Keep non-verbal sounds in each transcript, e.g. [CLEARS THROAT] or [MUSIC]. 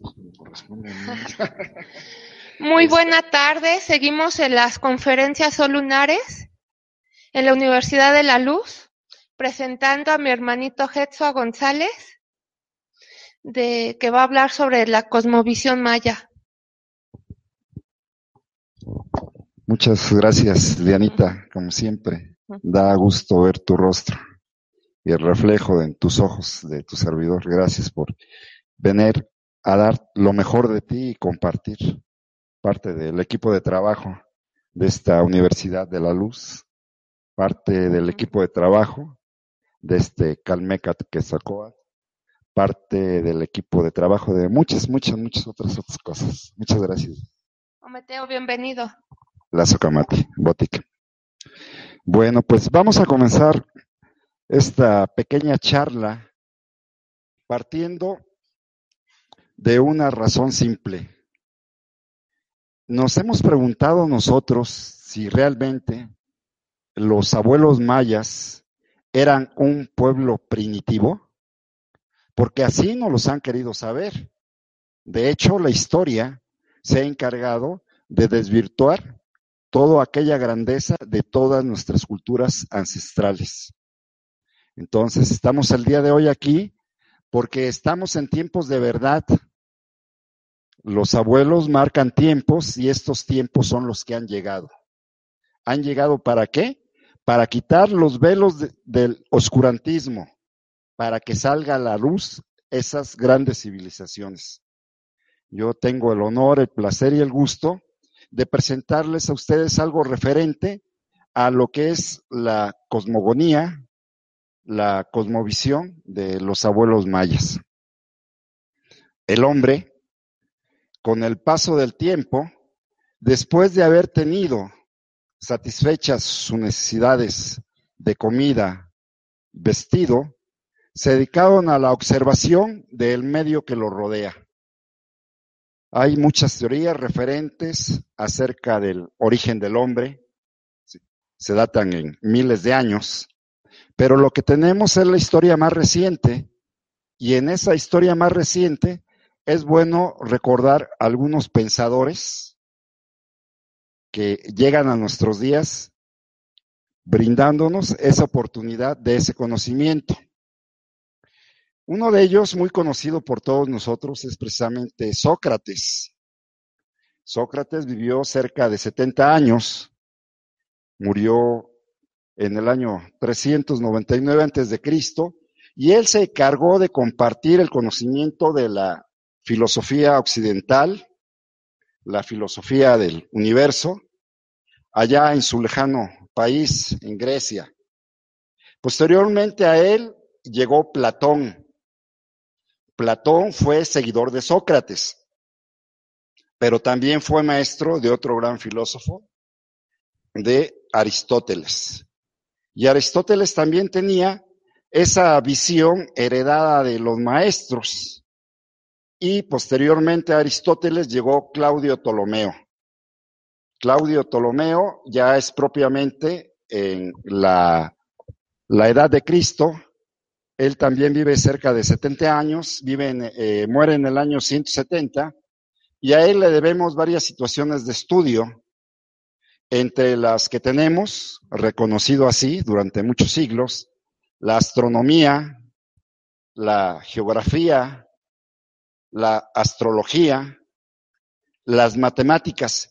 [LAUGHS] Muy buena tarde. Seguimos en las conferencias solunares en la Universidad de la Luz, presentando a mi hermanito Hetzoa González, de, que va a hablar sobre la cosmovisión maya. Muchas gracias, Dianita, como siempre. Da gusto ver tu rostro y el reflejo en tus ojos de tu servidor. Gracias por venir a dar lo mejor de ti y compartir parte del equipo de trabajo de esta Universidad de la Luz, parte del equipo de trabajo de este Calmecat Quesacoa, parte del equipo de trabajo de muchas, muchas, muchas otras otras cosas. Muchas gracias. Ometeo, bienvenido. La Socamati, Botic. Bueno, pues vamos a comenzar esta pequeña charla partiendo de una razón simple. Nos hemos preguntado nosotros si realmente los abuelos mayas eran un pueblo primitivo, porque así no los han querido saber. De hecho, la historia se ha encargado de desvirtuar toda aquella grandeza de todas nuestras culturas ancestrales. Entonces, estamos el día de hoy aquí porque estamos en tiempos de verdad, los abuelos marcan tiempos y estos tiempos son los que han llegado. ¿Han llegado para qué? Para quitar los velos del oscurantismo, para que salga a la luz esas grandes civilizaciones. Yo tengo el honor, el placer y el gusto de presentarles a ustedes algo referente a lo que es la cosmogonía, la cosmovisión de los abuelos mayas. El hombre con el paso del tiempo, después de haber tenido satisfechas sus necesidades de comida, vestido, se dedicaron a la observación del medio que lo rodea. Hay muchas teorías referentes acerca del origen del hombre, se datan en miles de años, pero lo que tenemos es la historia más reciente, y en esa historia más reciente es bueno recordar algunos pensadores que llegan a nuestros días brindándonos esa oportunidad de ese conocimiento. Uno de ellos, muy conocido por todos nosotros, es precisamente Sócrates. Sócrates vivió cerca de 70 años, murió en el año 399 antes de Cristo, y él se encargó de compartir el conocimiento de la filosofía occidental, la filosofía del universo, allá en su lejano país, en Grecia. Posteriormente a él llegó Platón. Platón fue seguidor de Sócrates, pero también fue maestro de otro gran filósofo, de Aristóteles. Y Aristóteles también tenía esa visión heredada de los maestros, y posteriormente a Aristóteles llegó Claudio Ptolomeo. Claudio Ptolomeo ya es propiamente en la, la edad de Cristo. Él también vive cerca de 70 años, vive eh, muere en el año 170 y a él le debemos varias situaciones de estudio, entre las que tenemos, reconocido así durante muchos siglos, la astronomía, la geografía, la astrología, las matemáticas,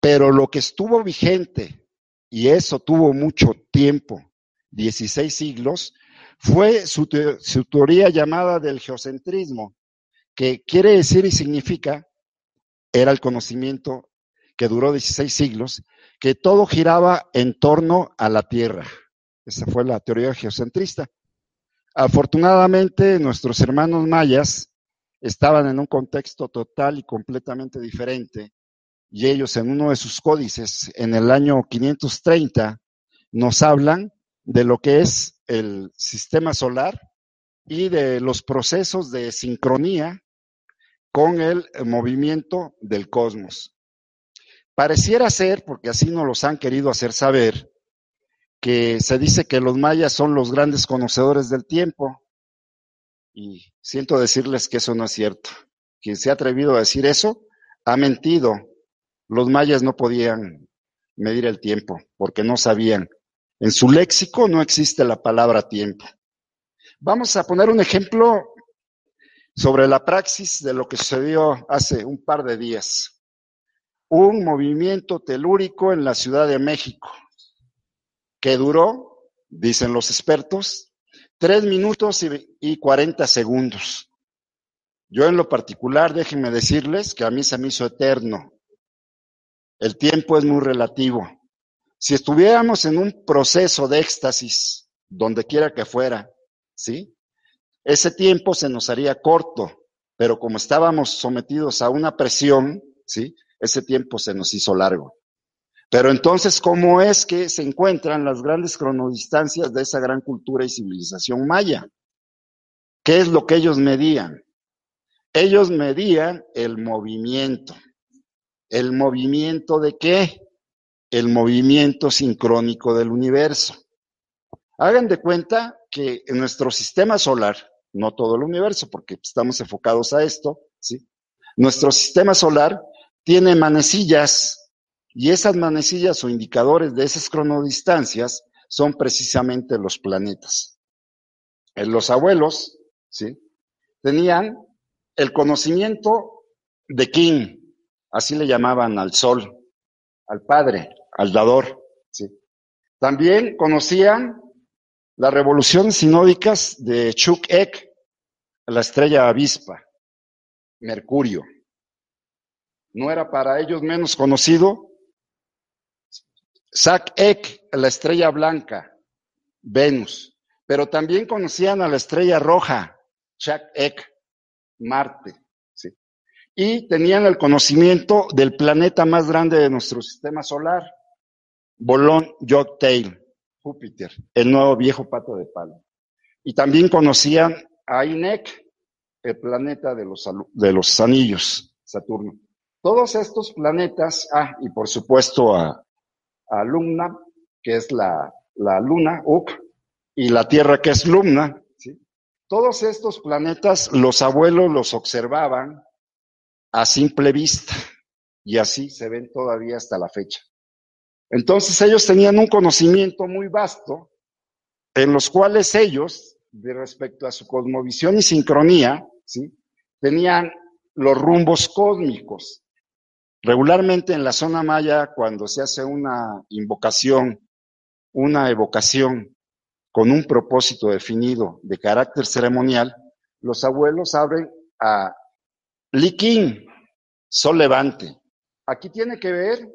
pero lo que estuvo vigente, y eso tuvo mucho tiempo, 16 siglos, fue su, teoría llamada del geocentrismo, que quiere decir y significa, era el conocimiento que duró 16 siglos, que todo giraba en torno a la Tierra. Esa fue la teoría geocentrista. Afortunadamente, nuestros hermanos mayas estaban en un contexto total y completamente diferente y ellos en uno de sus códices en el año 530 nos hablan de lo que es el sistema solar y de los procesos de sincronía con el movimiento del cosmos. Pareciera ser, porque así nos los han querido hacer saber, que se dice que los mayas son los grandes conocedores del tiempo, y siento decirles que eso no es cierto, quien se ha atrevido a decir eso, ha mentido. Los mayas no podían medir el tiempo porque no sabían. En su léxico no existe la palabra tiempo. Vamos a poner un ejemplo sobre la praxis de lo que sucedió hace un par de días. Un movimiento telúrico en la Ciudad de México que duró, dicen los expertos, tres minutos y cuarenta segundos. Yo en lo particular, déjenme decirles que a mí se me hizo eterno. El tiempo es muy relativo. Si estuviéramos en un proceso de éxtasis, donde quiera que fuera, ¿sí? Ese tiempo se nos haría corto, pero como estábamos sometidos a una presión, ¿sí? Ese tiempo se nos hizo largo. Pero entonces, ¿cómo es que se encuentran las grandes cronodistancias de esa gran cultura y civilización maya? ¿Qué es lo que ellos medían? Ellos medían el movimiento. ¿El movimiento de qué? El movimiento sincrónico del universo. Hagan de cuenta que en nuestro sistema solar, no todo el universo, porque estamos enfocados a esto, ¿sí? Nuestro sistema solar tiene manecillas y esas manecillas o indicadores de esas cronodistancias son precisamente los planetas. En los abuelos, ¿sí? Tenían el conocimiento de King, así le llamaban al sol, al padre, al dador. ¿sí? También conocían las revoluciones sinódicas de Chuk Ek, la estrella avispa, Mercurio. No era para ellos menos conocido Sak Ek, la estrella blanca, Venus. Pero también conocían a la estrella roja, Chak Ek, Marte. ¿sí? Y tenían el conocimiento del planeta más grande de nuestro sistema solar, Bolón Yogtail, Júpiter, el nuevo viejo pato de palo. Y también conocían a Inek, el planeta de los, de los anillos, Saturno. Todos estos planetas, ah, y por supuesto a, a Lumna, que es la, la luna, Uk, y la Tierra, que es Lumna, todos estos planetas los abuelos los observaban a simple vista y así se ven todavía hasta la fecha. Entonces ellos tenían un conocimiento muy vasto en los cuales ellos, de respecto a su cosmovisión y sincronía, ¿sí? tenían los rumbos cósmicos. Regularmente en la zona maya, cuando se hace una invocación, una evocación con un propósito definido de carácter ceremonial, los abuelos abren a Likin, sol levante. Aquí tiene que ver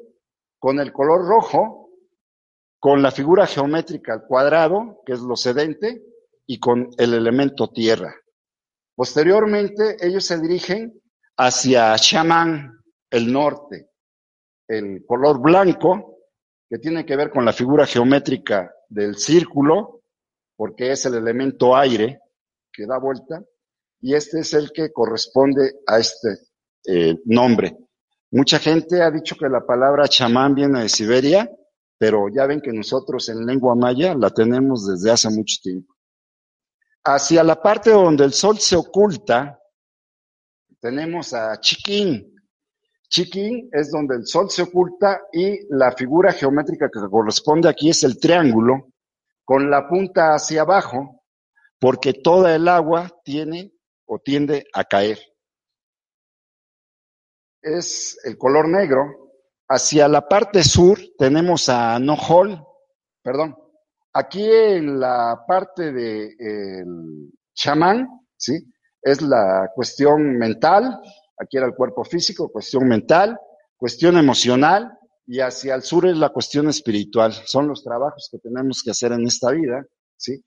con el color rojo, con la figura geométrica al cuadrado, que es lo sedente, y con el elemento tierra. Posteriormente, ellos se dirigen hacia Shaman, el norte, el color blanco, que tiene que ver con la figura geométrica del círculo, porque es el elemento aire que da vuelta, y este es el que corresponde a este eh, nombre. Mucha gente ha dicho que la palabra chamán viene de Siberia, pero ya ven que nosotros en lengua maya la tenemos desde hace mucho tiempo. Hacia la parte donde el sol se oculta, tenemos a Chiquín. Chiquín es donde el sol se oculta y la figura geométrica que corresponde aquí es el triángulo, con la punta hacia abajo, porque toda el agua tiene o tiende a caer. Es el color negro. Hacia la parte sur tenemos a Nohol, perdón, aquí en la parte de el chamán, ¿sí? Es la cuestión mental, aquí era el cuerpo físico, cuestión mental, cuestión emocional, y hacia el sur es la cuestión espiritual. Son los trabajos que tenemos que hacer en esta vida, ¿sí?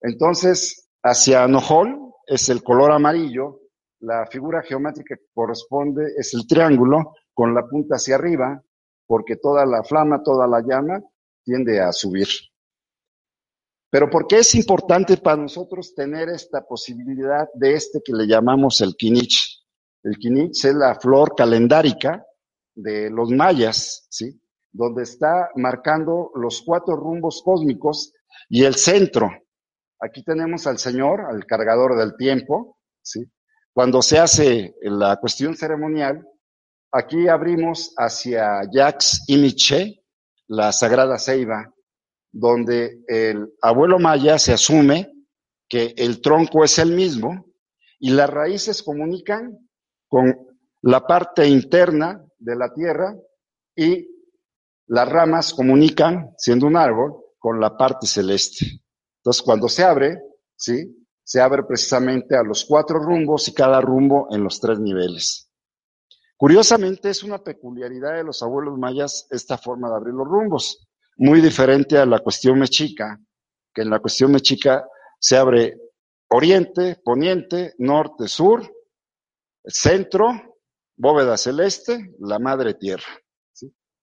Entonces, hacia Nohol es el color amarillo, la figura geométrica que corresponde es el triángulo con la punta hacia arriba, porque toda la flama, toda la llama tiende a subir. Pero ¿por qué es importante para nosotros tener esta posibilidad de este que le llamamos el quinich? El quinich es la flor calendárica de los mayas, ¿sí? Donde está marcando los cuatro rumbos cósmicos y el centro. Aquí tenemos al Señor, al cargador del tiempo, ¿sí? Cuando se hace la cuestión ceremonial, aquí abrimos hacia Yax y Miche, la Sagrada Ceiba, donde el abuelo maya se asume que el tronco es el mismo y las raíces comunican con la parte interna de la tierra y las ramas comunican, siendo un árbol, con la parte celeste. Entonces, cuando se abre, ¿sí? Se abre precisamente a los cuatro rumbos y cada rumbo en los tres niveles. Curiosamente, es una peculiaridad de los abuelos mayas esta forma de abrir los rumbos, muy diferente a la cuestión mexica, que en la cuestión mexica se abre oriente, poniente, norte, sur, centro, bóveda celeste, la madre tierra.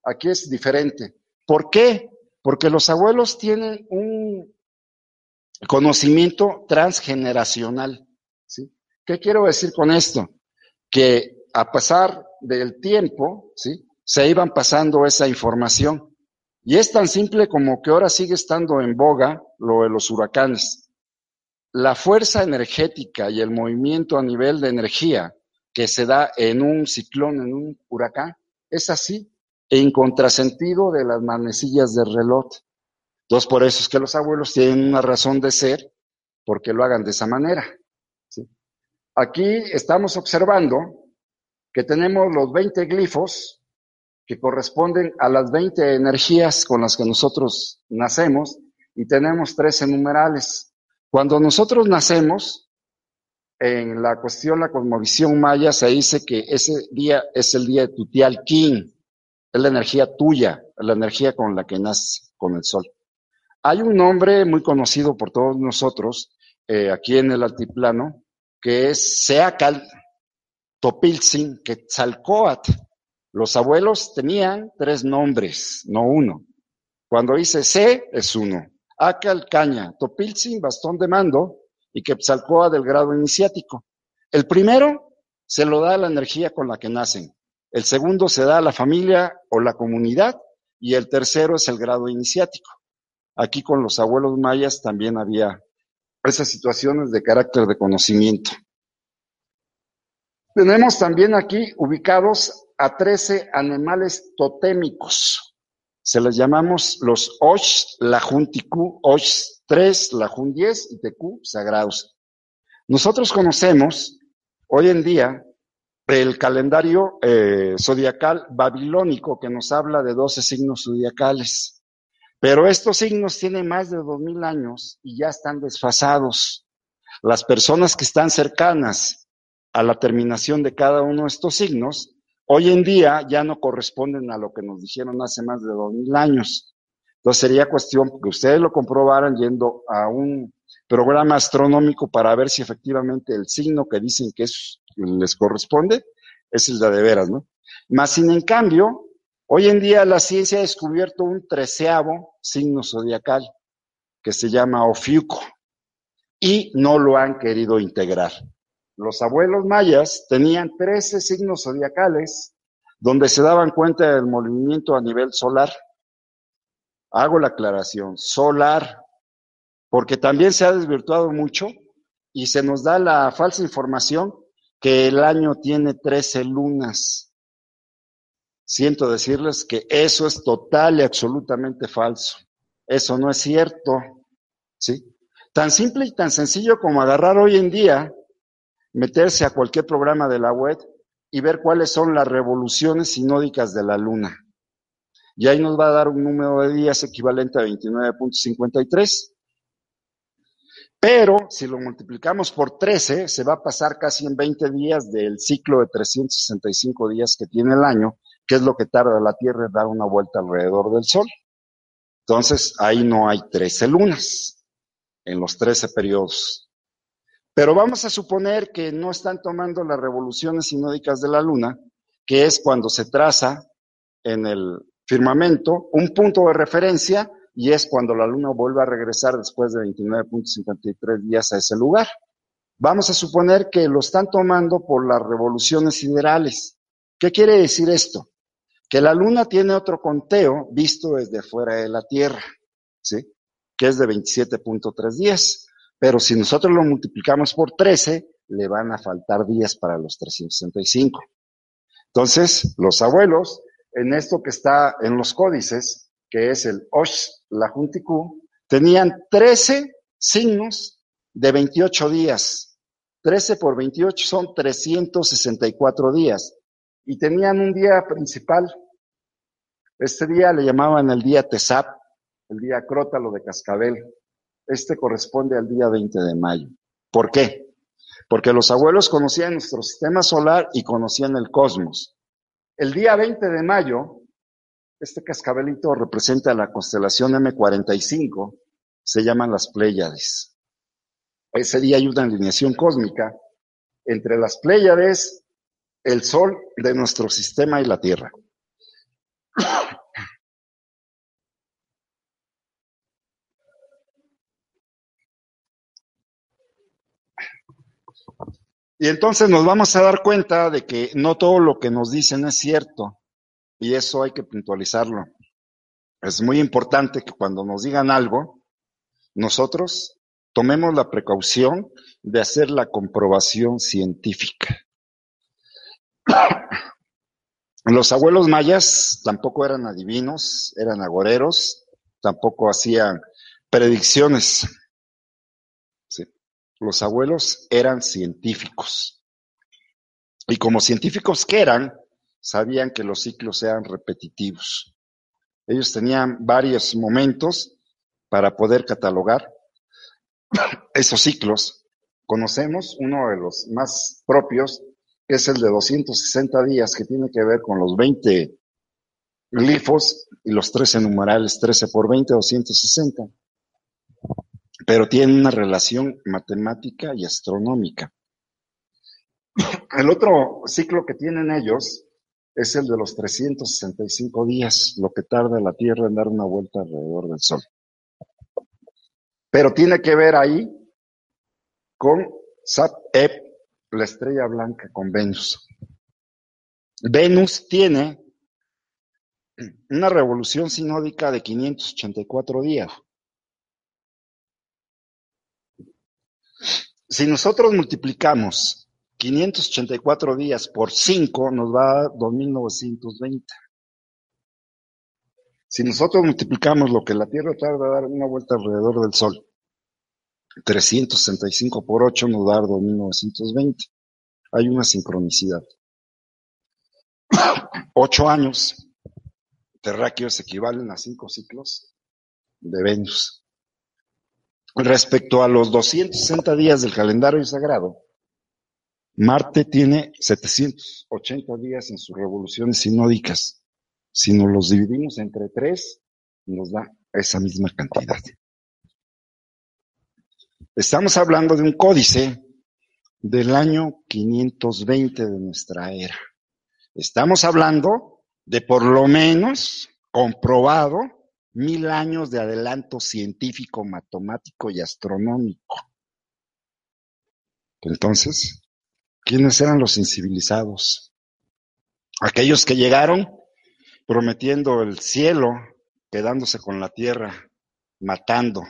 Aquí es diferente. ¿Por qué? Porque los abuelos tienen un conocimiento transgeneracional. ¿sí? ¿Qué quiero decir con esto? Que a pasar del tiempo, ¿sí? se iban pasando esa información. Y es tan simple como que ahora sigue estando en boga lo de los huracanes. La fuerza energética y el movimiento a nivel de energía que se da en un ciclón, en un huracán, es así, en contrasentido de las manecillas del reloj. Entonces, por eso es que los abuelos tienen una razón de ser, porque lo hagan de esa manera. Aquí estamos observando que tenemos los 20 glifos que corresponden a las 20 energías con las que nosotros nacemos y tenemos 13 numerales. Cuando nosotros nacemos, en la cuestión, la cosmovisión maya, se dice que ese día es el día de King, es la energía tuya, la energía con la que naces con el sol. Hay un nombre muy conocido por todos nosotros eh, aquí en el altiplano, que es Seacal Topilzin Quetzalcoatl. Los abuelos tenían tres nombres, no uno. Cuando dice Se, es uno. Acal Caña, Topilzin, bastón de mando, y Quetzalcoatl del grado iniciático. El primero se lo da la energía con la que nacen. El segundo se da a la familia o la comunidad y el tercero es el grado iniciático. Aquí con los abuelos mayas también había esas situaciones de carácter de conocimiento. Tenemos también aquí ubicados a 13 animales totémicos. Se les llamamos los Osh, Lajuntiku, Osh 3, Lajun 10 y Teku sagrados. Nosotros conocemos hoy en día el calendario eh, zodiacal babilónico que nos habla de 12 signos zodiacales. Pero estos signos tienen más de dos mil años y ya están desfasados. Las personas que están cercanas a la terminación de cada uno de estos signos, hoy en día ya no corresponden a lo que nos dijeron hace más de dos mil años. Entonces sería cuestión que ustedes lo comprobaran yendo a un programa astronómico para ver si efectivamente el signo que dicen que es les corresponde, es el de veras, ¿no? Más sin en cambio, hoy en día la ciencia ha descubierto un treceavo signo zodiacal que se llama Ofiuco y no lo han querido integrar. Los abuelos mayas tenían trece signos zodiacales donde se daban cuenta del movimiento a nivel solar. Hago la aclaración, solar, porque también se ha desvirtuado mucho y se nos da la falsa información que el año tiene 13 lunas. Siento decirles que eso es total y absolutamente falso. Eso no es cierto. ¿Sí? Tan simple y tan sencillo como agarrar hoy en día, meterse a cualquier programa de la web y ver cuáles son las revoluciones sinódicas de la luna. Y ahí nos va a dar un número de días equivalente a 29.53. Pero si lo multiplicamos por 13, se va a pasar casi en 20 días del ciclo de 365 días que tiene el año, que es lo que tarda la Tierra en dar una vuelta alrededor del Sol. Entonces, ahí no hay 13 lunas en los 13 periodos. Pero vamos a suponer que no están tomando las revoluciones sinódicas de la Luna, que es cuando se traza en el firmamento un punto de referencia y es cuando la luna vuelve a regresar después de 29.53 días a ese lugar. Vamos a suponer que lo están tomando por las revoluciones siderales. ¿Qué quiere decir esto? Que la luna tiene otro conteo visto desde fuera de la Tierra, ¿sí? Que es de 27.3 días. Pero si nosotros lo multiplicamos por 13, le van a faltar días para los 365. Entonces, los abuelos, en esto que está en los códices, que es el Osh Lajuntiku, tenían 13 signos de 28 días. 13 por 28 son 364 días. Y tenían un día principal. Este día le llamaban el día Tesap, el día Crótalo de Cascabel. Este corresponde al día 20 de mayo. ¿Por qué? Porque los abuelos conocían nuestro sistema solar y conocían el cosmos. El día 20 de mayo, este cascabelito representa la constelación M45, se llaman las Pléyades. Ese día hay una alineación cósmica entre las Pléyades, el Sol de nuestro sistema y la Tierra. Y entonces nos vamos a dar cuenta de que no todo lo que nos dicen es cierto. Y eso hay que puntualizarlo. Es muy importante que cuando nos digan algo, nosotros tomemos la precaución de hacer la comprobación científica. [COUGHS] Los abuelos mayas tampoco eran adivinos, eran agoreros, tampoco hacían predicciones. Los abuelos eran científicos. Y como científicos que eran, sabían que los ciclos eran repetitivos. Ellos tenían varios momentos para poder catalogar [COUGHS] esos ciclos. Conocemos uno de los más propios, que es el de 260 días, que tiene que ver con los 20 glifos y los 13 numerales, 13 por 20, 260 pero tiene una relación matemática y astronómica. El otro ciclo que tienen ellos es el de los 365 días, lo que tarda la Tierra en dar una vuelta alrededor del Sol. Pero tiene que ver ahí con Sat-Ep, la estrella blanca, con Venus. Venus tiene una revolución sinódica de 584 días. Si nosotros multiplicamos 584 días por 5, nos va a 2920. Si nosotros multiplicamos lo que la Tierra tarda a dar una vuelta alrededor del Sol, 365 por 8 nos da 2920. Hay una sincronicidad. [COUGHS] Ocho años terráqueos equivalen a cinco ciclos de Venus. Respecto a los 260 días del calendario sagrado, Marte tiene 780 días en sus revoluciones sinódicas. Si nos los dividimos entre tres, nos da esa misma cantidad. Estamos hablando de un códice del año 520 de nuestra era. Estamos hablando de por lo menos comprobado mil años de adelanto científico, matemático y astronómico. Entonces, ¿quiénes eran los incivilizados? Aquellos que llegaron prometiendo el cielo, quedándose con la tierra, matando,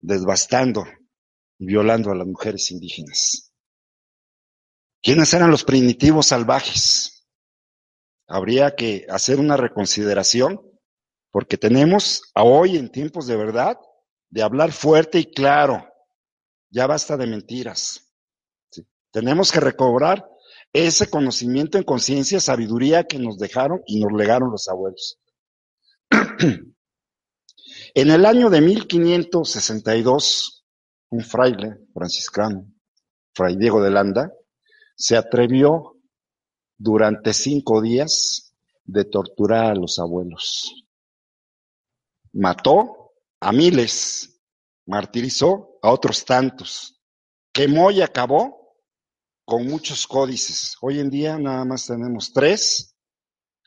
desbastando y violando a las mujeres indígenas. ¿Quiénes eran los primitivos salvajes? Habría que hacer una reconsideración porque tenemos a hoy en tiempos de verdad de hablar fuerte y claro. Ya basta de mentiras. Tenemos que recobrar ese conocimiento en conciencia, sabiduría que nos dejaron y nos legaron los abuelos. [CLEARS THROAT] en el año de 1562, un fraile franciscano, Fray Diego de Landa, se atrevió durante cinco días de torturar a los abuelos mató a miles, martirizó a otros tantos, quemó y acabó con muchos códices. Hoy en día nada más tenemos tres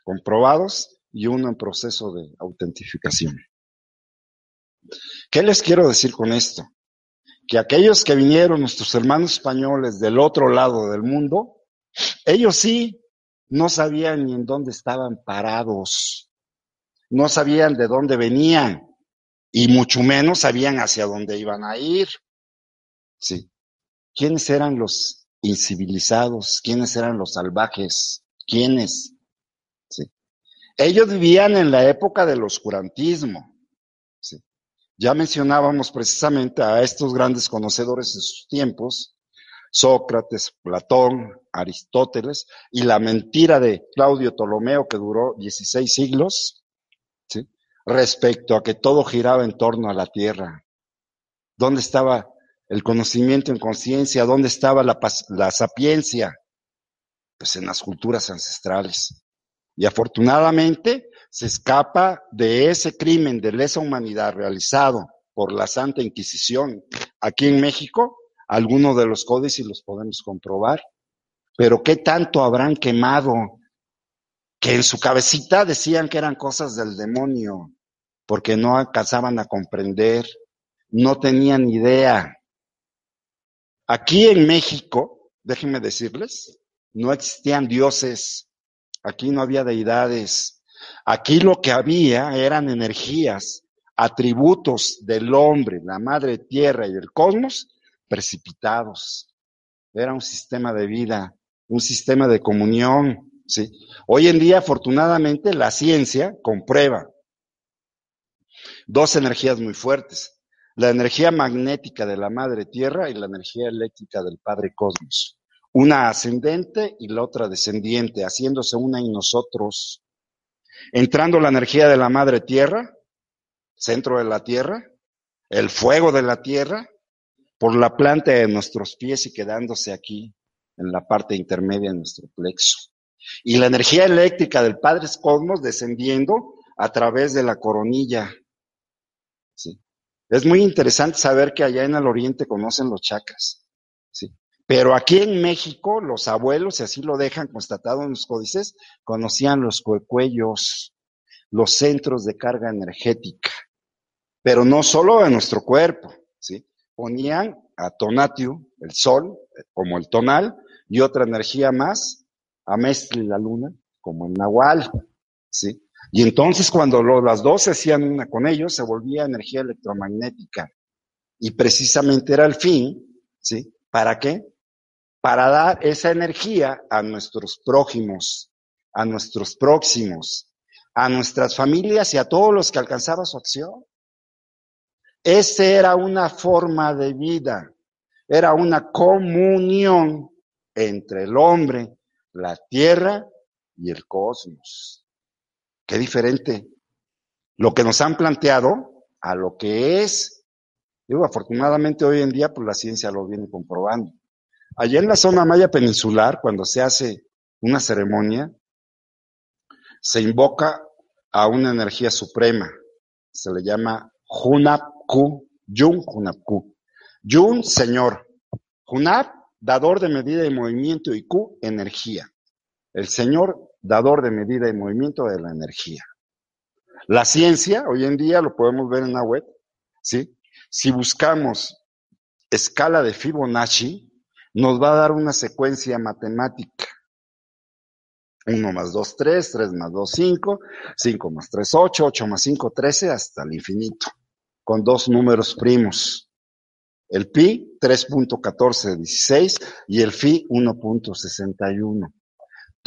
comprobados y uno en proceso de autentificación. ¿Qué les quiero decir con esto? Que aquellos que vinieron, nuestros hermanos españoles del otro lado del mundo, ellos sí no sabían ni en dónde estaban parados no sabían de dónde venían y mucho menos sabían hacia dónde iban a ir. Sí. ¿Quiénes eran los incivilizados, quiénes eran los salvajes, quiénes. ¿Sí? Ellos vivían en la época del oscurantismo. ¿sí? Ya mencionábamos precisamente a estos grandes conocedores de sus tiempos, Sócrates, Platón, Aristóteles, y la mentira de Claudio Ptolomeo que duró 16 siglos, respecto a que todo giraba en torno a la Tierra. ¿Dónde estaba el conocimiento en conciencia? ¿Dónde estaba la, la sapiencia? Pues en las culturas ancestrales. Y afortunadamente se escapa de ese crimen de lesa humanidad realizado por la Santa Inquisición aquí en México, algunos de los códices los podemos comprobar. Pero ¿qué tanto habrán quemado? Que en su cabecita decían que eran cosas del demonio, porque no alcanzaban a comprender, no tenían idea. Aquí en México, déjenme decirles, no existían dioses, aquí no había deidades, aquí lo que había eran energías, atributos del hombre, la madre tierra y el cosmos precipitados. Era un sistema de vida, un sistema de comunión, ¿sí? Hoy en día, afortunadamente, la ciencia comprueba dos energías muy fuertes la energía magnética de la madre tierra y la energía eléctrica del padre cosmos. Una ascendente y la otra descendiente, haciéndose una en nosotros. Entrando la energía de la madre tierra, centro de la tierra, el fuego de la tierra, por la planta de nuestros pies y quedándose aquí, en la parte intermedia de nuestro plexo. Y la energía eléctrica del Padre Cosmos descendiendo a través de la coronilla. Es muy interesante saber que allá en el oriente conocen los chakras. Pero aquí en México, los abuelos, y así lo dejan constatado en los códices, conocían los cuellos, los centros de carga energética. Pero no solo en nuestro cuerpo, ¿sí? Ponían a Tonatiuh, el sol, como el tonal, y otra energía más, a Mestli, la luna, como el nahual, ¿sí? Y entonces cuando las dos se hacían una con ellos, se volvía energía electromagnética. Y precisamente era el fin, ¿sí? ¿Para qué? Para dar esa energía a nuestros prójimos, a nuestros próximos, a nuestras familias y a todos los que alcanzaba su acción. Esa era una forma de vida, era una comunión entre el hombre, la tierra y el cosmos. Qué diferente lo que nos han planteado a lo que es. Digo, afortunadamente hoy en día, pues la ciencia lo viene comprobando. Allá en la zona maya peninsular, cuando se hace una ceremonia, se invoca a una energía suprema. Se le llama Hunapku, Yun Hunapku. Yun, señor. Hunap, dador de medida y movimiento, y Ku, energía. El señor dador de medida y movimiento de la energía. La ciencia, hoy en día lo podemos ver en la web, ¿sí? Si buscamos escala de Fibonacci, nos va a dar una secuencia matemática. 1 más 2, 3, 3 más 2, 5, 5 más 3, 8, 8 más 5, 13, hasta el infinito, con dos números primos. El pi 3.1416 y el fi 1.61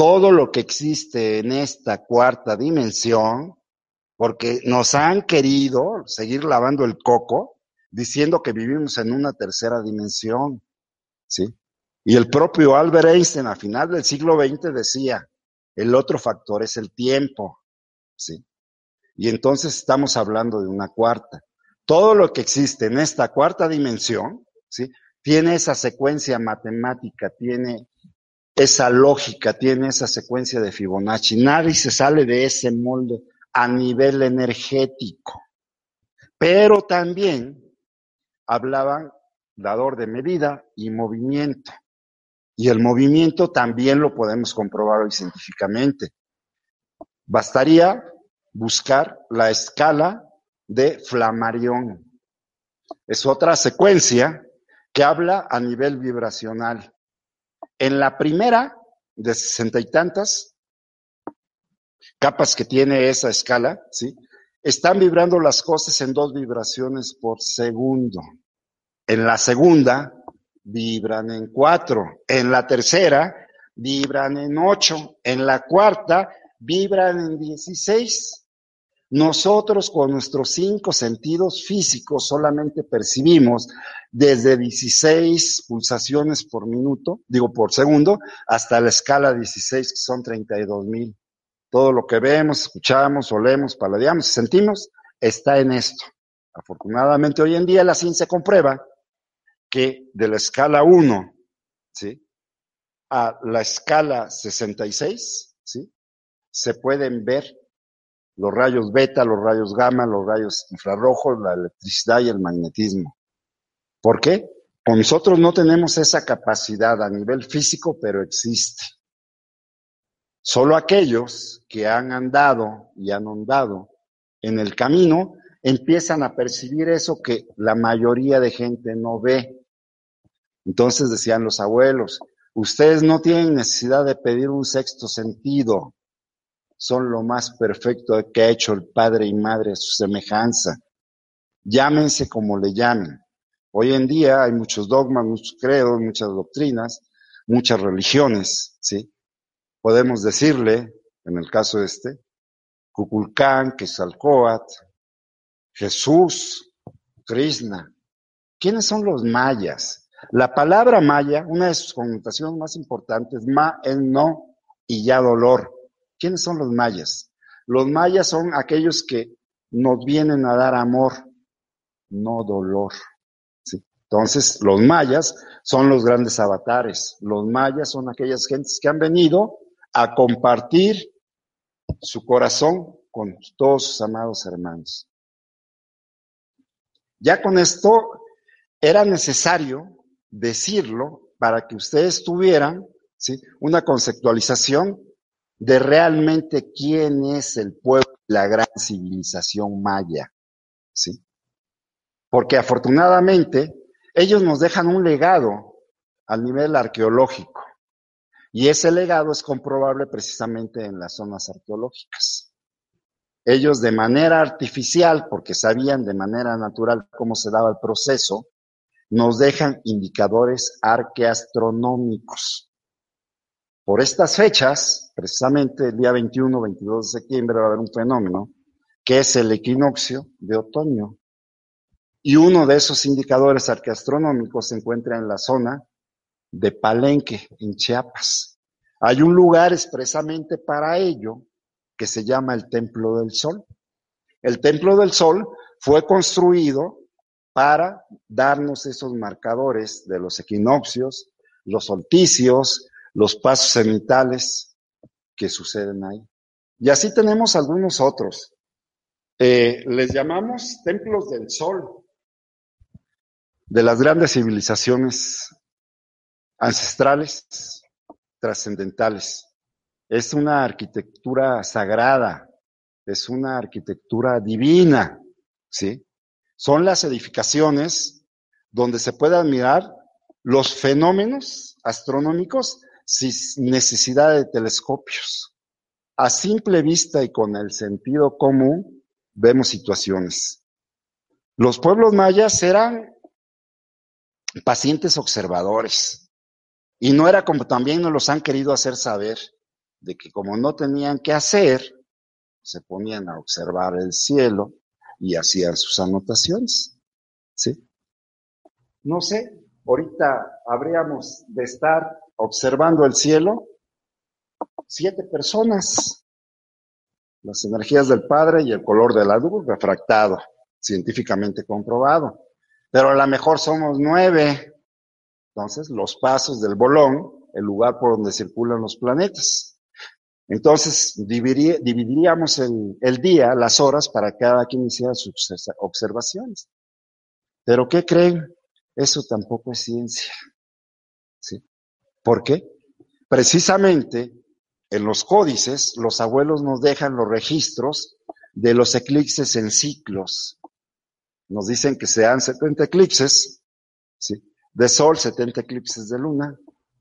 todo lo que existe en esta cuarta dimensión, porque nos han querido seguir lavando el coco diciendo que vivimos en una tercera dimensión, ¿sí? Y el propio Albert Einstein a final del siglo XX decía, el otro factor es el tiempo, ¿sí? Y entonces estamos hablando de una cuarta. Todo lo que existe en esta cuarta dimensión, ¿sí? Tiene esa secuencia matemática, tiene esa lógica, tiene esa secuencia de Fibonacci. Nadie se sale de ese molde a nivel energético. Pero también hablaban dador de medida y movimiento. Y el movimiento también lo podemos comprobar hoy científicamente. Bastaría buscar la escala de Flammarion. Es otra secuencia que habla a nivel vibracional. En la primera, de sesenta y tantas capas que tiene esa escala, ¿sí? Están vibrando las cosas en dos vibraciones por segundo. En la segunda, vibran en cuatro. En la tercera, vibran en ocho. En la cuarta, vibran en dieciséis. Nosotros con nuestros cinco sentidos físicos solamente percibimos desde 16 pulsaciones por minuto, digo por segundo, hasta la escala 16, que son 32 mil. Todo lo que vemos, escuchamos, olemos, paladeamos, sentimos, está en esto. Afortunadamente hoy en día la ciencia comprueba que de la escala 1, ¿sí? A la escala 66, ¿sí? Se pueden ver los rayos beta, los rayos gamma, los rayos infrarrojos, la electricidad y el magnetismo. ¿Por qué? Con nosotros no tenemos esa capacidad a nivel físico, pero existe. Solo aquellos que han andado y han andado en el camino empiezan a percibir eso que la mayoría de gente no ve. Entonces decían los abuelos, ustedes no tienen necesidad de pedir un sexto sentido, son lo más perfecto que ha hecho el padre y madre a su semejanza. Llámense como le llamen. Hoy en día hay muchos dogmas, muchos credos, muchas doctrinas, muchas religiones, ¿sí? Podemos decirle, en el caso este, Kukulcán, Quetzalcóatl, Jesús, Krishna. ¿Quiénes son los mayas? La palabra maya, una de sus connotaciones más importantes, ma es no y ya dolor. ¿Quiénes son los mayas? Los mayas son aquellos que nos vienen a dar amor, no dolor. Entonces, los mayas son los grandes avatares. Los mayas son aquellas gentes que han venido a compartir su corazón con todos sus amados hermanos. Ya con esto era necesario decirlo para que ustedes tuvieran una conceptualización de realmente quién es el pueblo, la gran civilización maya. ¿sí? Porque afortunadamente ellos nos dejan un legado al nivel arqueológico. Y ese legado es comprobable precisamente en las zonas arqueológicas. Ellos de manera artificial, porque sabían de manera natural cómo se daba el proceso, nos dejan indicadores arqueastronómicos. Por estas fechas, precisamente el día 21, 22 de septiembre va a haber un fenómeno que es el equinoccio de otoño. Y uno de esos indicadores arqueastronómicos se encuentra en la zona de Palenque, en Chiapas. Hay un lugar expresamente para ello que se llama el Templo del Sol. El Templo del Sol fue construido para darnos esos marcadores de los equinoccios, los solsticios, los pasos cenitales que suceden ahí. Y así tenemos algunos otros. Eh, les llamamos templos del sol, de las grandes civilizaciones ancestrales, trascendentales. Es una arquitectura sagrada, es una arquitectura divina, ¿sí? Son las edificaciones donde se puede admirar los fenómenos astronómicos sin necesidad de telescopios. A simple vista y con el sentido común vemos situaciones. Los pueblos mayas eran pacientes observadores. Y no era como también nos los han querido hacer saber, de que como no tenían que hacer, se ponían a observar el cielo y hacían sus anotaciones. ¿Sí? No sé, ahorita habríamos de estar observando el cielo siete personas, las energías del Padre y el color de la luz refractado, científicamente comprobado. Pero a lo mejor somos nueve, entonces, los pasos del bolón, el lugar por donde circulan los planetas. Entonces, dividiríamos el, día, las horas, para cada quien hiciera sus observaciones. Pero ¿qué creen? Eso tampoco es ciencia. ¿Sí? ¿Por qué? Precisamente en los códices, los abuelos nos dejan los registros de los eclipses en ciclos. Nos dicen que sean 70 eclipses, ¿sí? de sol, 70 eclipses de luna,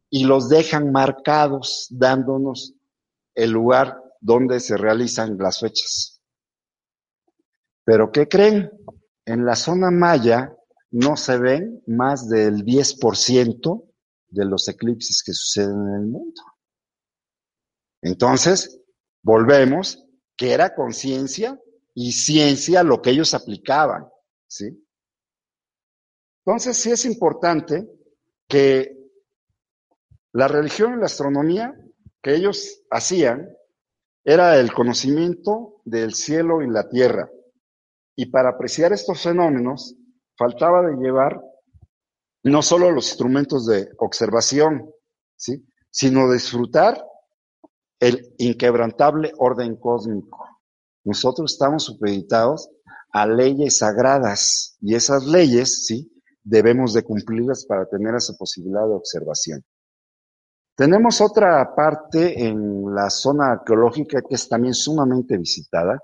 y los dejan marcados dándonos el lugar donde se realizan las fechas. Pero ¿qué creen? En la zona maya no se ven más del 10% de los eclipses que suceden en el mundo. Entonces, volvemos que era conciencia y ciencia lo que ellos aplicaban, ¿sí? Entonces, sí es importante que la religión y la astronomía que ellos hacían era el conocimiento del cielo y la tierra. Y para apreciar estos fenómenos, faltaba de llevar no solo los instrumentos de observación, ¿sí? sino disfrutar el inquebrantable orden cósmico. Nosotros estamos supeditados a leyes sagradas y esas leyes, ¿sí? Debemos de cumplirlas para tener esa posibilidad de observación. Tenemos otra parte en la zona arqueológica que es también sumamente visitada,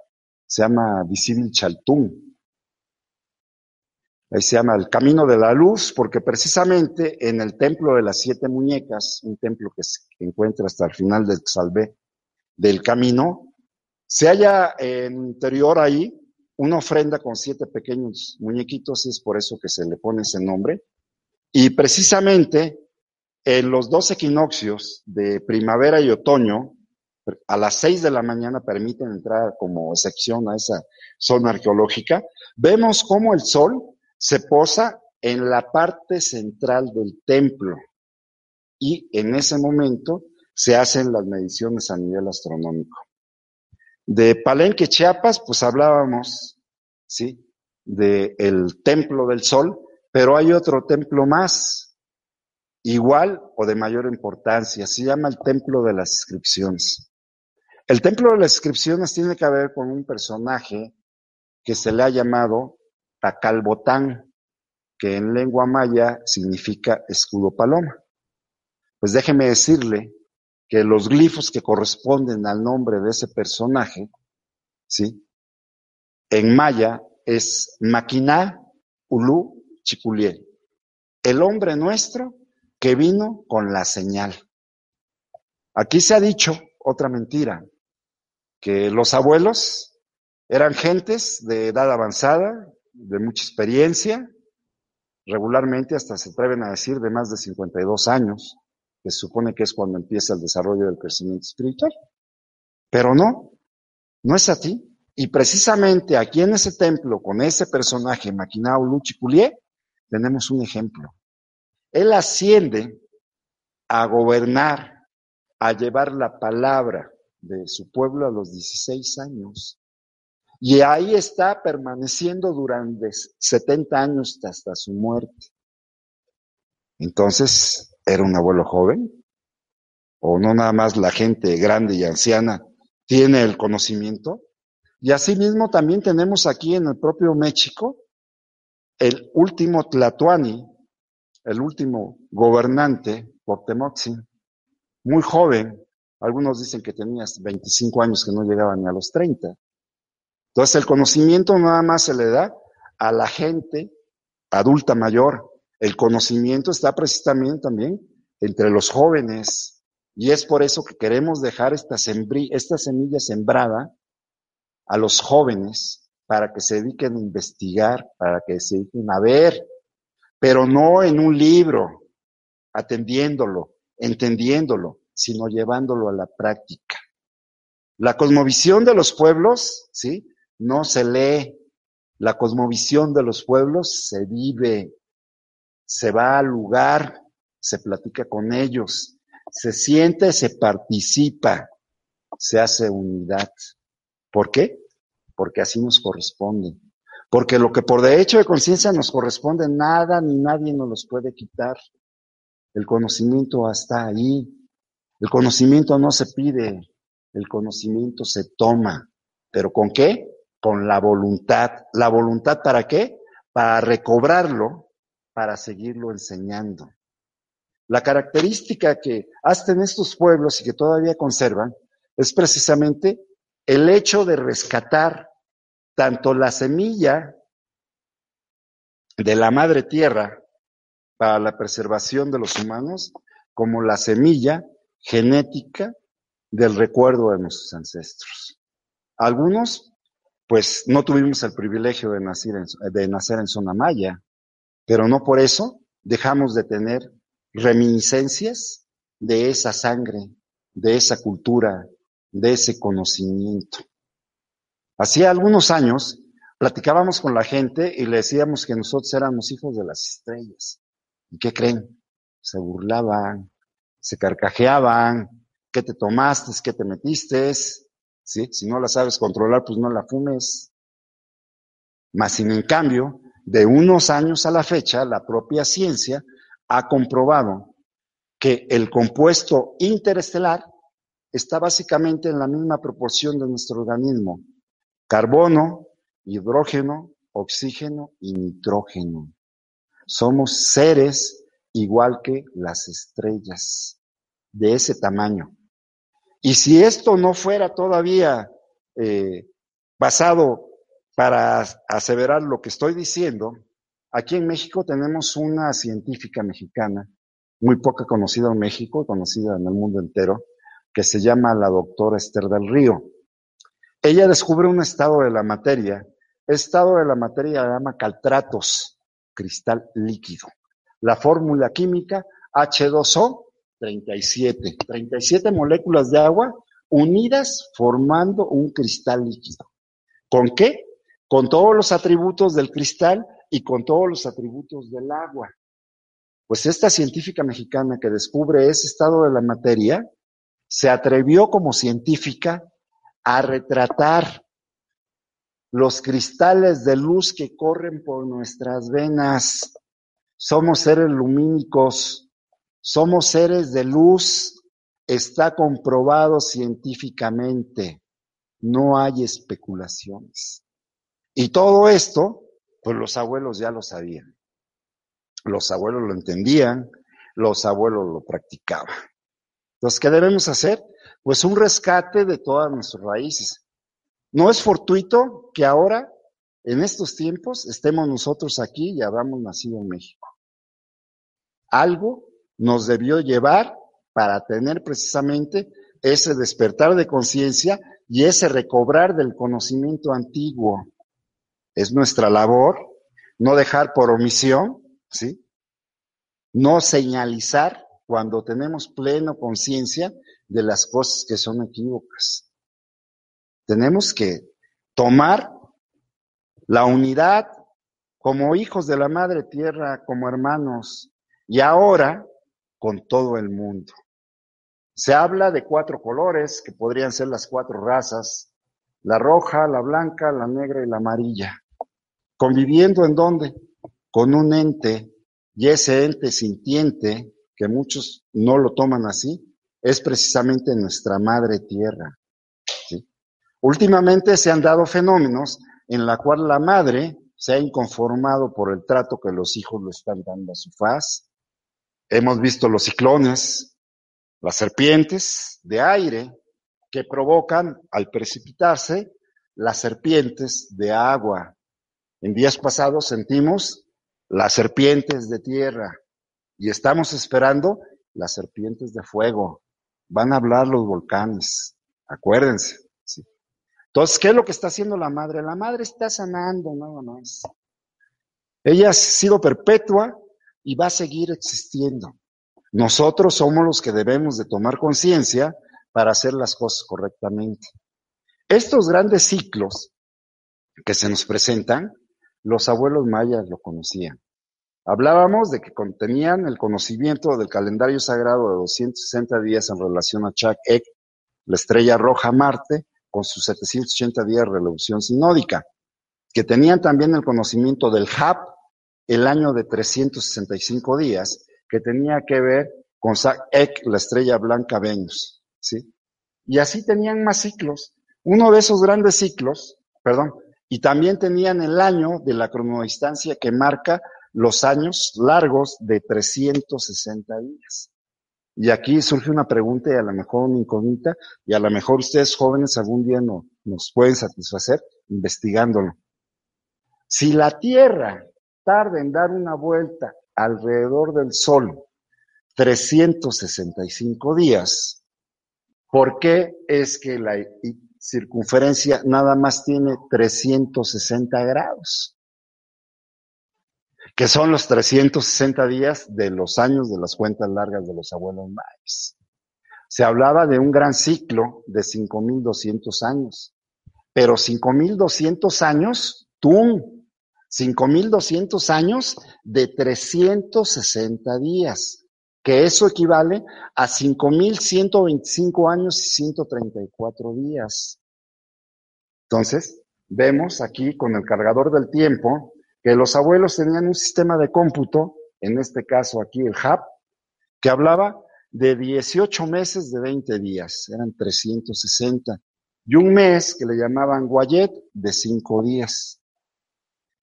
se llama Visibil Chaltún. Ahí se llama el Camino de la Luz, porque precisamente en el Templo de las Siete Muñecas, un templo que se encuentra hasta el final del Salvé del camino, se halla en interior ahí una ofrenda con siete pequeños muñequitos, y es por eso que se le pone ese nombre. Y precisamente en los dos equinoccios de primavera y otoño, a las seis de la mañana permiten entrar como excepción a esa zona arqueológica, vemos cómo el sol se posa en la parte central del templo y en ese momento se hacen las mediciones a nivel astronómico. De Palenque, Chiapas, pues hablábamos, ¿sí? De el templo del sol, pero hay otro templo más, igual o de mayor importancia, se llama el templo de las inscripciones. El templo de las inscripciones tiene que ver con un personaje que se le ha llamado Tacalbotán, que en lengua maya significa escudo paloma. Pues déjeme decirle que los glifos que corresponden al nombre de ese personaje, ¿sí? En maya es Maquiná Ulu Chiculiel, el hombre nuestro que vino con la señal. Aquí se ha dicho otra mentira, que los abuelos eran gentes de edad avanzada, de mucha experiencia, regularmente hasta se atreven a decir de más de 52 años, que se supone que es cuando empieza el desarrollo del crecimiento espiritual. Pero no, no es así. Y precisamente aquí en ese templo, con ese personaje, Maquinao Luchiculié, tenemos un ejemplo. Él asciende a gobernar, a llevar la palabra de su pueblo a los 16 años. Y ahí está permaneciendo durante 70 años hasta su muerte. Entonces, ¿Era un abuelo joven? ¿O no nada más la gente grande y anciana tiene el conocimiento? Y asimismo también tenemos aquí en el propio México el último Tlatuani, el último gobernante, Portemoxin, muy joven, algunos dicen que tenía 25 años que no llegaba ni a los 30. Entonces el conocimiento nada más se le da a la gente adulta mayor, el conocimiento está precisamente también entre los jóvenes y es por eso que queremos dejar esta, semilla sembrada a los jóvenes para que se dediquen a investigar, para que se dediquen a ver, pero no en un libro, atendiéndolo, entendiéndolo, sino llevándolo a la práctica. La cosmovisión de los pueblos, ¿sí? No se lee. La cosmovisión de los pueblos se vive, se va al lugar, se platica con ellos, se siente, se participa, se hace unidad. ¿Por qué? Porque así nos corresponde. Porque lo que por derecho de conciencia nos corresponde, nada ni nadie nos los puede quitar. El conocimiento está ahí. El conocimiento no se pide, el conocimiento se toma. ¿Pero con qué? Con la voluntad. ¿La voluntad para qué? Para recobrarlo para seguirlo enseñando. La característica que hacen estos pueblos y que todavía conservan es precisamente el hecho de rescatar tanto la semilla de la madre tierra para la preservación de los humanos como la semilla genética del recuerdo de nuestros ancestros. Algunos, pues no tuvimos el privilegio de nacer en, de nacer en zona maya, pero no por eso dejamos de tener reminiscencias de esa sangre, de esa cultura, de ese conocimiento. Hacía algunos años platicábamos con la gente y le decíamos que nosotros éramos hijos de las estrellas. ¿Y qué creen? Se burlaban, se carcajeaban, ¿qué te tomaste? ¿Qué te metiste? ¿Sí? Si no la sabes controlar, pues no la fumes. Más sin en cambio, de unos años a la fecha, la propia ciencia ha comprobado que el compuesto interestelar está básicamente en la misma proporción de nuestro organismo. Carbono, hidrógeno, oxígeno y nitrógeno. Somos seres igual que las estrellas, de ese tamaño. Y si esto no fuera todavía eh, basado para aseverar lo que estoy diciendo, aquí en México tenemos una científica mexicana, muy poca conocida en México, conocida en el mundo entero, que se llama la doctora Esther del Río. Ella descubre un estado de la materia Estado de la materia se llama caltratos, cristal líquido. La fórmula química H2O 37. 37 moléculas de agua unidas formando un cristal líquido. ¿Con qué? Con todos los atributos del cristal y con todos los atributos del agua. Pues esta científica mexicana que descubre ese estado de la materia se atrevió como científica a retratar los cristales de luz que corren por nuestras venas. Somos seres lumínicos, somos seres de luz, está comprobado científicamente, no hay especulaciones. Y todo esto, pues los abuelos ya lo sabían. Los abuelos lo entendían, los abuelos lo practicaban. Entonces, ¿qué debemos hacer? Pues un rescate de todas nuestras raíces. No es fortuito que ahora, en estos tiempos, estemos nosotros aquí y habamos nacido en México. Algo nos debió llevar para tener precisamente ese despertar de conciencia y ese recobrar del conocimiento antiguo. Es nuestra labor no dejar por omisión, ¿sí? No señalizar cuando tenemos pleno conciencia de las cosas que son equívocas. Tenemos que tomar la unidad como hijos de la Madre Tierra, como hermanos, y ahora con todo el mundo. Se habla de cuatro colores, que podrían ser las cuatro razas, la roja, la blanca, la negra y la amarilla. Conviviendo en dónde? Con un ente, y ese ente sintiente, que muchos no lo toman así, es precisamente nuestra Madre Tierra. Últimamente se han dado fenómenos en la cual la madre se ha inconformado por el trato que los hijos le están dando a su faz. Hemos visto los ciclones, las serpientes de aire que provocan al precipitarse las serpientes de agua. En días pasados sentimos las serpientes de tierra y estamos esperando las serpientes de fuego. Van a hablar los volcanes, acuérdense. Entonces, ¿qué es lo que está haciendo la madre? La madre está sanando nada más. Ella ha sido perpetua y va a seguir existiendo. Nosotros somos los que debemos de tomar conciencia para hacer las cosas correctamente. Estos grandes ciclos que se nos presentan, los abuelos mayas lo conocían. Hablábamos de que contenían el conocimiento del calendario sagrado de 260 días en relación a Chak Ek, la estrella roja Marte, con sus 780 días de revolución sinódica, que tenían también el conocimiento del HAP, el año de 365 días, que tenía que ver con Ek, la estrella blanca Venus, ¿sí? Y así tenían más ciclos. Uno de esos grandes ciclos, perdón, y también tenían el año de la cronodistancia que marca los años largos de 360 días. Y aquí surge una pregunta y a lo mejor una incógnita, y a lo mejor ustedes jóvenes algún día no, nos pueden satisfacer investigándolo. Si la Tierra tarda en dar una vuelta alrededor del Sol 365 días, ¿por qué es que la circunferencia nada más tiene 360 grados? que son los 360 días de los años de las cuentas largas de los abuelos mayas. Se hablaba de un gran ciclo de 5.200 años, pero 5.200 años, tú, 5.200 años de 360 días, que eso equivale a 5.125 años y 134 días. Entonces, vemos aquí con el cargador del tiempo que los abuelos tenían un sistema de cómputo, en este caso aquí el HAP, que hablaba de 18 meses de 20 días, eran 360, y un mes que le llamaban Guayet de 5 días.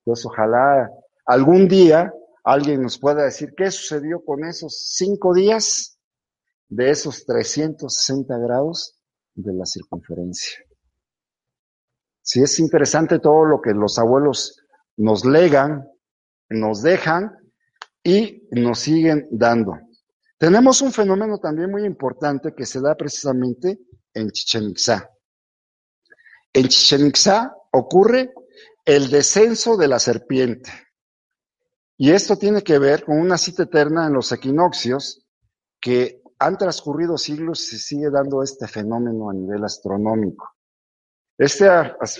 Entonces, ojalá algún día alguien nos pueda decir qué sucedió con esos 5 días de esos 360 grados de la circunferencia. Si es interesante todo lo que los abuelos nos legan, nos dejan y nos siguen dando. Tenemos un fenómeno también muy importante que se da precisamente en Chichen Itzá. En Chichen Itzá ocurre el descenso de la serpiente. Y esto tiene que ver con una cita eterna en los equinoccios que han transcurrido siglos y se sigue dando este fenómeno a nivel astronómico. Este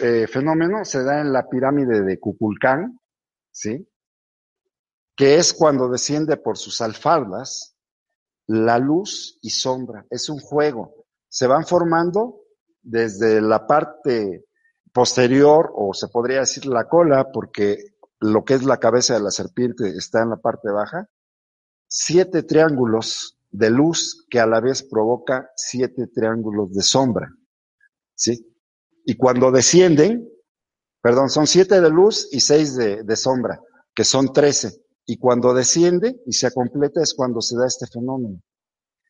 eh, fenómeno se da en la pirámide de Cuculcán, ¿sí? que es cuando desciende por sus alfardas la luz y sombra. Es un juego. Se van formando desde la parte posterior, o se podría decir la cola, porque lo que es la cabeza de la serpiente está en la parte baja, siete triángulos de luz que a la vez provoca siete triángulos de sombra. ¿Sí? Y cuando descienden, perdón, son siete de luz y seis de, de sombra, que son trece. Y cuando desciende y se completa es cuando se da este fenómeno.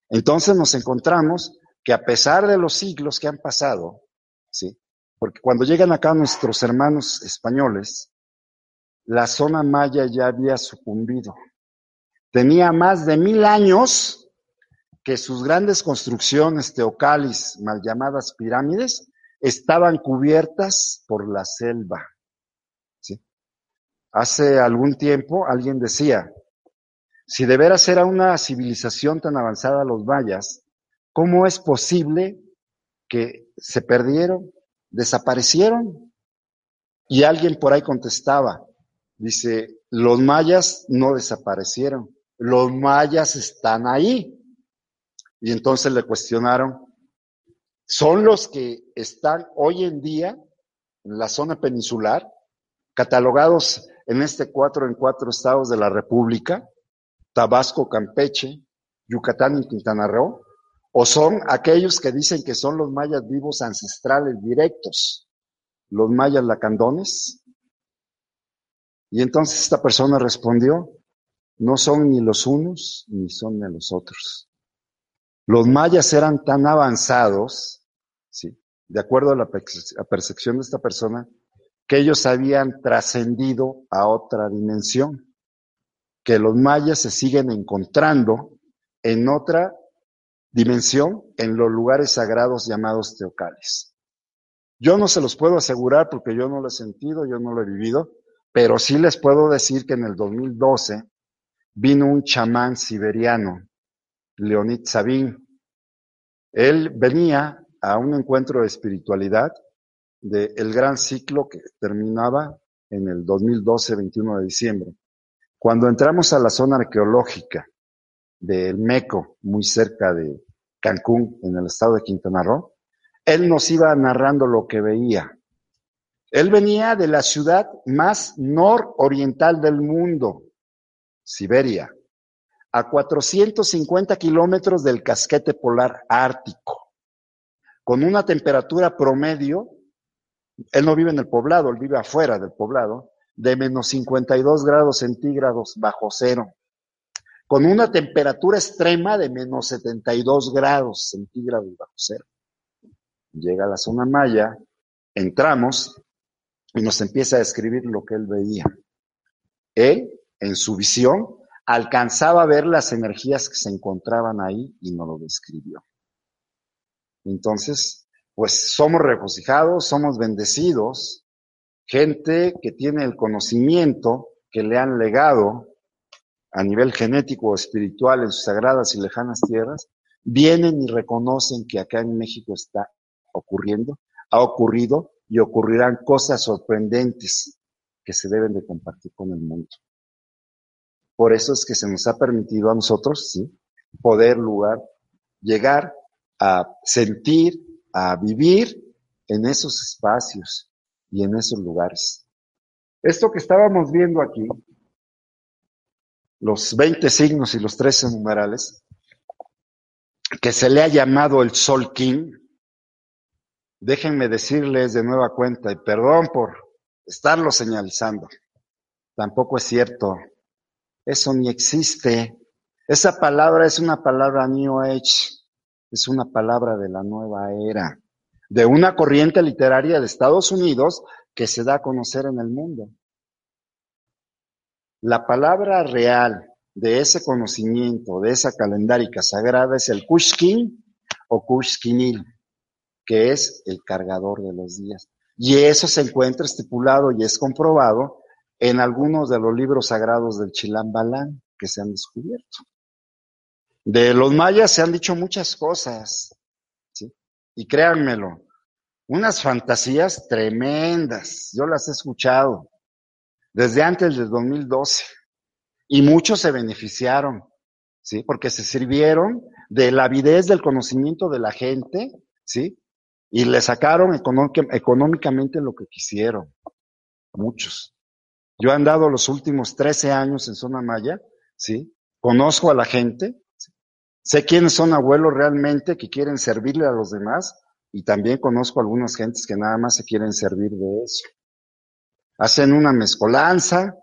Entonces nos encontramos que a pesar de los siglos que han pasado, ¿sí? Porque cuando llegan acá nuestros hermanos españoles, la zona maya ya había sucumbido. Tenía más de mil años que sus grandes construcciones teocalis, mal llamadas pirámides, estaban cubiertas por la selva. Hace algún tiempo alguien decía, si de veras era una civilización tan avanzada los mayas, ¿cómo es posible que se perdieron, desaparecieron? Y alguien por ahí contestaba, dice, los mayas no desaparecieron, los mayas están ahí. Y entonces le cuestionaron, son los que están hoy en día en la zona peninsular, catalogados en este cuatro en cuatro estados de la República, Tabasco, Campeche, Yucatán y Quintana Roo, o son aquellos que dicen que son los mayas vivos ancestrales directos, los mayas lacandones. Y entonces esta persona respondió, no son ni los unos ni son ni los otros. Los mayas eran tan avanzados ¿sí? De acuerdo a la percepción de esta persona, que ellos habían trascendido a otra dimensión, que los mayas se siguen encontrando en otra dimensión, en los lugares sagrados llamados teocales. Yo no se los puedo asegurar porque yo no lo he sentido, yo no lo he vivido, pero sí les puedo decir que en el 2012 vino un chamán siberiano, Leonid Sabin. Él venía a un encuentro de espiritualidad del gran ciclo que terminaba en el 2012, 21 de diciembre. Cuando entramos a la zona arqueológica del Meco, muy cerca de Cancún, en el estado de Quintana Roo, él nos iba narrando lo que veía. Él venía de la ciudad más nororiental del mundo, Siberia, a 450 kilómetros del casquete polar ártico con una temperatura promedio, él no vive en el poblado, él vive afuera del poblado, de menos 52 grados centígrados bajo cero, con una temperatura extrema de menos 72 grados centígrados bajo cero. Llega a la zona maya, entramos y nos empieza a describir lo que él veía. Él, en su visión, alcanzaba a ver las energías que se encontraban ahí y nos lo describió. Entonces, pues somos regocijados, somos bendecidos, gente que tiene el conocimiento que le han legado a nivel genético o espiritual en sus sagradas y lejanas tierras, vienen y reconocen que acá en México está ocurriendo, ha ocurrido y ocurrirán cosas sorprendentes que se deben de compartir con el mundo. Por eso es que se nos ha permitido a nosotros, sí, poder lugar, llegar a sentir, a vivir en esos espacios y en esos lugares. Esto que estábamos viendo aquí, los 20 signos y los 13 numerales, que se le ha llamado el Sol King, déjenme decirles de nueva cuenta, y perdón por estarlo señalizando, tampoco es cierto, eso ni existe. Esa palabra es una palabra New Age, es una palabra de la nueva era, de una corriente literaria de Estados Unidos que se da a conocer en el mundo. La palabra real de ese conocimiento, de esa calendárica sagrada, es el Kushkin o Kushkinil, que es el cargador de los días. Y eso se encuentra estipulado y es comprobado en algunos de los libros sagrados del Chilam Balán que se han descubierto. De los mayas se han dicho muchas cosas, y créanmelo, unas fantasías tremendas, yo las he escuchado desde antes del 2012. Y muchos se beneficiaron, ¿sí? Porque se sirvieron de la avidez del conocimiento de la gente, ¿sí? Y le sacaron económicamente lo que quisieron. Muchos. Yo he andado los últimos 13 años en Zona Maya, ¿sí? Conozco a la gente, sé quiénes son abuelos realmente que quieren servirle a los demás y también conozco a algunas gentes que nada más se quieren servir de eso hacen una mezcolanza,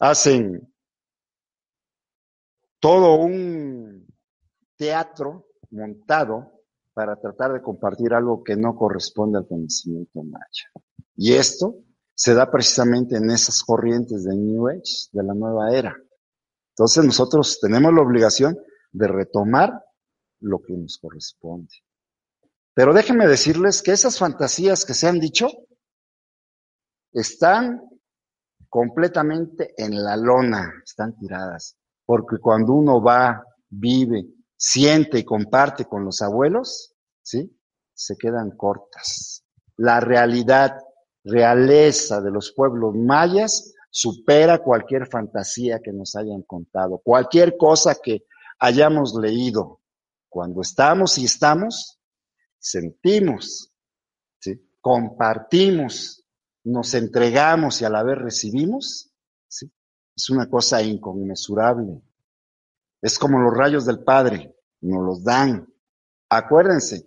hacen todo un teatro montado para tratar de compartir algo que no corresponde al conocimiento maya. Y esto se da precisamente en esas corrientes de New Age, de la nueva era. Entonces nosotros tenemos la obligación de retomar lo que nos corresponde. Pero déjenme decirles que esas fantasías que se han dicho están completamente en la lona, están tiradas, porque cuando uno va, vive, siente y comparte con los abuelos, ¿sí? Se quedan cortas. La realidad, realeza de los pueblos mayas supera cualquier fantasía que nos hayan contado, cualquier cosa que hayamos leído. Cuando estamos y estamos, sentimos, ¿sí? compartimos, nos entregamos y a la vez recibimos, ¿sí? es una cosa inconmensurable. Es como los rayos del Padre, nos los dan. Acuérdense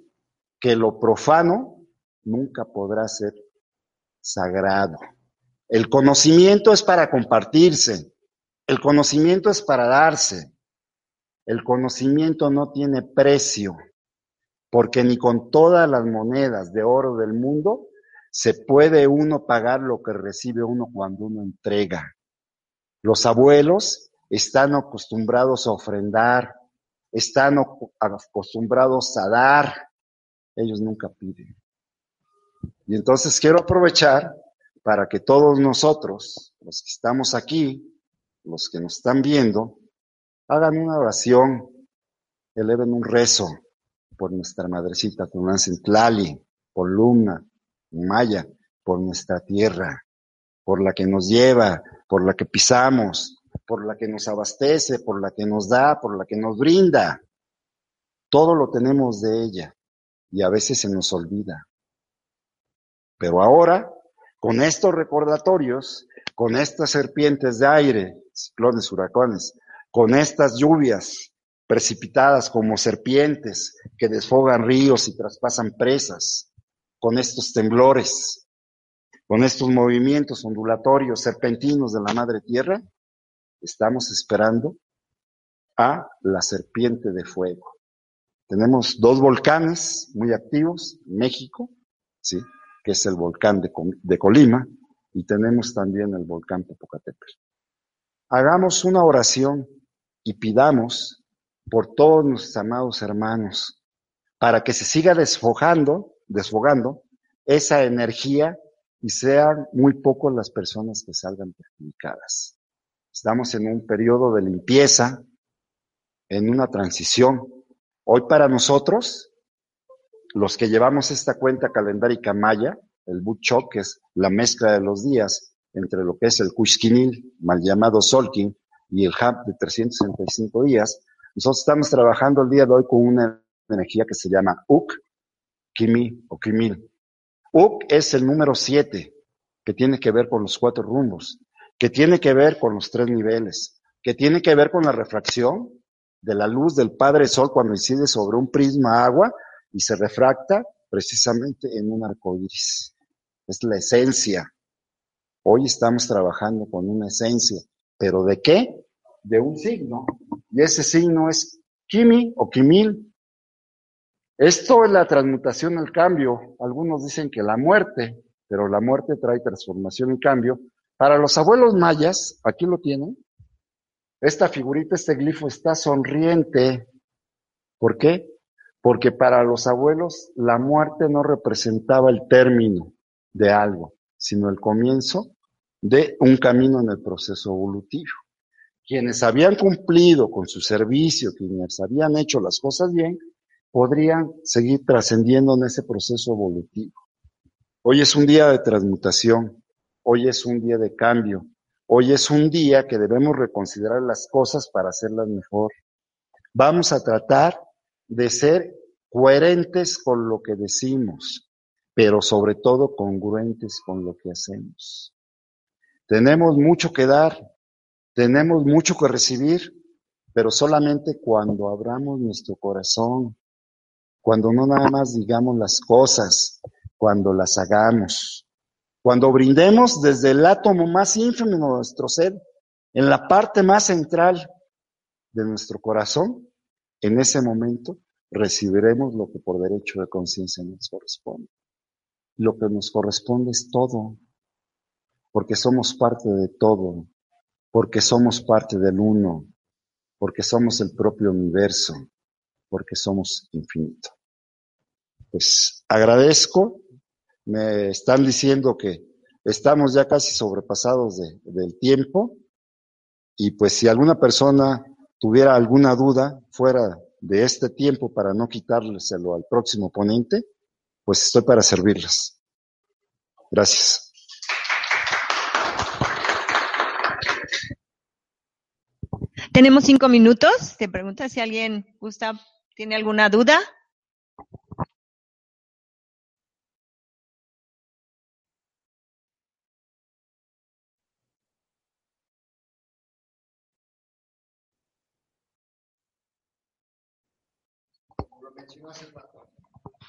que lo profano nunca podrá ser sagrado. El conocimiento es para compartirse, el conocimiento es para darse, el conocimiento no tiene precio, porque ni con todas las monedas de oro del mundo se puede uno pagar lo que recibe uno cuando uno entrega. Los abuelos están acostumbrados a ofrendar, están acostumbrados a dar, ellos nunca piden. Y entonces quiero aprovechar para que todos nosotros, los que estamos aquí, los que nos están viendo, hagan una oración, eleven un rezo por nuestra madrecita Tlali, por Luna, Maya, por nuestra tierra, por la que nos lleva, por la que pisamos, por la que nos abastece, por la que nos da, por la que nos brinda. Todo lo tenemos de ella y a veces se nos olvida. Pero ahora, con estos recordatorios, con estas serpientes de aire, ciclones, huracanes, con estas lluvias precipitadas como serpientes que desfogan ríos y traspasan presas, con estos temblores, con estos movimientos ondulatorios, serpentinos de la madre tierra, estamos esperando a la serpiente de fuego. Tenemos dos volcanes muy activos, México, ¿sí? que es el volcán de, Colima, y tenemos también el volcán Popocatépetl. Hagamos una oración y pidamos por todos nuestros amados hermanos para que se siga desfojando desfogando esa energía y sean muy pocos las personas que salgan perjudicadas. Estamos en un periodo de limpieza, en una transición. Hoy para nosotros, los que llevamos esta cuenta calendárica maya, el Butchok, que es la mezcla de los días entre lo que es el Kushkinil, mal llamado Solkin, y el Hab de 365 días, nosotros estamos trabajando el día de hoy con una energía que se llama Uk, Kimi o Kimil. Uk es el número 7, que tiene que ver con los cuatro rumbos, que tiene que ver con los tres niveles, que tiene que ver con la refracción de la luz del Padre Sol cuando incide sobre un prisma agua y se refracta precisamente en un arco iris. Es la esencia. Hoy estamos trabajando con una esencia. ¿Pero de qué? De un signo. Y ese signo es Kimi o Kimil. Esto es la transmutación, el cambio. Algunos dicen que la muerte, pero la muerte trae transformación y cambio. Para los abuelos mayas, aquí lo tienen, esta figurita, este glifo está sonriente. ¿Por qué? porque para los abuelos la muerte no representaba el término de algo, sino el comienzo de un camino en el proceso evolutivo. Quienes habían cumplido con su servicio, quienes habían hecho las cosas bien, podrían seguir trascendiendo en ese proceso evolutivo. Hoy es un día de transmutación, hoy es un día de cambio, hoy es un día que debemos reconsiderar las cosas para hacerlas mejor. Vamos a tratar de ser coherentes con lo que decimos, pero sobre todo congruentes con lo que hacemos. Tenemos mucho que dar, tenemos mucho que recibir, pero solamente cuando abramos nuestro corazón, cuando no nada más digamos las cosas, cuando las hagamos, cuando brindemos desde el átomo más ínfimo de nuestro ser, en la parte más central de nuestro corazón, en ese momento recibiremos lo que por derecho de conciencia nos corresponde. Lo que nos corresponde es todo, porque somos parte de todo, porque somos parte del uno, porque somos el propio universo, porque somos infinito. Pues agradezco, me están diciendo que estamos ya casi sobrepasados del tiempo y pues si alguna persona tuviera alguna duda fuera de este tiempo para no quitárselo al próximo ponente, pues estoy para servirles. Gracias. Tenemos cinco minutos. Te pregunta si alguien gusta, tiene alguna duda.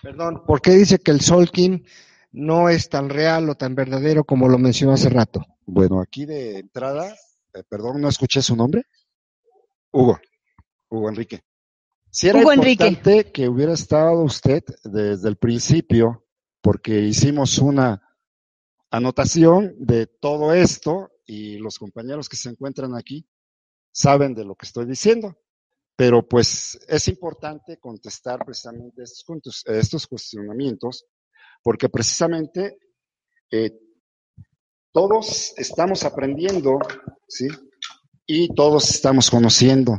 Perdón, ¿por qué dice que el Solkin no es tan real o tan verdadero como lo mencionó hace rato? Bueno, aquí de entrada, eh, perdón, no escuché su nombre. Hugo, Hugo Enrique. Si era importante que hubiera estado usted desde el principio, porque hicimos una anotación de todo esto y los compañeros que se encuentran aquí saben de lo que estoy diciendo. Pero pues es importante contestar precisamente estos, estos cuestionamientos porque precisamente eh, todos estamos aprendiendo, ¿sí? Y todos estamos conociendo.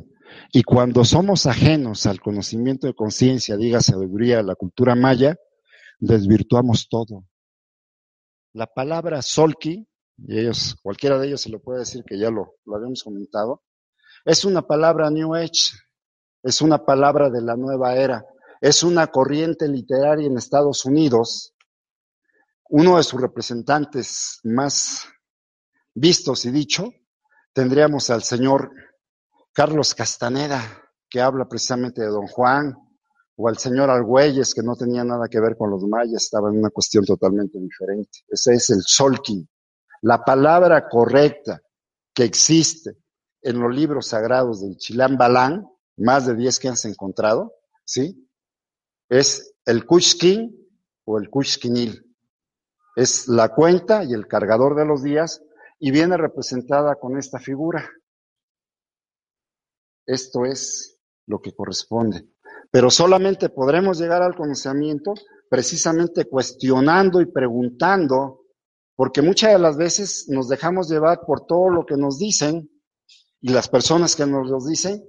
Y cuando somos ajenos al conocimiento de conciencia, diga sabiduría, la cultura maya, desvirtuamos todo. La palabra solki, y ellos, cualquiera de ellos se lo puede decir que ya lo, lo habíamos comentado, es una palabra New Age, es una palabra de la nueva era, es una corriente literaria en Estados Unidos. Uno de sus representantes más vistos y dicho, tendríamos al señor Carlos Castaneda, que habla precisamente de Don Juan, o al señor Argüelles, que no tenía nada que ver con los mayas, estaba en una cuestión totalmente diferente. Ese es el Solkin. La palabra correcta que existe en los libros sagrados del Chilán Balán, más de 10 que han encontrado, ¿sí? Es el Kushkin o el Kushkinil. Es la cuenta y el cargador de los días y viene representada con esta figura. Esto es lo que corresponde. Pero solamente podremos llegar al conocimiento precisamente cuestionando y preguntando porque muchas de las veces nos dejamos llevar por todo lo que nos dicen y las personas que nos lo dicen,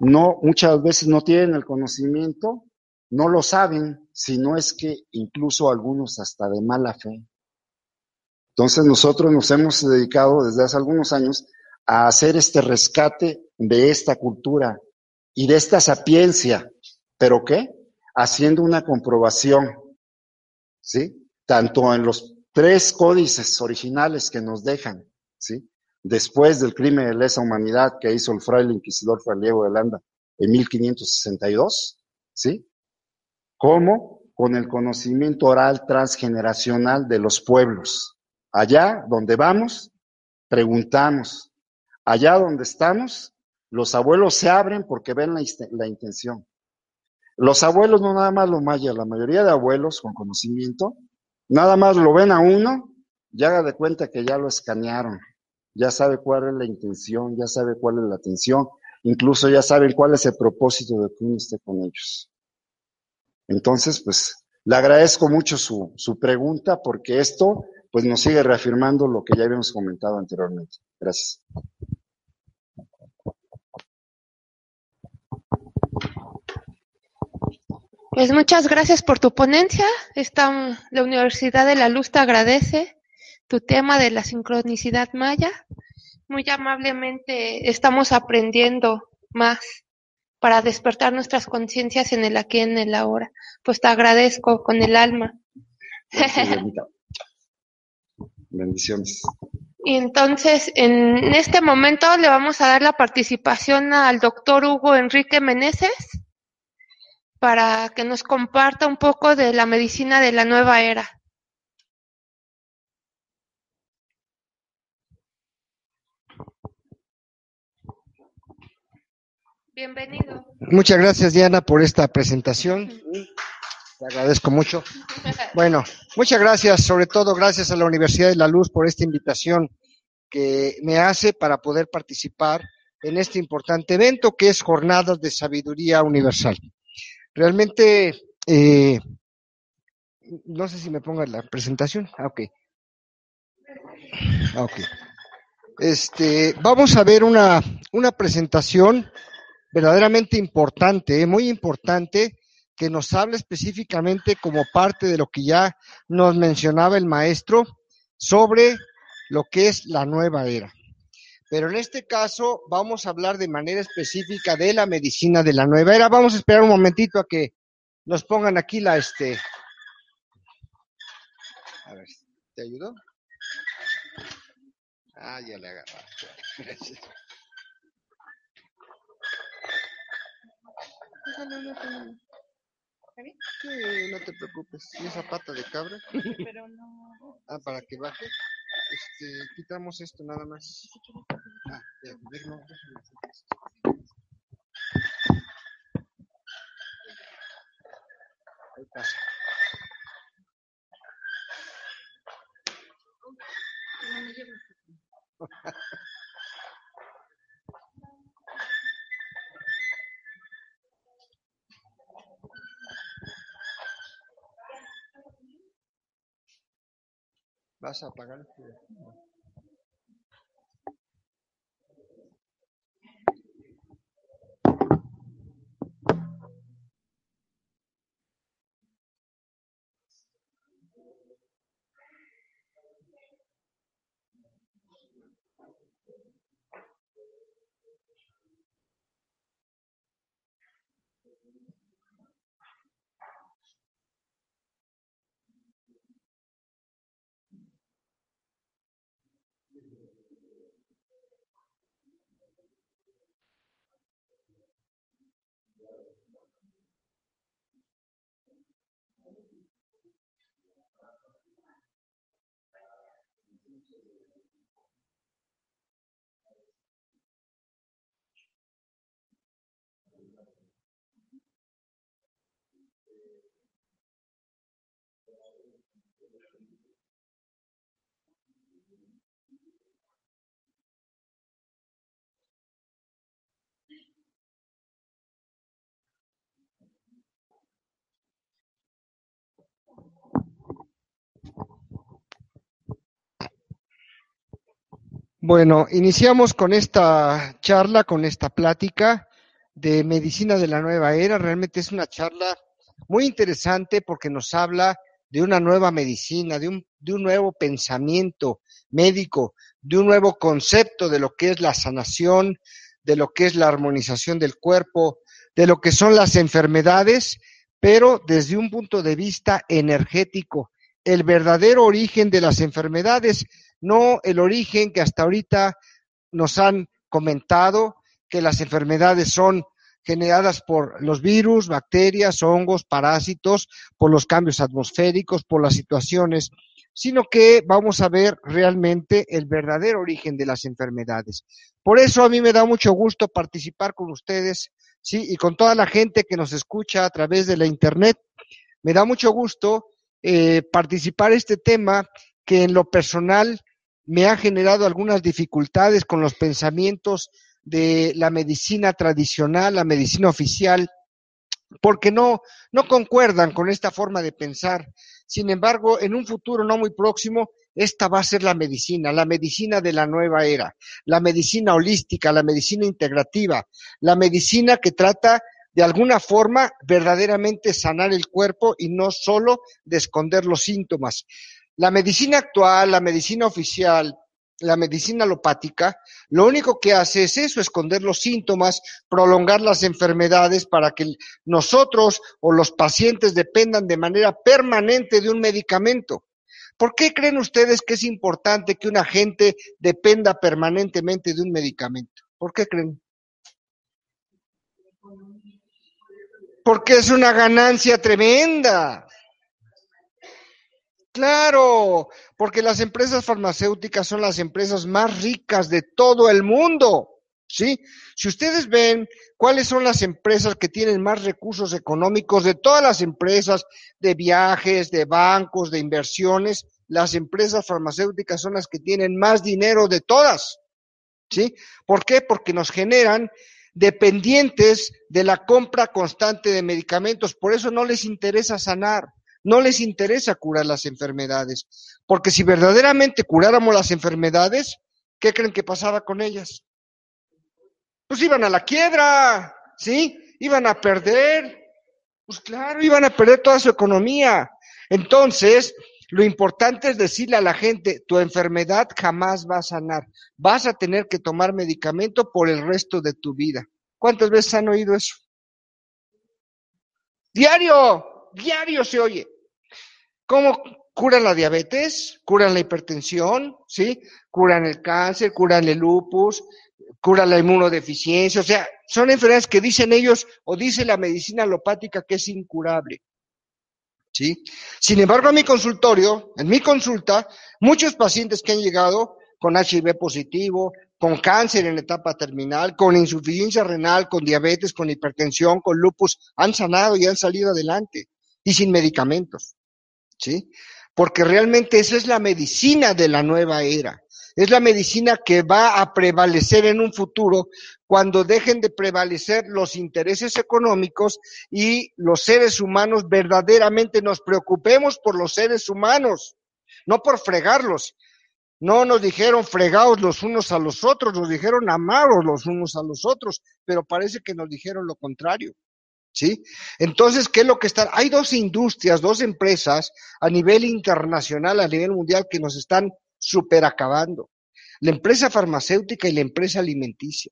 no, muchas veces no tienen el conocimiento, no lo saben, sino es que incluso algunos hasta de mala fe. Entonces nosotros nos hemos dedicado desde hace algunos años a hacer este rescate de esta cultura y de esta sapiencia. ¿Pero qué? Haciendo una comprobación, ¿sí? Tanto en los tres códices originales que nos dejan, ¿sí? Después del crimen de lesa humanidad que hizo el fraile inquisidor Faliego de Landa en 1562, ¿sí? Como con el conocimiento oral transgeneracional de los pueblos. Allá donde vamos, preguntamos. Allá donde estamos, los abuelos se abren porque ven la, intención. Los abuelos no nada más lo maya, la mayoría de abuelos con conocimiento, nada más lo ven a uno y haga de cuenta que ya lo escanearon, ya sabe cuál es la intención, ya sabe cuál es la atención, incluso ya saben cuál es el propósito de que uno esté con ellos. Entonces, pues, le agradezco mucho su, su pregunta porque esto, pues, nos sigue reafirmando lo que ya habíamos comentado anteriormente. Gracias. Pues muchas gracias por tu ponencia. Esta, la Universidad de la Luz te agradece tu tema de la sincronicidad maya. Muy amablemente estamos aprendiendo más para despertar nuestras conciencias en el aquí y en el ahora. Pues te agradezco con el alma. [LAUGHS] Bendiciones. Y entonces, en este momento le vamos a dar la participación al doctor Hugo Enrique Meneses para que nos comparta un poco de la medicina de la nueva era. Bienvenido. Muchas gracias, Diana, por esta presentación. Te agradezco mucho. Bueno, muchas gracias, sobre todo gracias a la Universidad de la Luz por esta invitación que me hace para poder participar en este importante evento que es Jornadas de Sabiduría Universal. Realmente, eh, no sé si me ponga la presentación. Ah. Ah. Este, vamos a ver una, una presentación verdaderamente importante, eh, muy importante, que nos habla específicamente como parte de lo que ya nos mencionaba el maestro sobre lo que es la nueva era. Pero en este caso vamos a hablar de manera específica de la medicina de la nueva era. Vamos a esperar un momentito a que nos pongan aquí la este. A ver, ¿te ayudó? Ah, ya le agarraste. Sí, no te preocupes. ¿Y esa pata de cabra? Pero no. Ah, para que baje. Este, quitamos esto nada más. Ah, ya, déjame, déjame. Ahí pasa. [LAUGHS] ¿Vas a apagar? Bueno, iniciamos con esta charla, con esta plática de medicina de la nueva era. Realmente es una charla muy interesante porque nos habla de una nueva medicina, de un, de un nuevo pensamiento médico, de un nuevo concepto de lo que es la sanación, de lo que es la armonización del cuerpo, de lo que son las enfermedades, pero desde un punto de vista energético, el verdadero origen de las enfermedades, no el origen que hasta ahorita nos han comentado, que las enfermedades son generadas por los virus, bacterias, hongos, parásitos, por los cambios atmosféricos, por las situaciones, sino que vamos a ver realmente el verdadero origen de las enfermedades. Por eso a mí me da mucho gusto participar con ustedes, sí, y con toda la gente que nos escucha a través de la internet. Me da mucho gusto eh, participar este tema que en lo personal me ha generado algunas dificultades con los pensamientos de la medicina tradicional, la medicina oficial, porque no, no concuerdan con esta forma de pensar. Sin embargo, en un futuro no muy próximo, esta va a ser la medicina, la medicina de la nueva era, la medicina holística, la medicina integrativa, la medicina que trata de alguna forma verdaderamente sanar el cuerpo y no solo de esconder los síntomas. La medicina actual, la medicina oficial, la medicina alopática, lo único que hace es eso, esconder los síntomas, prolongar las enfermedades para que nosotros o los pacientes dependan de manera permanente de un medicamento. ¿Por qué creen ustedes que es importante que una gente dependa permanentemente de un medicamento? ¿Por qué creen? Porque es una ganancia tremenda. Claro, porque las empresas farmacéuticas son las empresas más ricas de todo el mundo. ¿Sí? Si ustedes ven cuáles son las empresas que tienen más recursos económicos de todas las empresas de viajes, de bancos, de inversiones, las empresas farmacéuticas son las que tienen más dinero de todas. ¿Sí? ¿Por qué? Porque nos generan dependientes de la compra constante de medicamentos. Por eso no les interesa sanar. No les interesa curar las enfermedades, porque si verdaderamente curáramos las enfermedades, ¿qué creen que pasaba con ellas? Pues iban a la quiebra, ¿sí? Iban a perder, pues claro, iban a perder toda su economía. Entonces, lo importante es decirle a la gente, tu enfermedad jamás va a sanar, vas a tener que tomar medicamento por el resto de tu vida. ¿Cuántas veces han oído eso? Diario, diario se oye. ¿Cómo curan la diabetes? ¿Curan la hipertensión? ¿Sí? ¿Curan el cáncer? ¿Curan el lupus? ¿Curan la inmunodeficiencia? O sea, son enfermedades que dicen ellos o dice la medicina alopática que es incurable. ¿Sí? Sin embargo, a mi consultorio, en mi consulta, muchos pacientes que han llegado con HIV positivo, con cáncer en etapa terminal, con insuficiencia renal, con diabetes, con hipertensión, con lupus, han sanado y han salido adelante y sin medicamentos. ¿Sí? Porque realmente esa es la medicina de la nueva era. Es la medicina que va a prevalecer en un futuro cuando dejen de prevalecer los intereses económicos y los seres humanos verdaderamente nos preocupemos por los seres humanos, no por fregarlos. No nos dijeron fregaos los unos a los otros, nos dijeron amaros los unos a los otros, pero parece que nos dijeron lo contrario. ¿Sí? Entonces, ¿qué es lo que están? Hay dos industrias, dos empresas a nivel internacional, a nivel mundial, que nos están superacabando. La empresa farmacéutica y la empresa alimenticia.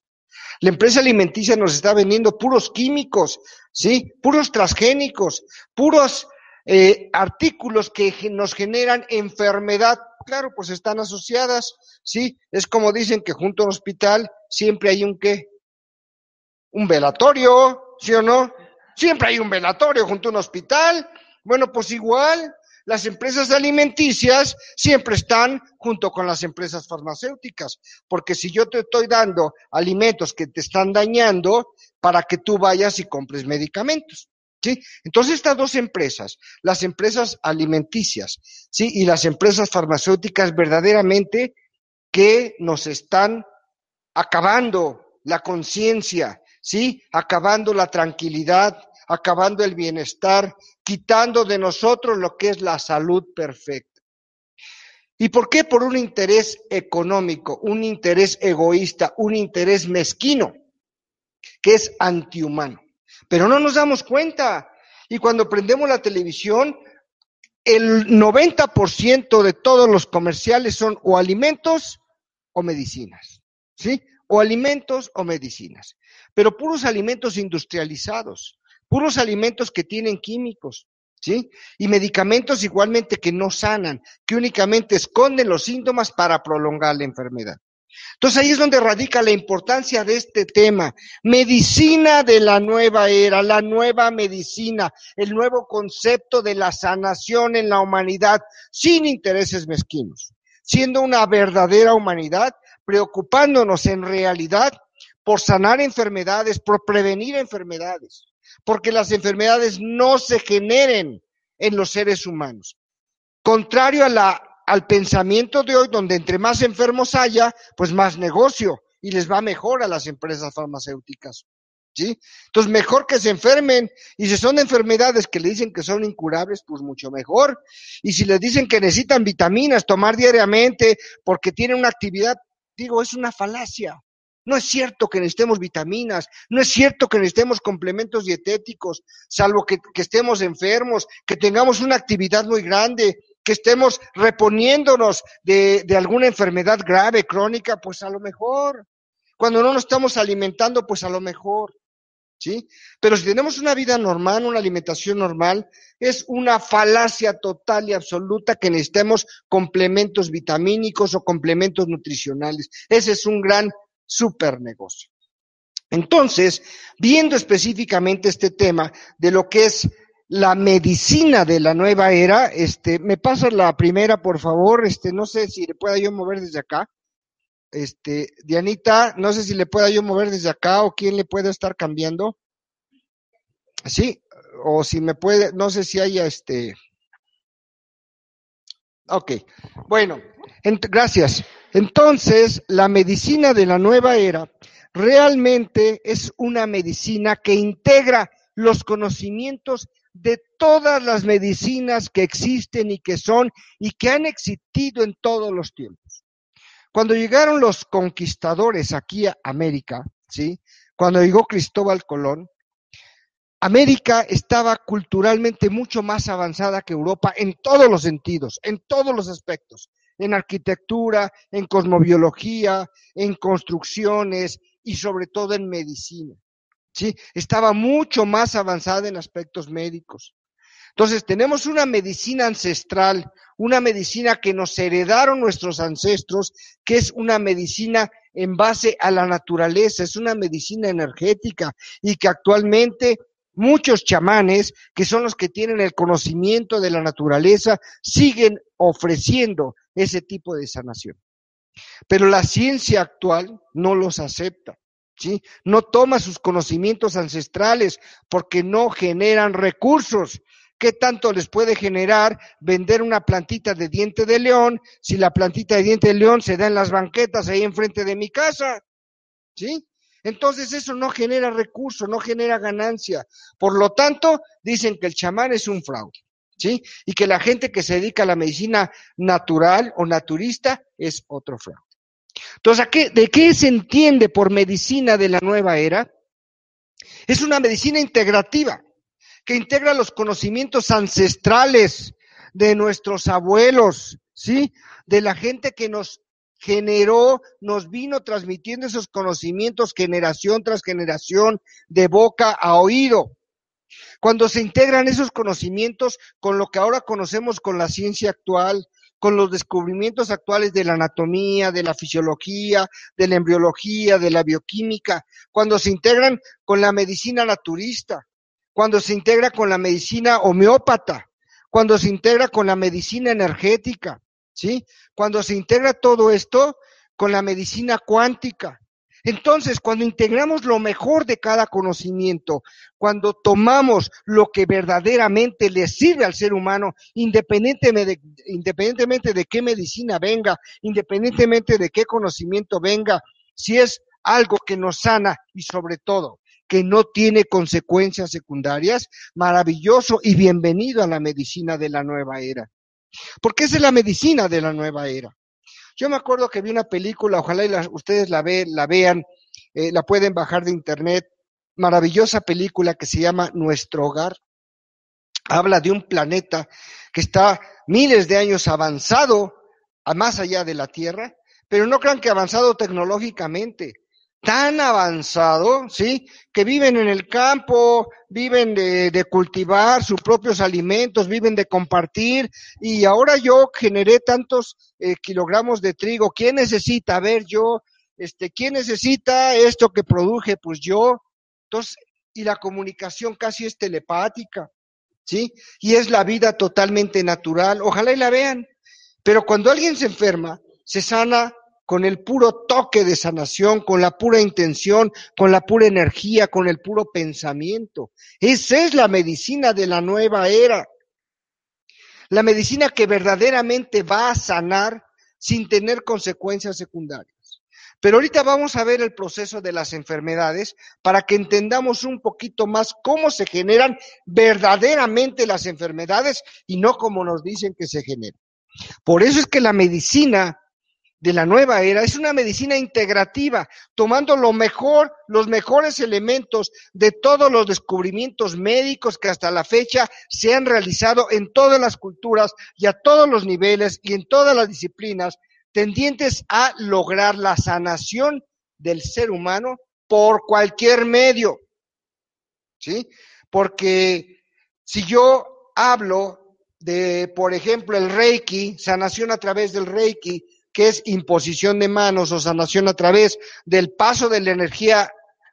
La empresa alimenticia nos está vendiendo puros químicos, ¿sí? Puros transgénicos, puros eh, artículos que nos generan enfermedad. Claro, pues están asociadas, ¿sí? Es como dicen que junto a un hospital siempre hay un qué? Un velatorio, ¿sí o no? Siempre hay un velatorio junto a un hospital. Bueno, pues igual, las empresas alimenticias siempre están junto con las empresas farmacéuticas, porque si yo te estoy dando alimentos que te están dañando para que tú vayas y compres medicamentos. ¿Sí? Entonces estas dos empresas, las empresas alimenticias, ¿sí? y las empresas farmacéuticas verdaderamente que nos están acabando la conciencia, ¿sí? Acabando la tranquilidad, acabando el bienestar, quitando de nosotros lo que es la salud perfecta. ¿Y por qué? Por un interés económico, un interés egoísta, un interés mezquino, que es antihumano. Pero no nos damos cuenta. Y cuando prendemos la televisión, el 90% de todos los comerciales son o alimentos o medicinas, ¿sí? O alimentos o medicinas. Pero puros alimentos industrializados, puros alimentos que tienen químicos, ¿sí? Y medicamentos igualmente que no sanan, que únicamente esconden los síntomas para prolongar la enfermedad. Entonces ahí es donde radica la importancia de este tema. Medicina de la nueva era, la nueva medicina, el nuevo concepto de la sanación en la humanidad sin intereses mezquinos, siendo una verdadera humanidad, preocupándonos en realidad por sanar enfermedades, por prevenir enfermedades, porque las enfermedades no se generen en los seres humanos. Contrario al pensamiento de hoy, donde entre más enfermos haya, pues más negocio y les va mejor a las empresas farmacéuticas. ¿Sí? Entonces, mejor que se enfermen. Y si son enfermedades que le dicen que son incurables, pues mucho mejor. Y si les dicen que necesitan vitaminas, tomar diariamente, porque tienen una actividad, digo, es una falacia. No es cierto que necesitemos vitaminas, no es cierto que necesitemos complementos dietéticos, salvo que, estemos enfermos, que tengamos una actividad muy grande, que estemos reponiéndonos de alguna enfermedad grave, crónica, pues a lo mejor. Cuando no nos estamos alimentando, pues a lo mejor. ¿Sí? Pero si tenemos una vida normal, una alimentación normal, es una falacia total y absoluta que necesitemos complementos vitamínicos o complementos nutricionales. Ese es un gran super negocio. Entonces, viendo específicamente este tema de lo que es la medicina de la nueva era. Este, me pasa la primera, por favor. Este, no sé si le pueda yo mover desde acá. Este, Dianita, no sé si le pueda yo mover desde acá o quién le puede estar cambiando. Sí, o si me puede, no sé si haya este. Ok, bueno, gracias. Entonces, la medicina de la nueva era realmente es una medicina que integra los conocimientos de todas las medicinas que existen y que son y que han existido en todos los tiempos. Cuando llegaron los conquistadores aquí a América, ¿sí? Cuando llegó Cristóbal Colón, América estaba culturalmente mucho más avanzada que Europa en todos los sentidos, en todos los aspectos, en arquitectura, en cosmobiología, en construcciones y sobre todo en medicina. ¿sí? Estaba mucho más avanzada en aspectos médicos. Entonces, tenemos una medicina ancestral, una medicina que nos heredaron nuestros ancestros, que es una medicina en base a la naturaleza, es una medicina energética y que actualmente muchos chamanes, que son los que tienen el conocimiento de la naturaleza, siguen ofreciendo ese tipo de sanación. Pero la ciencia actual no los acepta. ¿sí? No toma sus conocimientos ancestrales porque no generan recursos. ¿Qué tanto les puede generar vender una plantita de diente de león si la plantita de diente de león se da en las banquetas ahí enfrente de mi casa? ¿Sí? Entonces eso no genera recursos, no genera ganancia. Por lo tanto, dicen que el chamán es un fraude. ¿Sí? Y que la gente que se dedica a la medicina natural o naturista es otro fraude. Entonces, ¿de qué se entiende por medicina de la nueva era? Es una medicina integrativa, que integra los conocimientos ancestrales de nuestros abuelos, ¿sí? De la gente que nos generó, nos vino transmitiendo esos conocimientos generación tras generación, de boca a oído. Cuando se integran esos conocimientos con lo que ahora conocemos con la ciencia actual, con los descubrimientos actuales de la anatomía, de la fisiología, de la embriología, de la bioquímica, cuando se integran con la medicina naturista, cuando se integra con la medicina homeópata, cuando se integra con la medicina energética, ¿sí? Cuando se integra todo esto con la medicina cuántica, entonces, cuando integramos lo mejor de cada conocimiento, cuando tomamos lo que verdaderamente le sirve al ser humano, independientemente de, independientemente de qué medicina venga, independientemente de qué conocimiento venga, si es algo que nos sana y sobre todo que no tiene consecuencias secundarias, maravilloso y bienvenido a la medicina de la nueva era. Porque esa es la medicina de la nueva era. Yo me acuerdo que vi una película, ojalá ustedes la, la vean, eh, la pueden bajar de internet, maravillosa película que se llama Nuestro Hogar. Habla de un planeta que está miles de años avanzado a más allá de la Tierra, pero no crean que avanzado tecnológicamente, tan avanzado, ¿sí? Que viven en el campo, viven de, cultivar sus propios alimentos, viven de compartir, y ahora yo generé tantos eh, kilogramos de trigo, ¿quién necesita? A ver, yo, este, ¿quién necesita esto que produje? Pues yo. Entonces, y la comunicación casi es telepática, ¿sí? Y es la vida totalmente natural, ojalá y la vean. Pero cuando alguien se enferma, se sana con el puro toque de sanación, con la pura intención, con la pura energía, con el puro pensamiento. Esa es la medicina de la nueva era. La medicina que verdaderamente va a sanar sin tener consecuencias secundarias. Pero ahorita vamos a ver el proceso de las enfermedades para que entendamos un poquito más cómo se generan verdaderamente las enfermedades y no como nos dicen que se generan. Por eso es que la medicina de la nueva era es una medicina integrativa, tomando lo mejor, los mejores elementos de todos los descubrimientos médicos que hasta la fecha se han realizado en todas las culturas y a todos los niveles y en todas las disciplinas tendientes a lograr la sanación del ser humano por cualquier medio. ¿Sí? Porque si yo hablo de, por ejemplo, el Reiki, sanación a través del Reiki, que es imposición de manos o sanación a través del paso de la energía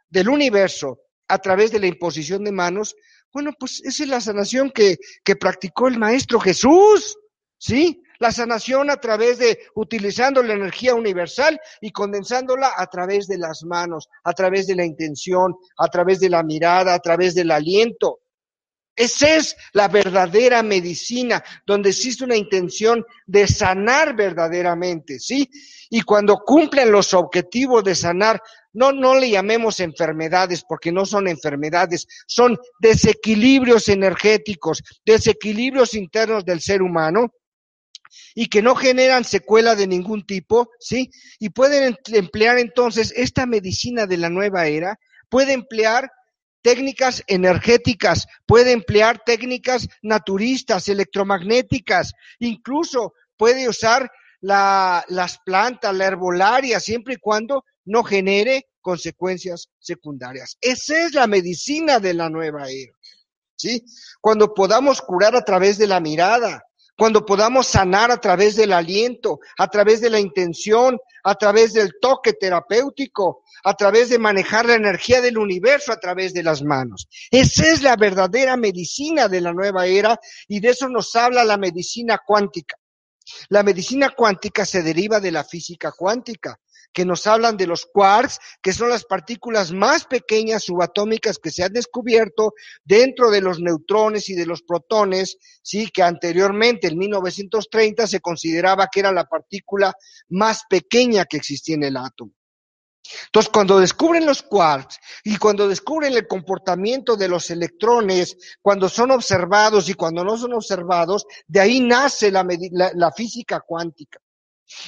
del universo a través de la imposición de manos, bueno, pues esa es la sanación que, que practicó el Maestro Jesús, ¿sí? La sanación a través de utilizando la energía universal y condensándola a través de las manos, a través de la intención, a través de la mirada, a través del aliento. Esa es la verdadera medicina, donde existe una intención de sanar verdaderamente, ¿sí? Y cuando cumplen los objetivos de sanar, no, no le llamemos enfermedades, porque no son enfermedades, son desequilibrios energéticos, desequilibrios internos del ser humano, y que no generan secuela de ningún tipo, ¿sí? Y pueden emplear entonces esta medicina de la nueva era, puede emplear técnicas energéticas, puede emplear técnicas naturistas, electromagnéticas, incluso puede usar las plantas, la herbolaria, siempre y cuando no genere consecuencias secundarias. Esa es la medicina de la nueva era. ¿Sí? Cuando podamos curar a través de la mirada, cuando podamos sanar a través del aliento, a través de la intención, a través del toque terapéutico, a través de manejar la energía del universo a través de las manos. Esa es la verdadera medicina de la nueva era y de eso nos habla la medicina cuántica. La medicina cuántica se deriva de la física cuántica que nos hablan de los quarks, que son las partículas más pequeñas subatómicas que se han descubierto dentro de los neutrones y de los protones, sí, que anteriormente en 1930 se consideraba que era la partícula más pequeña que existía en el átomo. Entonces, cuando descubren los quarks y cuando descubren el comportamiento de los electrones, cuando son observados y cuando no son observados, de ahí nace la, la física cuántica.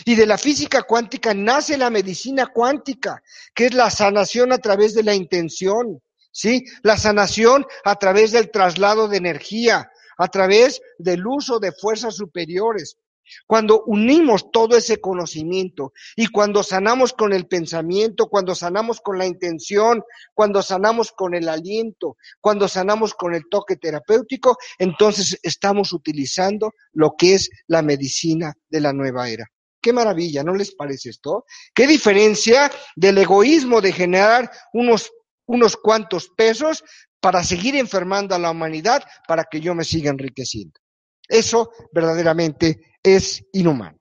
Y de la física cuántica nace la medicina cuántica, que es la sanación a través de la intención, ¿sí? La sanación a través del traslado de energía, a través del uso de fuerzas superiores. Cuando unimos todo ese conocimiento y cuando sanamos con el pensamiento, cuando sanamos con la intención, cuando sanamos con el aliento, cuando sanamos con el toque terapéutico, entonces estamos utilizando lo que es la medicina de la nueva era. Qué maravilla, ¿no les parece esto? Qué diferencia del egoísmo de generar unos, unos cuantos pesos para seguir enfermando a la humanidad para que yo me siga enriqueciendo. Eso verdaderamente es inhumano.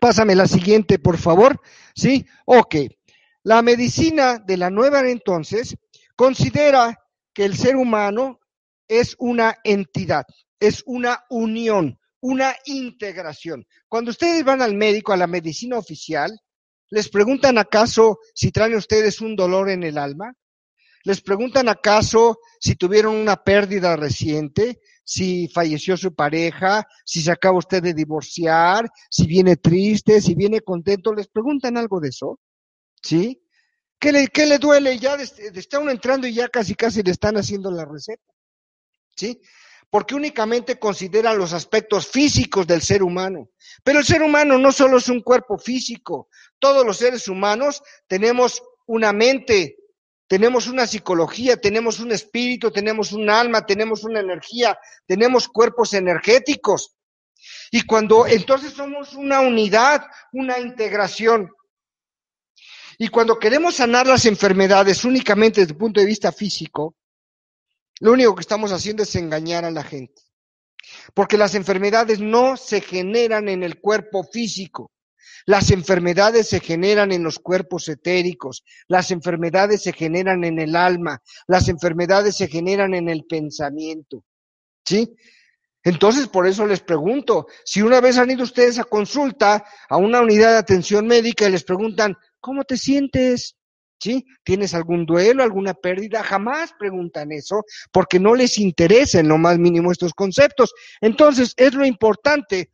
Pásame la siguiente, por favor. ¿Sí? Ok. La medicina de la nueva entonces considera que el ser humano es una entidad, es una unión una integración. Cuando ustedes van al médico, a la medicina oficial, les preguntan acaso si traen ustedes un dolor en el alma. Les preguntan acaso si tuvieron una pérdida reciente, si falleció su pareja, si se acaba usted de divorciar, si viene triste, si viene contento. ¿Les preguntan algo de eso? ¿Sí? ¿Qué le, qué le duele? Ya está uno entrando y ya casi casi le están haciendo la receta. ¿Sí? Porque únicamente considera los aspectos físicos del ser humano. Pero el ser humano no solo es un cuerpo físico. Todos los seres humanos tenemos una mente, tenemos una psicología, tenemos un espíritu, tenemos un alma, tenemos una energía, tenemos cuerpos energéticos. Y cuando entonces somos una unidad, una integración. Y cuando queremos sanar las enfermedades únicamente desde el punto de vista físico, lo único que estamos haciendo es engañar a la gente. Porque las enfermedades no se generan en el cuerpo físico. Las enfermedades se generan en los cuerpos etéricos, las enfermedades se generan en el alma, las enfermedades se generan en el pensamiento. ¿Sí? Entonces, por eso les pregunto, si una vez han ido ustedes a consulta a una unidad de atención médica y les preguntan, ¿cómo te sientes? ¿Sí? ¿Tienes algún duelo, alguna pérdida? Jamás preguntan eso porque no les interesa lo más mínimo estos conceptos. Entonces, es lo importante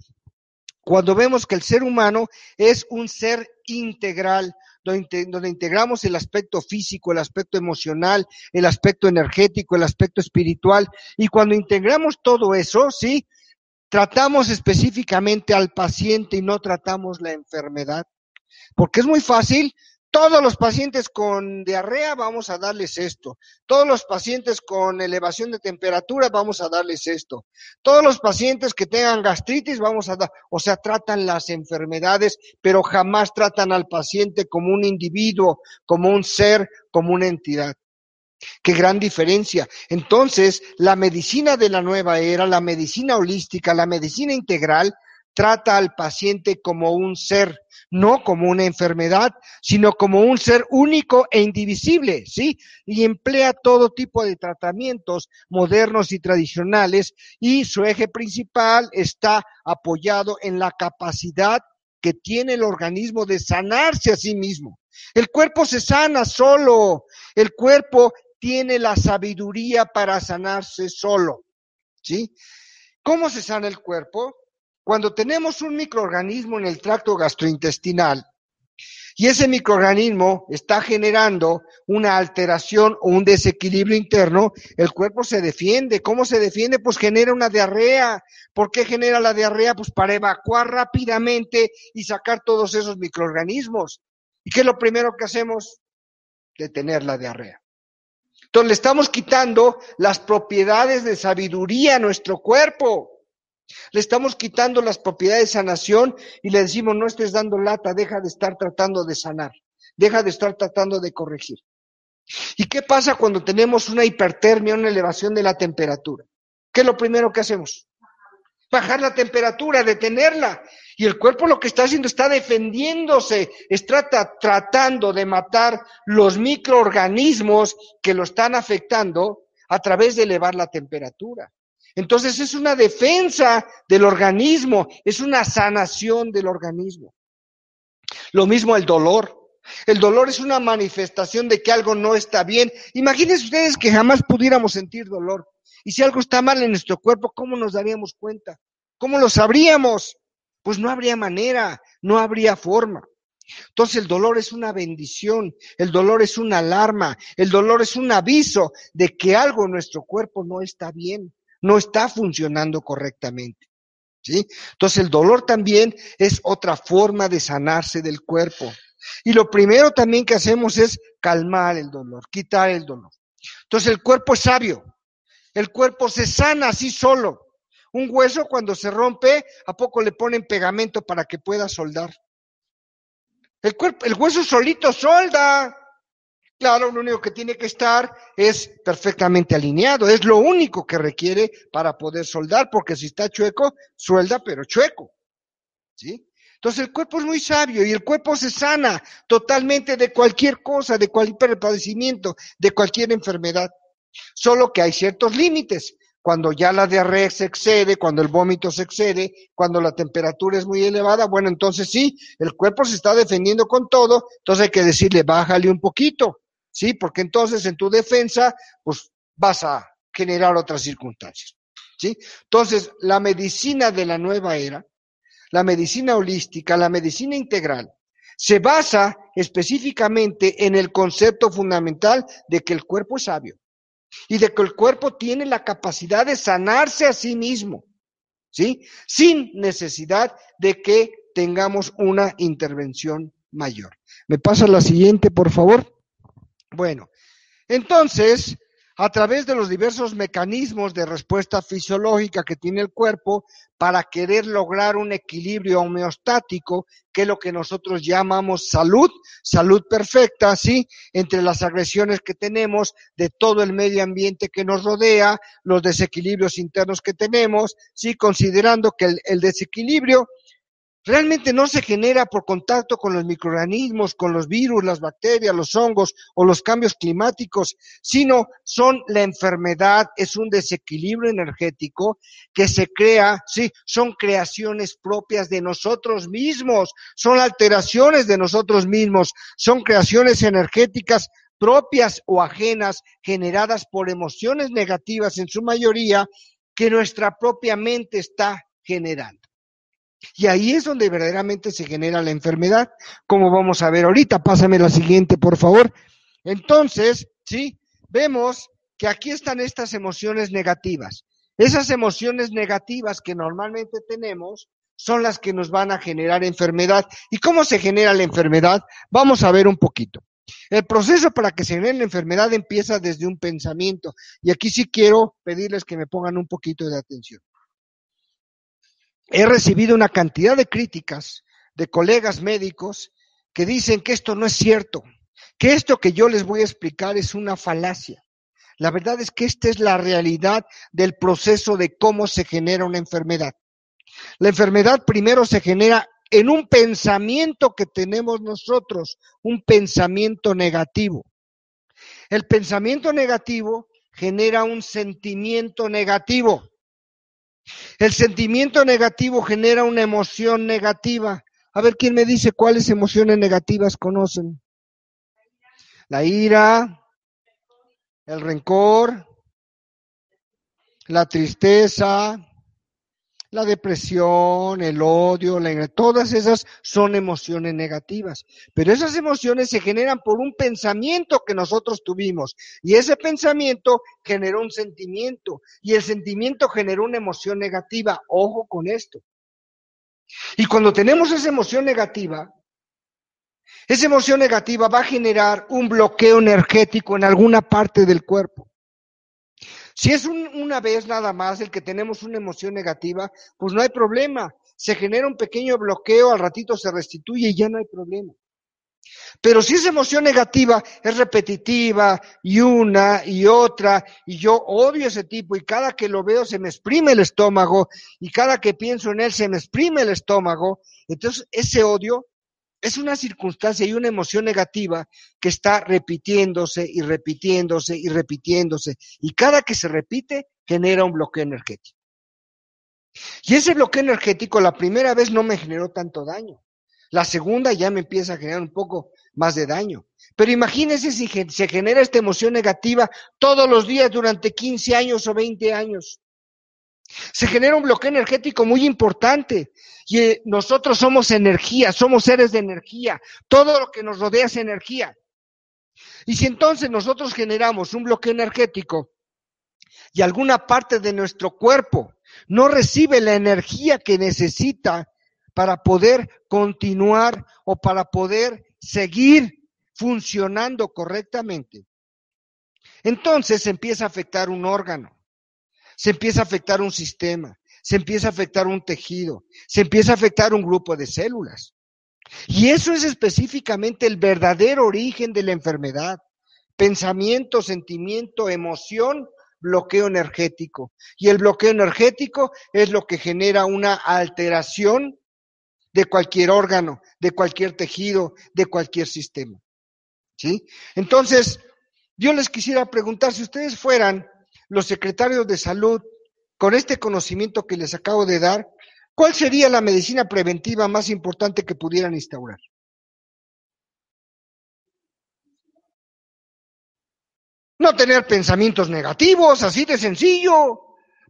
cuando vemos que el ser humano es un ser integral, donde, integramos el aspecto físico, el aspecto emocional, el aspecto energético, el aspecto espiritual, y cuando integramos todo eso, ¿sí? Tratamos específicamente al paciente y no tratamos la enfermedad. Porque es muy fácil todos los pacientes con diarrea vamos a darles esto. Todos los pacientes con elevación de temperatura vamos a darles esto. Todos los pacientes que tengan gastritis vamos a dar, o sea, tratan las enfermedades, pero jamás tratan al paciente como un individuo, como un ser, como una entidad. Qué gran diferencia. Entonces, la medicina de la nueva era, la medicina holística, la medicina integral, trata al paciente como un ser, no como una enfermedad, sino como un ser único e indivisible, ¿sí? Y emplea todo tipo de tratamientos modernos y tradicionales y su eje principal está apoyado en la capacidad que tiene el organismo de sanarse a sí mismo. El cuerpo se sana solo, el cuerpo tiene la sabiduría para sanarse solo, ¿sí? ¿Cómo se sana el cuerpo? Cuando tenemos un microorganismo en el tracto gastrointestinal y ese microorganismo está generando una alteración o un desequilibrio interno, el cuerpo se defiende. ¿Cómo se defiende? Pues genera una diarrea. ¿Por qué genera la diarrea? Pues para evacuar rápidamente y sacar todos esos microorganismos. ¿Y qué es lo primero que hacemos? Detener la diarrea. Entonces le estamos quitando las propiedades de sabiduría a nuestro cuerpo. Le estamos quitando las propiedades de sanación y le decimos, no estés dando lata, deja de estar tratando de sanar, deja de estar tratando de corregir. ¿Y qué pasa cuando tenemos una hipertermia, una elevación de la temperatura? ¿Qué es lo primero que hacemos? Bajar la temperatura, detenerla. Y el cuerpo lo que está haciendo está defendiéndose, está tratando de matar los microorganismos que lo están afectando a través de elevar la temperatura. Entonces es una defensa del organismo, es una sanación del organismo. Lo mismo el dolor. El dolor es una manifestación de que algo no está bien. Imagínense ustedes que jamás pudiéramos sentir dolor. Y si algo está mal en nuestro cuerpo, ¿cómo nos daríamos cuenta? ¿Cómo lo sabríamos? Pues no habría manera, no habría forma. Entonces el dolor es una bendición, el dolor es una alarma, el dolor es un aviso de que algo en nuestro cuerpo no está bien no está funcionando correctamente. ¿sí? Entonces el dolor también es otra forma de sanarse del cuerpo. Y lo primero también que hacemos es calmar el dolor, quitar el dolor. Entonces el cuerpo es sabio, el cuerpo se sana así solo. Un hueso cuando se rompe, ¿a poco le ponen pegamento para que pueda soldar? El, cuerpo, el hueso solito solda. Claro, lo único que tiene que estar es perfectamente alineado, es lo único que requiere para poder soldar, porque si está chueco, suelda, pero chueco. ¿Sí? Entonces el cuerpo es muy sabio y el cuerpo se sana totalmente de cualquier cosa, de cualquier padecimiento, de cualquier enfermedad. Solo que hay ciertos límites. Cuando ya la diarrea se excede, cuando el vómito se excede, cuando la temperatura es muy elevada, bueno, entonces sí, el cuerpo se está defendiendo con todo, entonces hay que decirle, bájale un poquito. ¿Sí? Porque entonces en tu defensa, pues vas a generar otras circunstancias, ¿sí? Entonces, la medicina de la nueva era, la medicina holística, la medicina integral, se basa específicamente en el concepto fundamental de que el cuerpo es sabio y de que el cuerpo tiene la capacidad de sanarse a sí mismo, ¿sí? Sin necesidad de que tengamos una intervención mayor. ¿Me pasa la siguiente, por favor? Bueno, entonces, a través de los diversos mecanismos de respuesta fisiológica que tiene el cuerpo para querer lograr un equilibrio homeostático, que es lo que nosotros llamamos salud, salud perfecta, ¿sí? Entre las agresiones que tenemos de todo el medio ambiente que nos rodea, los desequilibrios internos que tenemos, ¿sí? Considerando que el, el desequilibrio realmente no se genera por contacto con los microorganismos, con los virus, las bacterias, los hongos o los cambios climáticos, sino son la enfermedad, es un desequilibrio energético que se crea, sí, son creaciones propias de nosotros mismos, son alteraciones de nosotros mismos, son creaciones energéticas propias o ajenas generadas por emociones negativas en su mayoría que nuestra propia mente está generando. Y ahí es donde verdaderamente se genera la enfermedad, como vamos a ver ahorita. Pásame la siguiente, por favor. Entonces, sí, vemos que aquí están estas emociones negativas. Esas emociones negativas que normalmente tenemos son las que nos van a generar enfermedad. ¿Y cómo se genera la enfermedad? Vamos a ver un poquito. El proceso para que se genere la enfermedad empieza desde un pensamiento. Y aquí sí quiero pedirles que me pongan un poquito de atención he recibido una cantidad de críticas de colegas médicos que dicen que esto no es cierto, que esto que yo les voy a explicar es una falacia. La verdad es que esta es la realidad del proceso de cómo se genera una enfermedad. La enfermedad primero se genera en un pensamiento que tenemos nosotros, un pensamiento negativo. El pensamiento negativo genera un sentimiento negativo. El sentimiento negativo genera una emoción negativa. A ver quién me dice cuáles emociones negativas conocen. La ira, el rencor, la tristeza, la depresión, el odio, la, todas esas son emociones negativas. Pero esas emociones se generan por un pensamiento que nosotros tuvimos. Y ese pensamiento generó un sentimiento. Y el sentimiento generó una emoción negativa. Ojo con esto. Y cuando tenemos esa emoción negativa, esa emoción negativa va a generar un bloqueo energético en alguna parte del cuerpo. Si es una vez nada más el que tenemos una emoción negativa, pues no hay problema. Se genera un pequeño bloqueo, al ratito se restituye y ya no hay problema. Pero si esa emoción negativa es repetitiva y una y otra, y yo odio ese tipo y cada que lo veo se me exprime el estómago y cada que pienso en él se me exprime el estómago, entonces ese odio es una circunstancia y una emoción negativa que está repitiéndose y repitiéndose y repitiéndose. Y cada que se repite genera un bloqueo energético. Y ese bloqueo energético la primera vez no me generó tanto daño. La segunda ya me empieza a generar un poco más de daño. Pero imagínense si se genera esta emoción negativa todos los días durante 15 años o 20 años. Se genera un bloqueo energético muy importante y eh, nosotros somos energía, somos seres de energía. Todo lo que nos rodea es energía. Y si entonces nosotros generamos un bloqueo energético y alguna parte de nuestro cuerpo no recibe la energía que necesita para poder continuar o para poder seguir funcionando correctamente, entonces empieza a afectar un órgano se empieza a afectar un sistema, se empieza a afectar un tejido, se empieza a afectar un grupo de células. Y eso es específicamente el verdadero origen de la enfermedad. Pensamiento, sentimiento, emoción, bloqueo energético. Y el bloqueo energético es lo que genera una alteración de cualquier órgano, de cualquier tejido, de cualquier sistema. ¿Sí? Entonces, yo les quisiera preguntar, si ustedes fueran los secretarios de salud, con este conocimiento que les acabo de dar, ¿cuál sería la medicina preventiva más importante que pudieran instaurar? No tener pensamientos negativos, así de sencillo.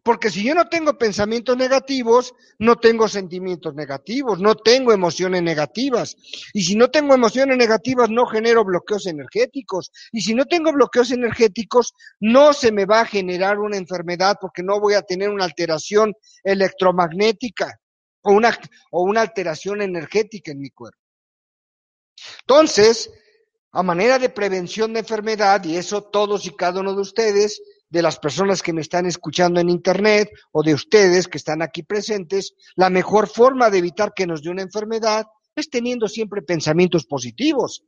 Porque si yo no tengo pensamientos negativos, no tengo sentimientos negativos, no tengo emociones negativas. Y si no tengo emociones negativas, no genero bloqueos energéticos. Y si no tengo bloqueos energéticos, no se me va a generar una enfermedad porque no voy a tener una alteración electromagnética o una, o una alteración energética en mi cuerpo. Entonces, a manera de prevención de enfermedad, y eso todos y cada uno de ustedes, de las personas que me están escuchando en Internet o de ustedes que están aquí presentes, la mejor forma de evitar que nos dé una enfermedad es teniendo siempre pensamientos positivos.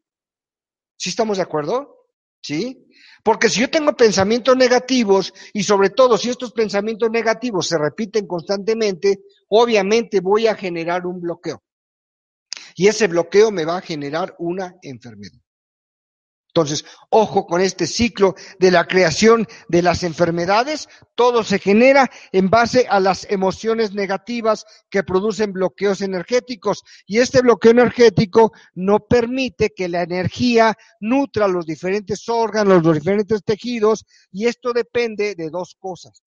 ¿Sí estamos de acuerdo? ¿Sí? Porque si yo tengo pensamientos negativos y sobre todo si estos pensamientos negativos se repiten constantemente, obviamente voy a generar un bloqueo. Y ese bloqueo me va a generar una enfermedad. Entonces, ojo con este ciclo de la creación de las enfermedades. Todo se genera en base a las emociones negativas que producen bloqueos energéticos. Y este bloqueo energético no permite que la energía nutra los diferentes órganos, los diferentes tejidos. Y esto depende de dos cosas.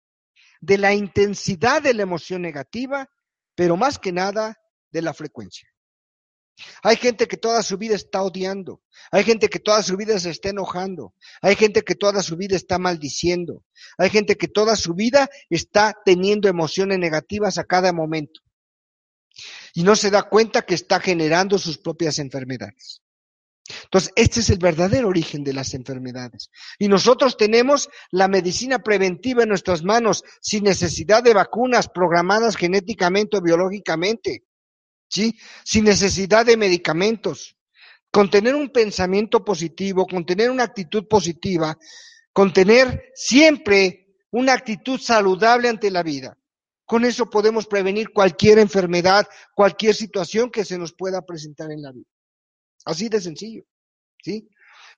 De la intensidad de la emoción negativa, pero más que nada de la frecuencia. Hay gente que toda su vida está odiando. Hay gente que toda su vida se está enojando. Hay gente que toda su vida está maldiciendo. Hay gente que toda su vida está teniendo emociones negativas a cada momento. Y no se da cuenta que está generando sus propias enfermedades. Entonces, este es el verdadero origen de las enfermedades. Y nosotros tenemos la medicina preventiva en nuestras manos, sin necesidad de vacunas programadas genéticamente o biológicamente. ¿Sí? Sin necesidad de medicamentos. Con tener un pensamiento positivo, con tener una actitud positiva, con tener siempre una actitud saludable ante la vida. Con eso podemos prevenir cualquier enfermedad, cualquier situación que se nos pueda presentar en la vida. Así de sencillo, ¿sí?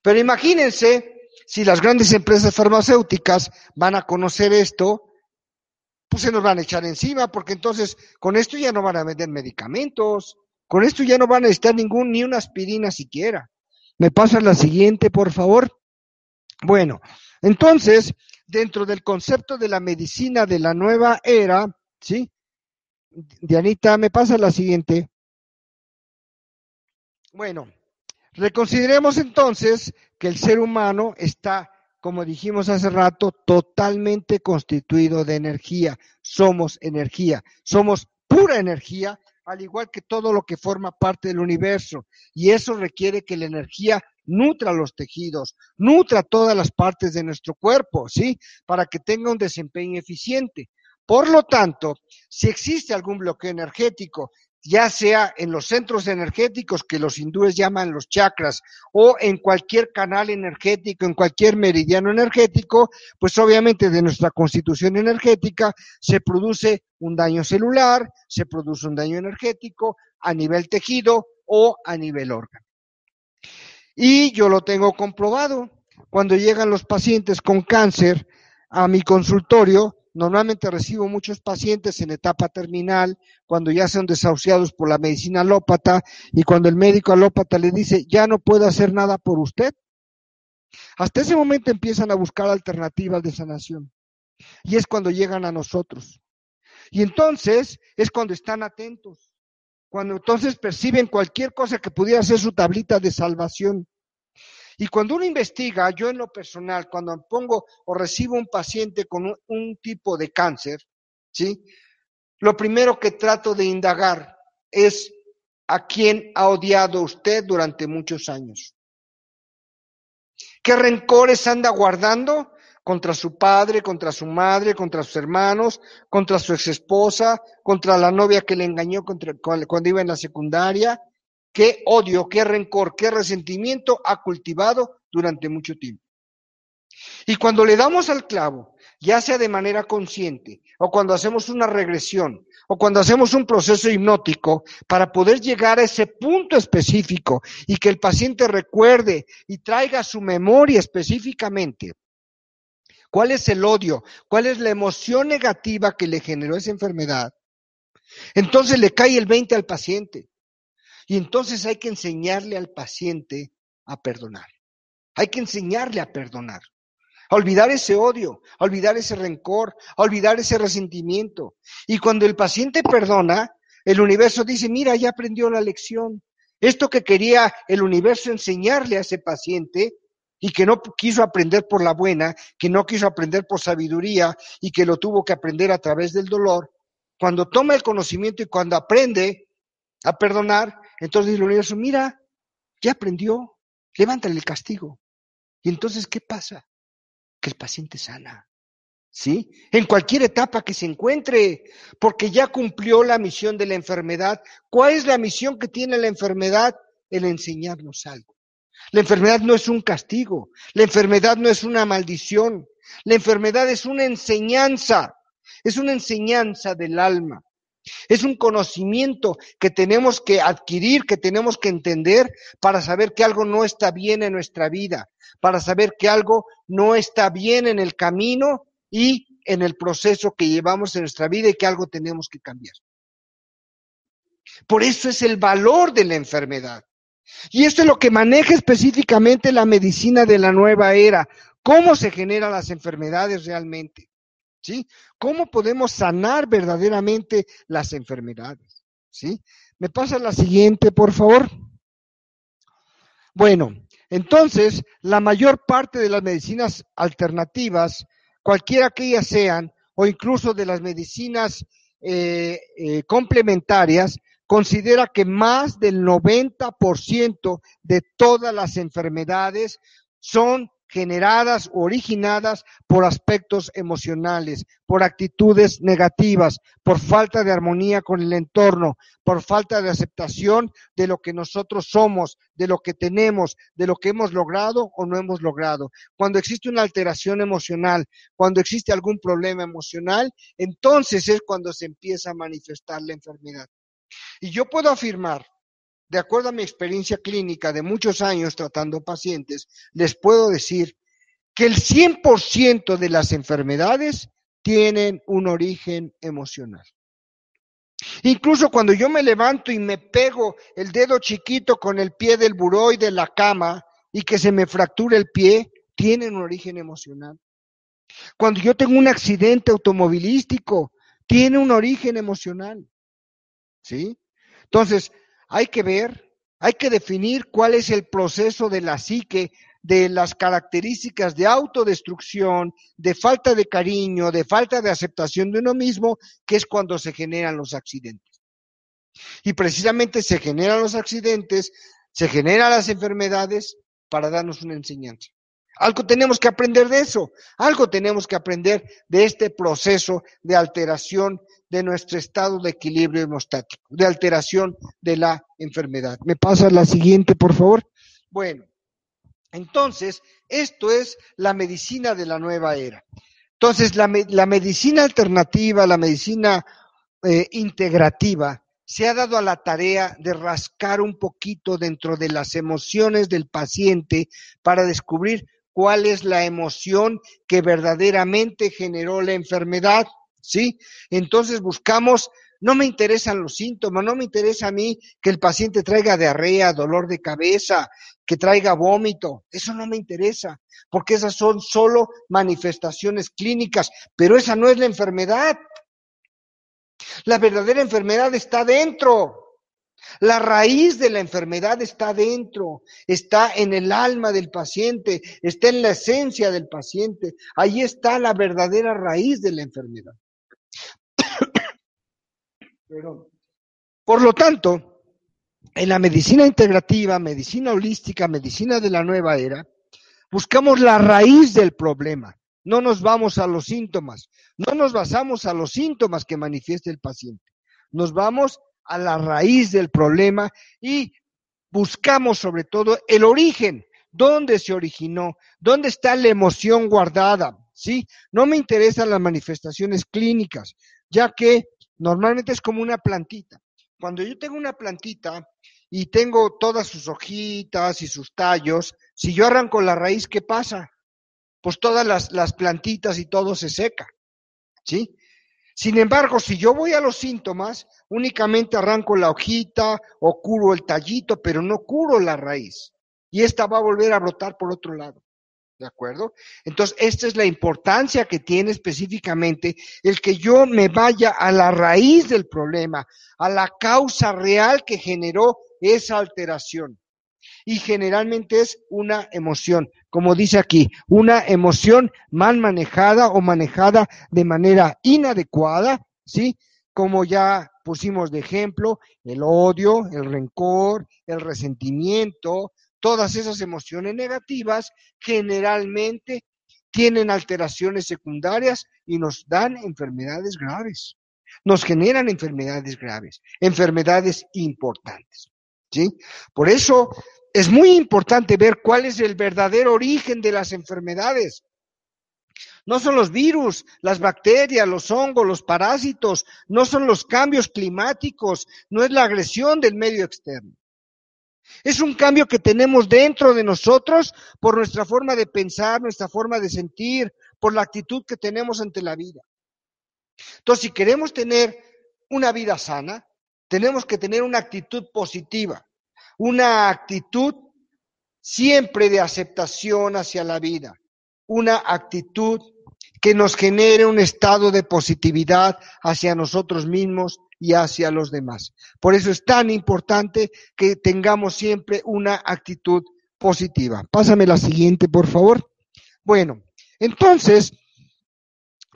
Pero imagínense si las grandes empresas farmacéuticas van a conocer esto pues se nos van a echar encima, porque entonces con esto ya no van a vender medicamentos, con esto ya no van a necesitar ningún, ni una aspirina siquiera. ¿Me pasa la siguiente, por favor? Bueno, entonces, dentro del concepto de la medicina de la nueva era, ¿sí? Dianita, ¿me pasa la siguiente? Bueno, reconsideremos entonces que el ser humano está como dijimos hace rato, totalmente constituido de energía. Somos energía, somos pura energía, al igual que todo lo que forma parte del universo. Y eso requiere que la energía nutra los tejidos, nutra todas las partes de nuestro cuerpo, ¿sí? Para que tenga un desempeño eficiente. Por lo tanto, si existe algún bloqueo energético ya sea en los centros energéticos que los hindúes llaman los chakras o en cualquier canal energético, en cualquier meridiano energético, pues obviamente de nuestra constitución energética se produce un daño celular, se produce un daño energético a nivel tejido o a nivel órgano. Y yo lo tengo comprobado. Cuando llegan los pacientes con cáncer a mi consultorio, Normalmente recibo muchos pacientes en etapa terminal, cuando ya son desahuciados por la medicina alópata y cuando el médico alópata le dice, ya no puedo hacer nada por usted. Hasta ese momento empiezan a buscar alternativas de sanación. Y es cuando llegan a nosotros. Y entonces es cuando están atentos. Cuando entonces perciben cualquier cosa que pudiera ser su tablita de salvación. Y cuando uno investiga, yo en lo personal, cuando pongo o recibo un paciente con un, tipo de cáncer, ¿sí? Lo primero que trato de indagar es a quién ha odiado usted durante muchos años. ¿Qué rencores anda guardando contra su padre, contra su madre, contra sus hermanos, contra su exesposa, contra la novia que le engañó cuando iba en la secundaria? Qué odio, qué rencor, qué resentimiento ha cultivado durante mucho tiempo. Y cuando le damos al clavo, ya sea de manera consciente, o cuando hacemos una regresión, o cuando hacemos un proceso hipnótico, para poder llegar a ese punto específico y que el paciente recuerde y traiga su memoria específicamente cuál es el odio, cuál es la emoción negativa que le generó esa enfermedad, entonces le cae el 20 al paciente. Y entonces hay que enseñarle al paciente a perdonar. Hay que enseñarle a perdonar. a olvidar ese odio, a olvidar ese rencor, a olvidar ese resentimiento. Y cuando el paciente perdona, el universo dice, mira, ya aprendió la lección. Esto que quería el universo enseñarle a ese paciente y que no quiso aprender por la buena, que no quiso aprender por sabiduría y que lo tuvo que aprender a través del dolor, cuando toma el conocimiento y cuando aprende a perdonar, entonces el universo, mira, ya aprendió, levántale el castigo. Y entonces, ¿qué pasa? Que el paciente sana. ¿Sí? En cualquier etapa que se encuentre, porque ya cumplió la misión de la enfermedad. ¿Cuál es la misión que tiene la enfermedad? El enseñarnos algo. La enfermedad no es un castigo, la enfermedad no es una maldición, la enfermedad es una enseñanza, es una enseñanza del alma. Es un conocimiento que tenemos que adquirir, que tenemos que entender para saber que algo no está bien en nuestra vida, para saber que algo no está bien en el camino y en el proceso que llevamos en nuestra vida y que algo tenemos que cambiar. Por eso es el valor de la enfermedad. Y esto es lo que maneja específicamente la medicina de la nueva era. ¿Cómo se generan las enfermedades realmente? ¿Sí? ¿Cómo podemos sanar verdaderamente las enfermedades? ¿Sí? ¿Me pasa la siguiente, por favor? Bueno, entonces, la mayor parte de las medicinas alternativas, cualquiera que ellas sean, o incluso de las medicinas eh, eh, complementarias, considera que más del 90% de todas las enfermedades son generadas o originadas por aspectos emocionales, por actitudes negativas, por falta de armonía con el entorno, por falta de aceptación de lo que nosotros somos, de lo que tenemos, de lo que hemos logrado o no hemos logrado. Cuando existe una alteración emocional, cuando existe algún problema emocional, entonces es cuando se empieza a manifestar la enfermedad. Y yo puedo afirmar de acuerdo a mi experiencia clínica de muchos años tratando pacientes, les puedo decir que el 100% de las enfermedades tienen un origen emocional. Incluso cuando yo me levanto y me pego el dedo chiquito con el pie del buró y de la cama y que se me fractura el pie, tienen un origen emocional. Cuando yo tengo un accidente automovilístico, tiene un origen emocional. ¿Sí? Entonces, hay que ver, hay que definir cuál es el proceso de la psique, de las características de autodestrucción, de falta de cariño, de falta de aceptación de uno mismo, que es cuando se generan los accidentes. Y precisamente se generan los accidentes, se generan las enfermedades para darnos una enseñanza. Algo tenemos que aprender de eso, algo tenemos que aprender de este proceso de alteración de nuestro estado de equilibrio hemostático, de alteración de la enfermedad. ¿Me pasa la siguiente, por favor? Bueno, entonces, esto es la medicina de la nueva era. Entonces, la, medicina alternativa, la medicina eh, integrativa, se ha dado a la tarea de rascar un poquito dentro de las emociones del paciente para descubrir cuál es la emoción que verdaderamente generó la enfermedad, ¿sí? Entonces buscamos, no me interesan los síntomas, no me interesa a mí que el paciente traiga diarrea, dolor de cabeza, que traiga vómito, eso no me interesa, porque esas son solo manifestaciones clínicas, pero esa no es la enfermedad. La verdadera enfermedad está dentro. La raíz de la enfermedad está dentro, está en el alma del paciente, está en la esencia del paciente. Ahí está la verdadera raíz de la enfermedad. [COUGHS] Por lo tanto, en la medicina integrativa, medicina holística, medicina de la nueva era, buscamos la raíz del problema. No nos vamos a los síntomas, no nos basamos a los síntomas que manifiesta el paciente. Nos vamos a la raíz del problema y buscamos sobre todo el origen, dónde se originó, dónde está la emoción guardada, ¿sí? No me interesan las manifestaciones clínicas, ya que normalmente es como una plantita. Cuando yo tengo una plantita y tengo todas sus hojitas y sus tallos, si yo arranco la raíz, ¿qué pasa? Pues todas las, las plantitas y todo se seca, ¿sí? Sin embargo, si yo voy a los síntomas, únicamente arranco la hojita o curo el tallito, pero no curo la raíz. Y esta va a volver a brotar por otro lado. ¿De acuerdo? Entonces, esta es la importancia que tiene específicamente el que yo me vaya a la raíz del problema, a la causa real que generó esa alteración. Y generalmente es una emoción, como dice aquí, una emoción mal manejada o manejada de manera inadecuada, ¿sí? Como ya pusimos de ejemplo, el odio, el rencor, el resentimiento, todas esas emociones negativas generalmente tienen alteraciones secundarias y nos dan enfermedades graves. Nos generan enfermedades graves, enfermedades importantes. Por eso es muy importante ver cuál es el verdadero origen de las enfermedades. No son los virus, las bacterias, los hongos, los parásitos, no son los cambios climáticos, no es la agresión del medio externo. Es un cambio que tenemos dentro de nosotros por nuestra forma de pensar, nuestra forma de sentir, por la actitud que tenemos ante la vida. Entonces, si queremos tener una vida sana, tenemos que tener una actitud positiva, una actitud siempre de aceptación hacia la vida, una actitud que nos genere un estado de positividad hacia nosotros mismos y hacia los demás. Por eso es tan importante que tengamos siempre una actitud positiva. Pásame la siguiente, por favor. Bueno, entonces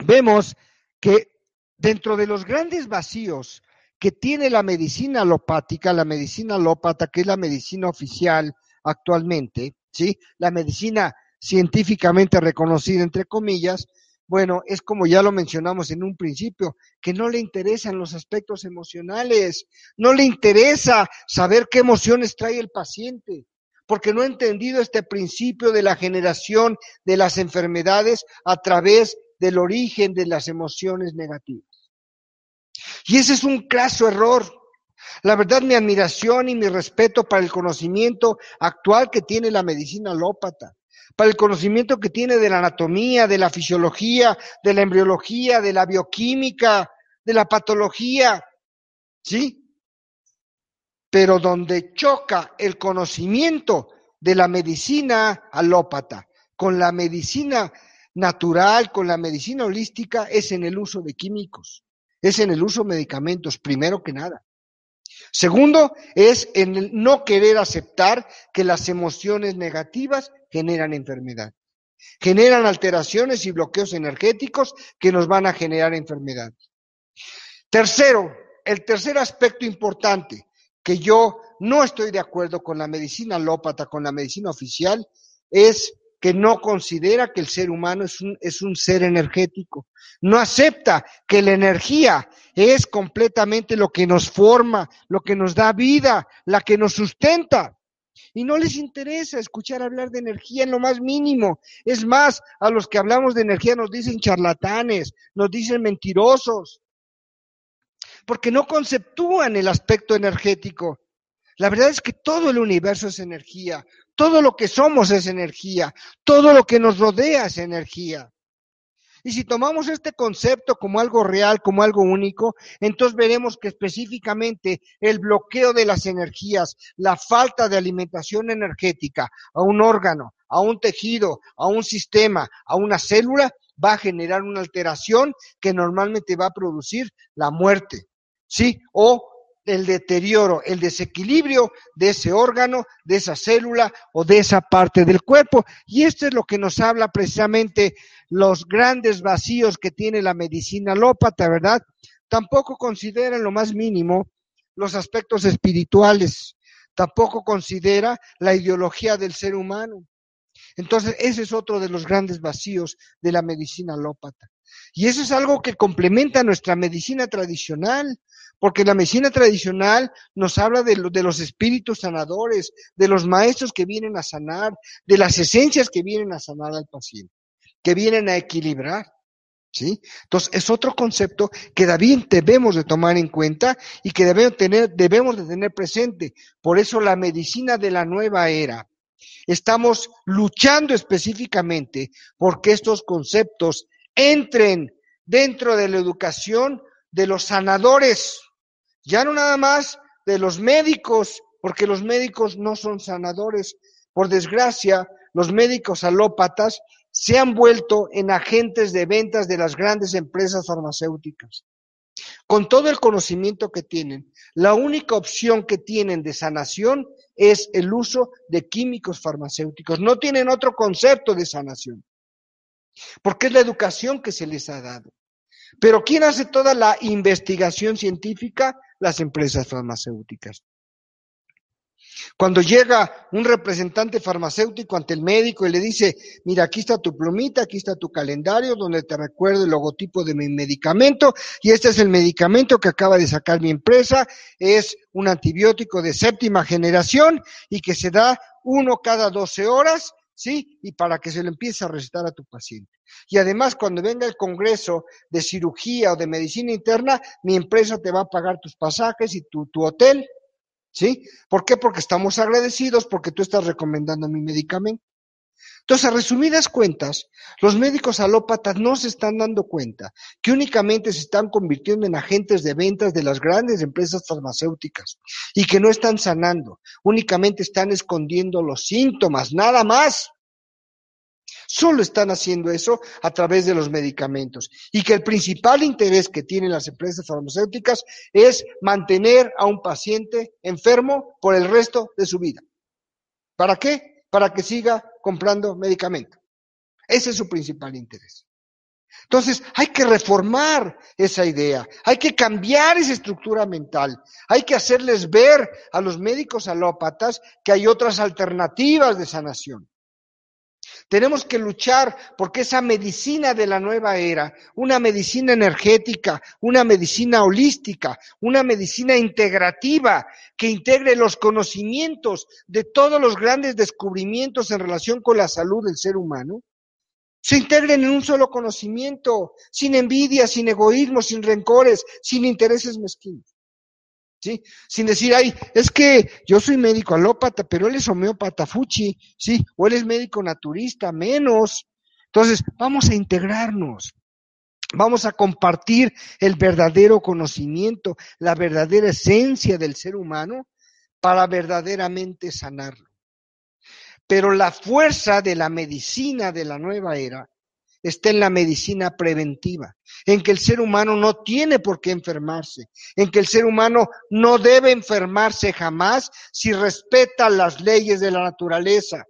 vemos que dentro de los grandes vacíos que tiene la medicina alopática, la medicina alópata, que es la medicina oficial actualmente, ¿sí? La medicina científicamente reconocida, entre comillas, bueno, es como ya lo mencionamos en un principio, que no le interesan los aspectos emocionales, no le interesa saber qué emociones trae el paciente, porque no ha entendido este principio de la generación de las enfermedades a través del origen de las emociones negativas. Y ese es un claso error. La verdad, mi admiración y mi respeto para el conocimiento actual que tiene la medicina alópata para el conocimiento que tiene de la anatomía, de la fisiología, de la embriología, de la bioquímica, de la patología, ¿sí? Pero donde choca el conocimiento de la medicina alópata con la medicina natural, con la medicina holística, es en el uso de químicos, es en el uso de medicamentos, primero que nada. Segundo, es en el no querer aceptar que las emociones negativas generan enfermedad. Generan alteraciones y bloqueos energéticos que nos van a generar enfermedad. Tercero, el tercer aspecto importante que yo no estoy de acuerdo con la medicina alópata, con la medicina oficial, es que no considera que el ser humano es un, es un ser energético. No acepta que la energía es completamente lo que nos forma, lo que nos da vida, la que nos sustenta. Y no les interesa escuchar hablar de energía en lo más mínimo. Es más, a los que hablamos de energía nos dicen charlatanes, nos dicen mentirosos, porque no conceptúan el aspecto energético. La verdad es que todo el universo es energía, todo lo que somos es energía, todo lo que nos rodea es energía. Y si tomamos este concepto como algo real, como algo único, entonces veremos que específicamente el bloqueo de las energías, la falta de alimentación energética a un órgano, a un tejido, a un sistema, a una célula, va a generar una alteración que normalmente va a producir la muerte, ¿sí? O el deterioro, el desequilibrio de ese órgano, de esa célula o de esa parte del cuerpo. Y esto es lo que nos habla precisamente los grandes vacíos que tiene la medicina alópata, ¿verdad? Tampoco considera en lo más mínimo los aspectos espirituales, tampoco considera la ideología del ser humano. Entonces, ese es otro de los grandes vacíos de la medicina alópata. Y eso es algo que complementa nuestra medicina tradicional, porque la medicina tradicional nos habla de, los espíritus sanadores, de los maestros que vienen a sanar, de las esencias que vienen a sanar al paciente, que vienen a equilibrar. ¿Sí? Entonces, es otro concepto que también debemos de tomar en cuenta y que debemos, tener, debemos de tener presente. Por eso la medicina de la nueva era. Estamos luchando específicamente porque estos conceptos entren dentro de la educación de los sanadores, ya no nada más de los médicos, porque los médicos no son sanadores. Por desgracia, los médicos alópatas se han vuelto en agentes de ventas de las grandes empresas farmacéuticas. Con todo el conocimiento que tienen, la única opción que tienen de sanación es el uso de químicos farmacéuticos. No tienen otro concepto de sanación, porque es la educación que se les ha dado. Pero ¿quién hace toda la investigación científica? Las empresas farmacéuticas. Cuando llega un representante farmacéutico ante el médico y le dice, mira, aquí está tu plumita, aquí está tu calendario donde te recuerdo el logotipo de mi medicamento y este es el medicamento que acaba de sacar mi empresa, es un antibiótico de séptima generación y que se da uno cada 12 horas, ¿sí? Y para que se lo empiece a recetar a tu paciente. Y además, cuando venga el congreso de cirugía o de medicina interna, mi empresa te va a pagar tus pasajes y tu, tu hotel. ¿Sí? ¿Por qué? Porque estamos agradecidos porque tú estás recomendando mi medicamento. Entonces, a resumidas cuentas, los médicos alópatas no se están dando cuenta que únicamente se están convirtiendo en agentes de ventas de las grandes empresas farmacéuticas y que no están sanando, únicamente están escondiendo los síntomas, nada más. Solo están haciendo eso a través de los medicamentos. Y que el principal interés que tienen las empresas farmacéuticas es mantener a un paciente enfermo por el resto de su vida. ¿Para qué? Para que siga comprando medicamento. Ese es su principal interés. Entonces, hay que reformar esa idea, hay que cambiar esa estructura mental, hay que hacerles ver a los médicos alópatas que hay otras alternativas de sanación. Tenemos que luchar porque esa medicina de la nueva era, una medicina energética, una medicina holística, una medicina integrativa que integre los conocimientos de todos los grandes descubrimientos en relación con la salud del ser humano, se integren en un solo conocimiento, sin envidia, sin egoísmo, sin rencores, sin intereses mezquinos. ¿Sí? Sin decir, ay, es que yo soy médico alópata, pero él es homeópata fuchi, ¿sí? O él es médico naturista, menos. Entonces, vamos a integrarnos. Vamos a compartir el verdadero conocimiento, la verdadera esencia del ser humano para verdaderamente sanarlo. Pero la fuerza de la medicina de la nueva era está en la medicina preventiva, en que el ser humano no tiene por qué enfermarse, en que el ser humano no debe enfermarse jamás si respeta las leyes de la naturaleza,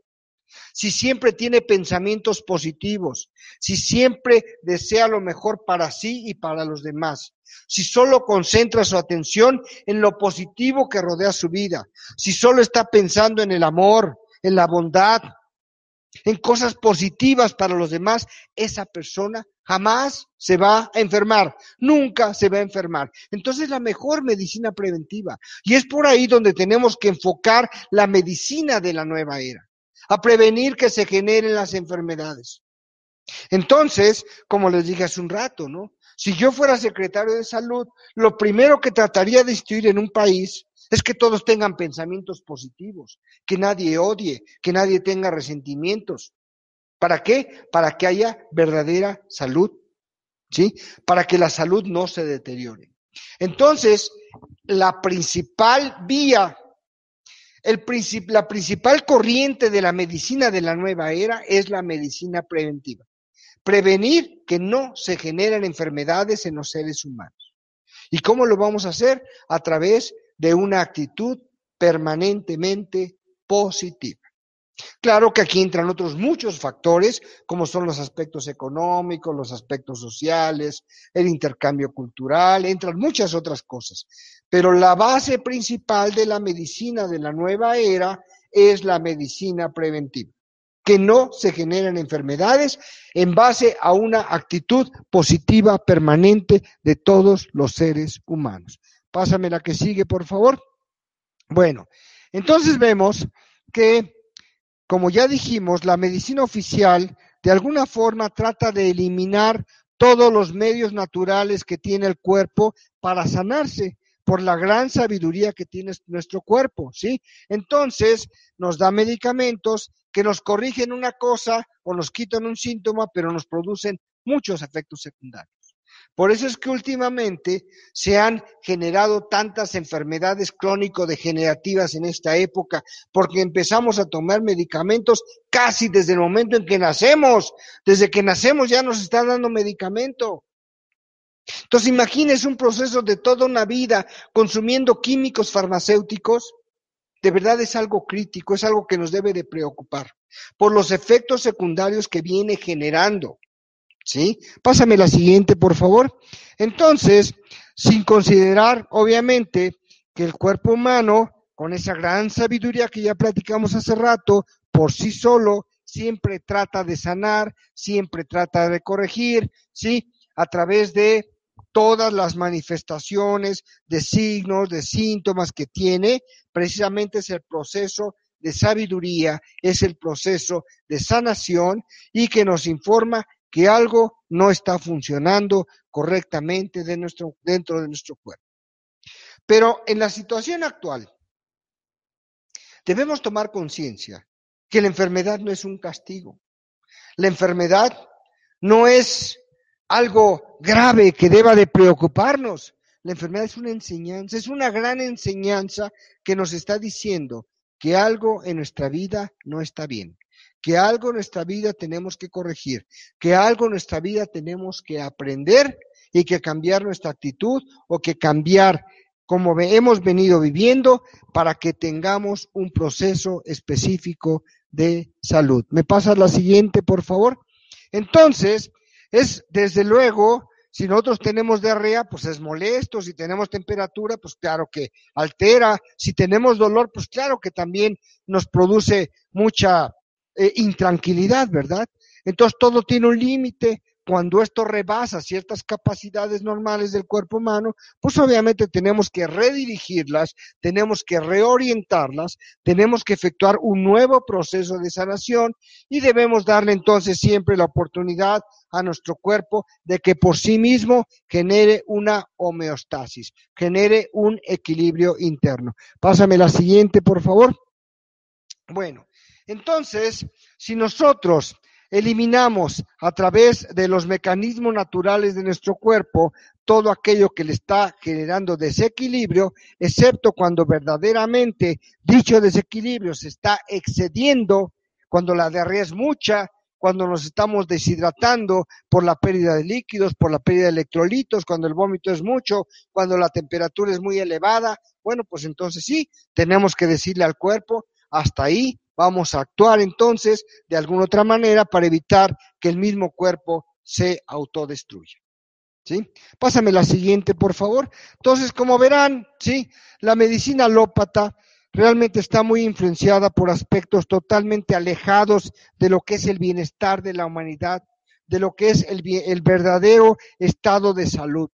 si siempre tiene pensamientos positivos, si siempre desea lo mejor para sí y para los demás, si solo concentra su atención en lo positivo que rodea su vida, si solo está pensando en el amor, en la bondad, en cosas positivas para los demás, esa persona jamás se va a enfermar, nunca se va a enfermar. Entonces la mejor medicina preventiva. Y es por ahí donde tenemos que enfocar la medicina de la nueva era, a prevenir que se generen las enfermedades. Entonces, como les dije hace un rato, ¿no? Si yo fuera secretario de salud, lo primero que trataría de instituir en un país es que todos tengan pensamientos positivos, que nadie odie, que nadie tenga resentimientos. ¿Para qué? Para que haya verdadera salud, ¿sí? Para que la salud no se deteriore. Entonces, la principal vía, el la principal corriente de la medicina de la nueva era es la medicina preventiva. Prevenir que no se generen enfermedades en los seres humanos. ¿Y cómo lo vamos a hacer? A través de una actitud permanentemente positiva. Claro que aquí entran otros muchos factores, como son los aspectos económicos, los aspectos sociales, el intercambio cultural, entran muchas otras cosas. Pero la base principal de la medicina de la nueva era es la medicina preventiva, que no se generan enfermedades en base a una actitud positiva permanente de todos los seres humanos. Pásame la que sigue, por favor. Bueno, entonces vemos que, como ya dijimos, la medicina oficial de alguna forma trata de eliminar todos los medios naturales que tiene el cuerpo para sanarse por la gran sabiduría que tiene nuestro cuerpo, ¿sí? Entonces, nos da medicamentos que nos corrigen una cosa o nos quitan un síntoma, pero nos producen muchos efectos secundarios. Por eso es que últimamente se han generado tantas enfermedades crónico-degenerativas en esta época, porque empezamos a tomar medicamentos casi desde el momento en que nacemos. Desde que nacemos ya nos están dando medicamento. Entonces imagínese un proceso de toda una vida consumiendo químicos farmacéuticos. De verdad es algo crítico, es algo que nos debe de preocupar por los efectos secundarios que viene generando. ¿Sí? Pásame la siguiente, por favor. Entonces, sin considerar, obviamente, que el cuerpo humano, con esa gran sabiduría que ya platicamos hace rato, por sí solo, siempre trata de sanar, siempre trata de corregir, ¿sí? A través de todas las manifestaciones de signos, de síntomas que tiene, precisamente es el proceso de sabiduría, es el proceso de sanación y que nos informa que algo no está funcionando correctamente de nuestro, dentro de nuestro cuerpo. Pero en la situación actual, debemos tomar conciencia que la enfermedad no es un castigo. La enfermedad no es algo grave que deba de preocuparnos. La enfermedad es una enseñanza, es una gran enseñanza que nos está diciendo que algo en nuestra vida no está bien que algo en nuestra vida tenemos que corregir, que algo en nuestra vida tenemos que aprender y que cambiar nuestra actitud o que cambiar como hemos venido viviendo para que tengamos un proceso específico de salud. ¿Me pasas la siguiente, por favor? Entonces, es desde luego, si nosotros tenemos diarrea, pues es molesto, si tenemos temperatura, pues claro que altera, si tenemos dolor, pues claro que también nos produce mucha eh, intranquilidad, ¿verdad? Entonces todo tiene un límite. Cuando esto rebasa ciertas capacidades normales del cuerpo humano, pues obviamente tenemos que redirigirlas, tenemos que reorientarlas, tenemos que efectuar un nuevo proceso de sanación y debemos darle entonces siempre la oportunidad a nuestro cuerpo de que por sí mismo genere una homeostasis, genere un equilibrio interno. Pásame la siguiente, por favor. Bueno, entonces, si nosotros eliminamos a través de los mecanismos naturales de nuestro cuerpo todo aquello que le está generando desequilibrio, excepto cuando verdaderamente dicho desequilibrio se está excediendo, cuando la diarrea es mucha, cuando nos estamos deshidratando por la pérdida de líquidos, por la pérdida de electrolitos, cuando el vómito es mucho, cuando la temperatura es muy elevada, bueno, pues entonces sí, tenemos que decirle al cuerpo, hasta ahí vamos a actuar entonces de alguna otra manera para evitar que el mismo cuerpo se autodestruya. ¿Sí? Pásame la siguiente, por favor. Entonces, como verán, ¿sí? La medicina alópata realmente está muy influenciada por aspectos totalmente alejados de lo que es el bienestar de la humanidad, de lo que es el, el verdadero estado de salud,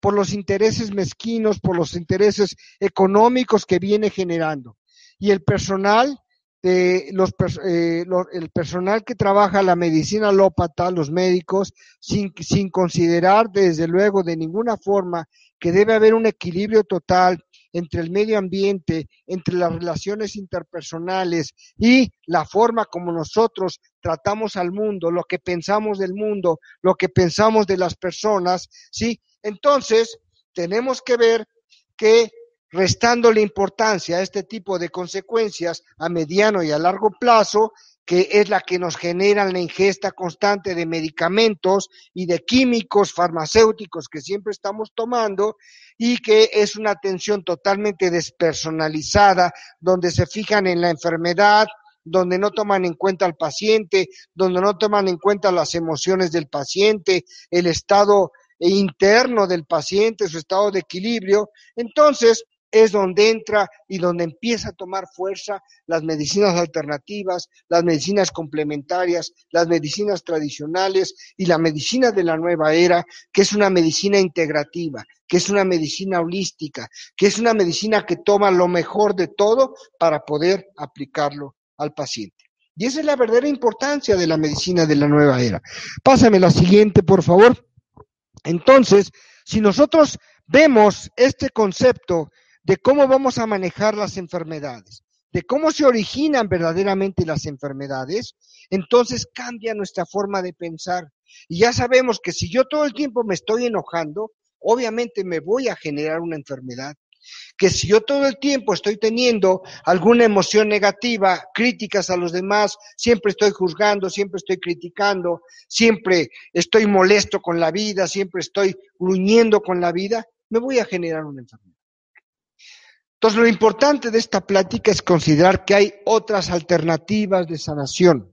por los intereses mezquinos, por los intereses económicos que viene generando. Y el personal los, eh, el personal que trabaja la medicina alópata, los médicos, sin, sin considerar desde luego de ninguna forma que debe haber un equilibrio total entre el medio ambiente, entre las relaciones interpersonales y la forma como nosotros tratamos al mundo, lo que pensamos del mundo, lo que pensamos de las personas, ¿sí? Entonces, tenemos que ver que restándole importancia a este tipo de consecuencias a mediano y a largo plazo, que es la que nos genera la ingesta constante de medicamentos y de químicos farmacéuticos que siempre estamos tomando y que es una atención totalmente despersonalizada, donde se fijan en la enfermedad, donde no toman en cuenta al paciente, donde no toman en cuenta las emociones del paciente, el estado interno del paciente, su estado de equilibrio. Entonces, es donde entra y donde empieza a tomar fuerza las medicinas alternativas, las medicinas complementarias, las medicinas tradicionales y la medicina de la nueva era, que es una medicina integrativa, que es una medicina holística, que es una medicina que toma lo mejor de todo para poder aplicarlo al paciente. Y esa es la verdadera importancia de la medicina de la nueva era. Pásame la siguiente, por favor. Entonces, si nosotros vemos este concepto de cómo vamos a manejar las enfermedades. de cómo se originan verdaderamente las enfermedades, entonces cambia nuestra forma de pensar. Y ya sabemos que si yo todo el tiempo me estoy enojando, obviamente me voy a generar una enfermedad. Que si yo todo el tiempo estoy teniendo alguna emoción negativa, críticas a los demás, siempre estoy juzgando, siempre estoy criticando, siempre estoy molesto con la vida, siempre estoy gruñendo con la vida, me voy a generar una enfermedad. Entonces, lo importante de esta plática es considerar que hay otras alternativas de sanación.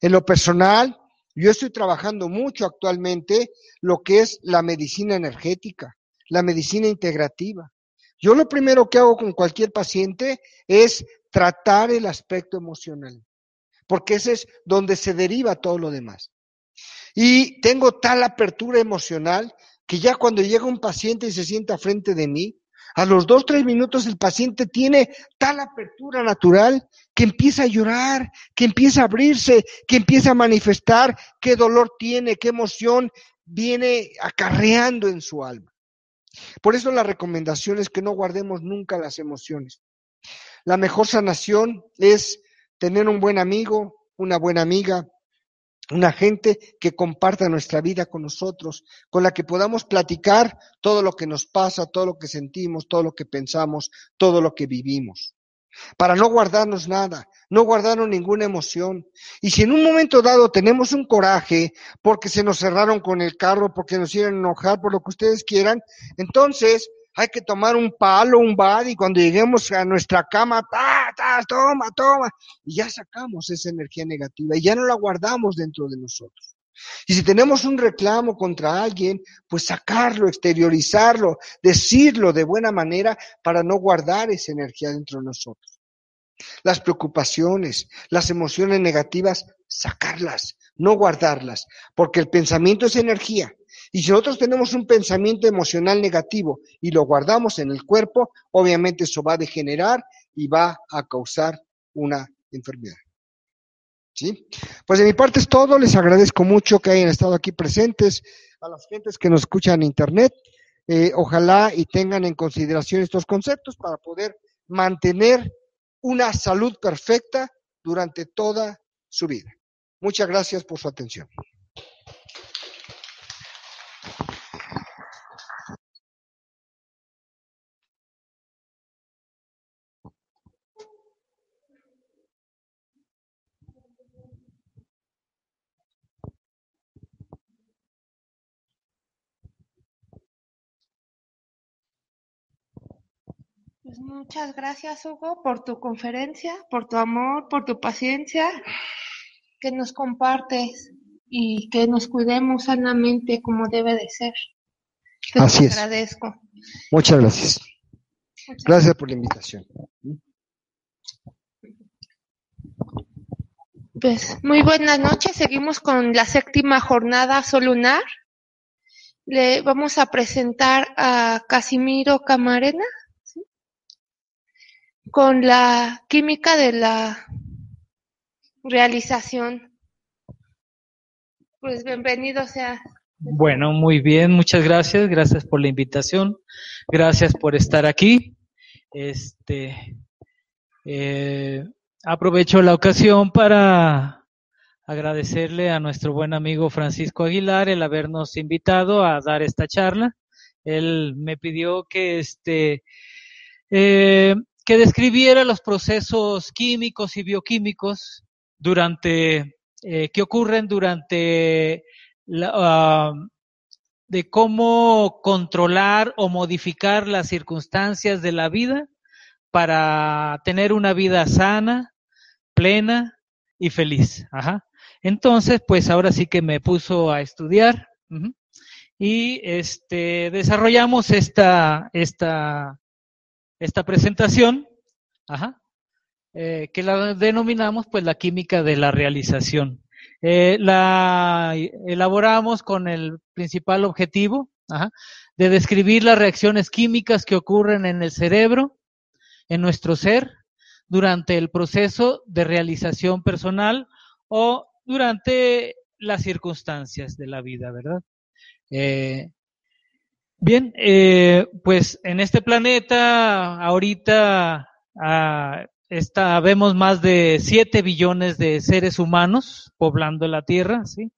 En lo personal, yo estoy trabajando mucho actualmente lo que es la medicina energética, la medicina integrativa. Yo lo primero que hago con cualquier paciente es tratar el aspecto emocional, porque ese es donde se deriva todo lo demás. Y tengo tal apertura emocional que ya cuando llega un paciente y se sienta frente de mí, a los dos, tres minutos el paciente tiene tal apertura natural que empieza a llorar, que empieza a abrirse, que empieza a manifestar qué dolor tiene, qué emoción viene acarreando en su alma. Por eso la recomendación es que no guardemos nunca las emociones. La mejor sanación es tener un buen amigo, una buena amiga, una gente que comparta nuestra vida con nosotros, con la que podamos platicar todo lo que nos pasa, todo lo que sentimos, todo lo que pensamos, todo lo que vivimos. Para no guardarnos nada, no guardarnos ninguna emoción. Y si en un momento dado tenemos un coraje porque se nos cerraron con el carro, porque nos quieren enojar, por lo que ustedes quieran, entonces hay que tomar un palo, un bad y cuando lleguemos a nuestra cama, ta, ta, toma, toma, y ya sacamos esa energía negativa y ya no la guardamos dentro de nosotros. Y si tenemos un reclamo contra alguien, pues sacarlo, exteriorizarlo, decirlo de buena manera para no guardar esa energía dentro de nosotros. Las preocupaciones, las emociones negativas, sacarlas, no guardarlas, porque el pensamiento es energía y si nosotros tenemos un pensamiento emocional negativo y lo guardamos en el cuerpo, obviamente eso va a degenerar y va a causar una enfermedad. ¿Sí? Pues de mi parte es todo. Les agradezco mucho que hayan estado aquí presentes. A las gentes que nos escuchan en Internet, eh, ojalá y tengan en consideración estos conceptos para poder mantener una salud perfecta durante toda su vida. Muchas gracias por su atención. Pues muchas gracias, Hugo, por tu conferencia, por tu amor, por tu paciencia que nos compartes y que nos cuidemos sanamente como debe de ser. Te Así es. agradezco. Muchas gracias. Muchas Gracias por la invitación. Pues muy buenas noches. Seguimos con la séptima jornada solunar. Le vamos a presentar a Casimiro Camarena. Con la química de la realización. Pues bienvenido sea. Bueno, muy bien, muchas gracias, gracias por la invitación, gracias por estar aquí. Este, eh, aprovecho la ocasión para agradecerle a nuestro buen amigo Francisco Aguilar el habernos invitado a dar esta charla. Él me pidió que este eh, que describiera los procesos químicos y bioquímicos durante eh, que ocurren durante la, ah, de cómo controlar o modificar las circunstancias de la vida para tener una vida sana, plena y feliz. Ajá. Entonces, pues ahora sí que me puso a estudiar y este desarrollamos esta esta esta presentación, ajá, eh, que la denominamos pues la química de la realización. Eh, la elaboramos con el principal objetivo ajá, de describir las reacciones químicas que ocurren en el cerebro, en nuestro ser, durante el proceso de realización personal o durante las circunstancias de la vida, ¿verdad? Eh, bien, eh, pues en este planeta ahorita ah, está, vemos más de 7 billones de seres humanos poblando la Tierra, ¿sí?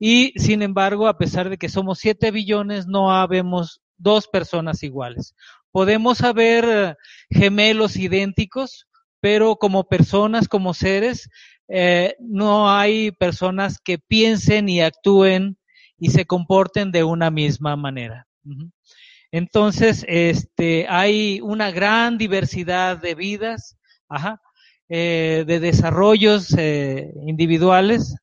Y sin embargo, a pesar de que somos 7 billones, no habemos dos personas iguales. Podemos haber gemelos idénticos, pero como personas, como seres, eh, no hay personas que piensen y actúen y se comporten de una misma manera. Entonces, este, hay una gran diversidad de vidas, eh, de desarrollos eh, individuales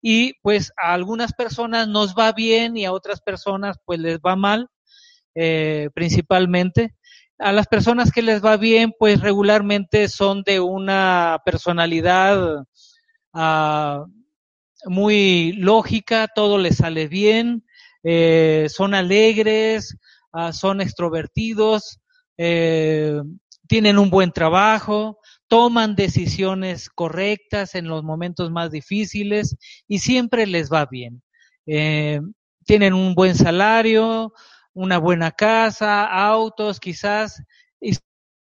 y pues a algunas personas nos va bien y a otras personas pues les va mal, eh, principalmente. A las personas que les va bien pues regularmente son de una personalidad ah, muy lógica, todo les sale bien, son alegres, ah, son extrovertidos, tienen un buen trabajo, toman decisiones correctas en los momentos más difíciles y siempre les va bien. Eh, tienen un buen salario, una buena casa, autos quizás, y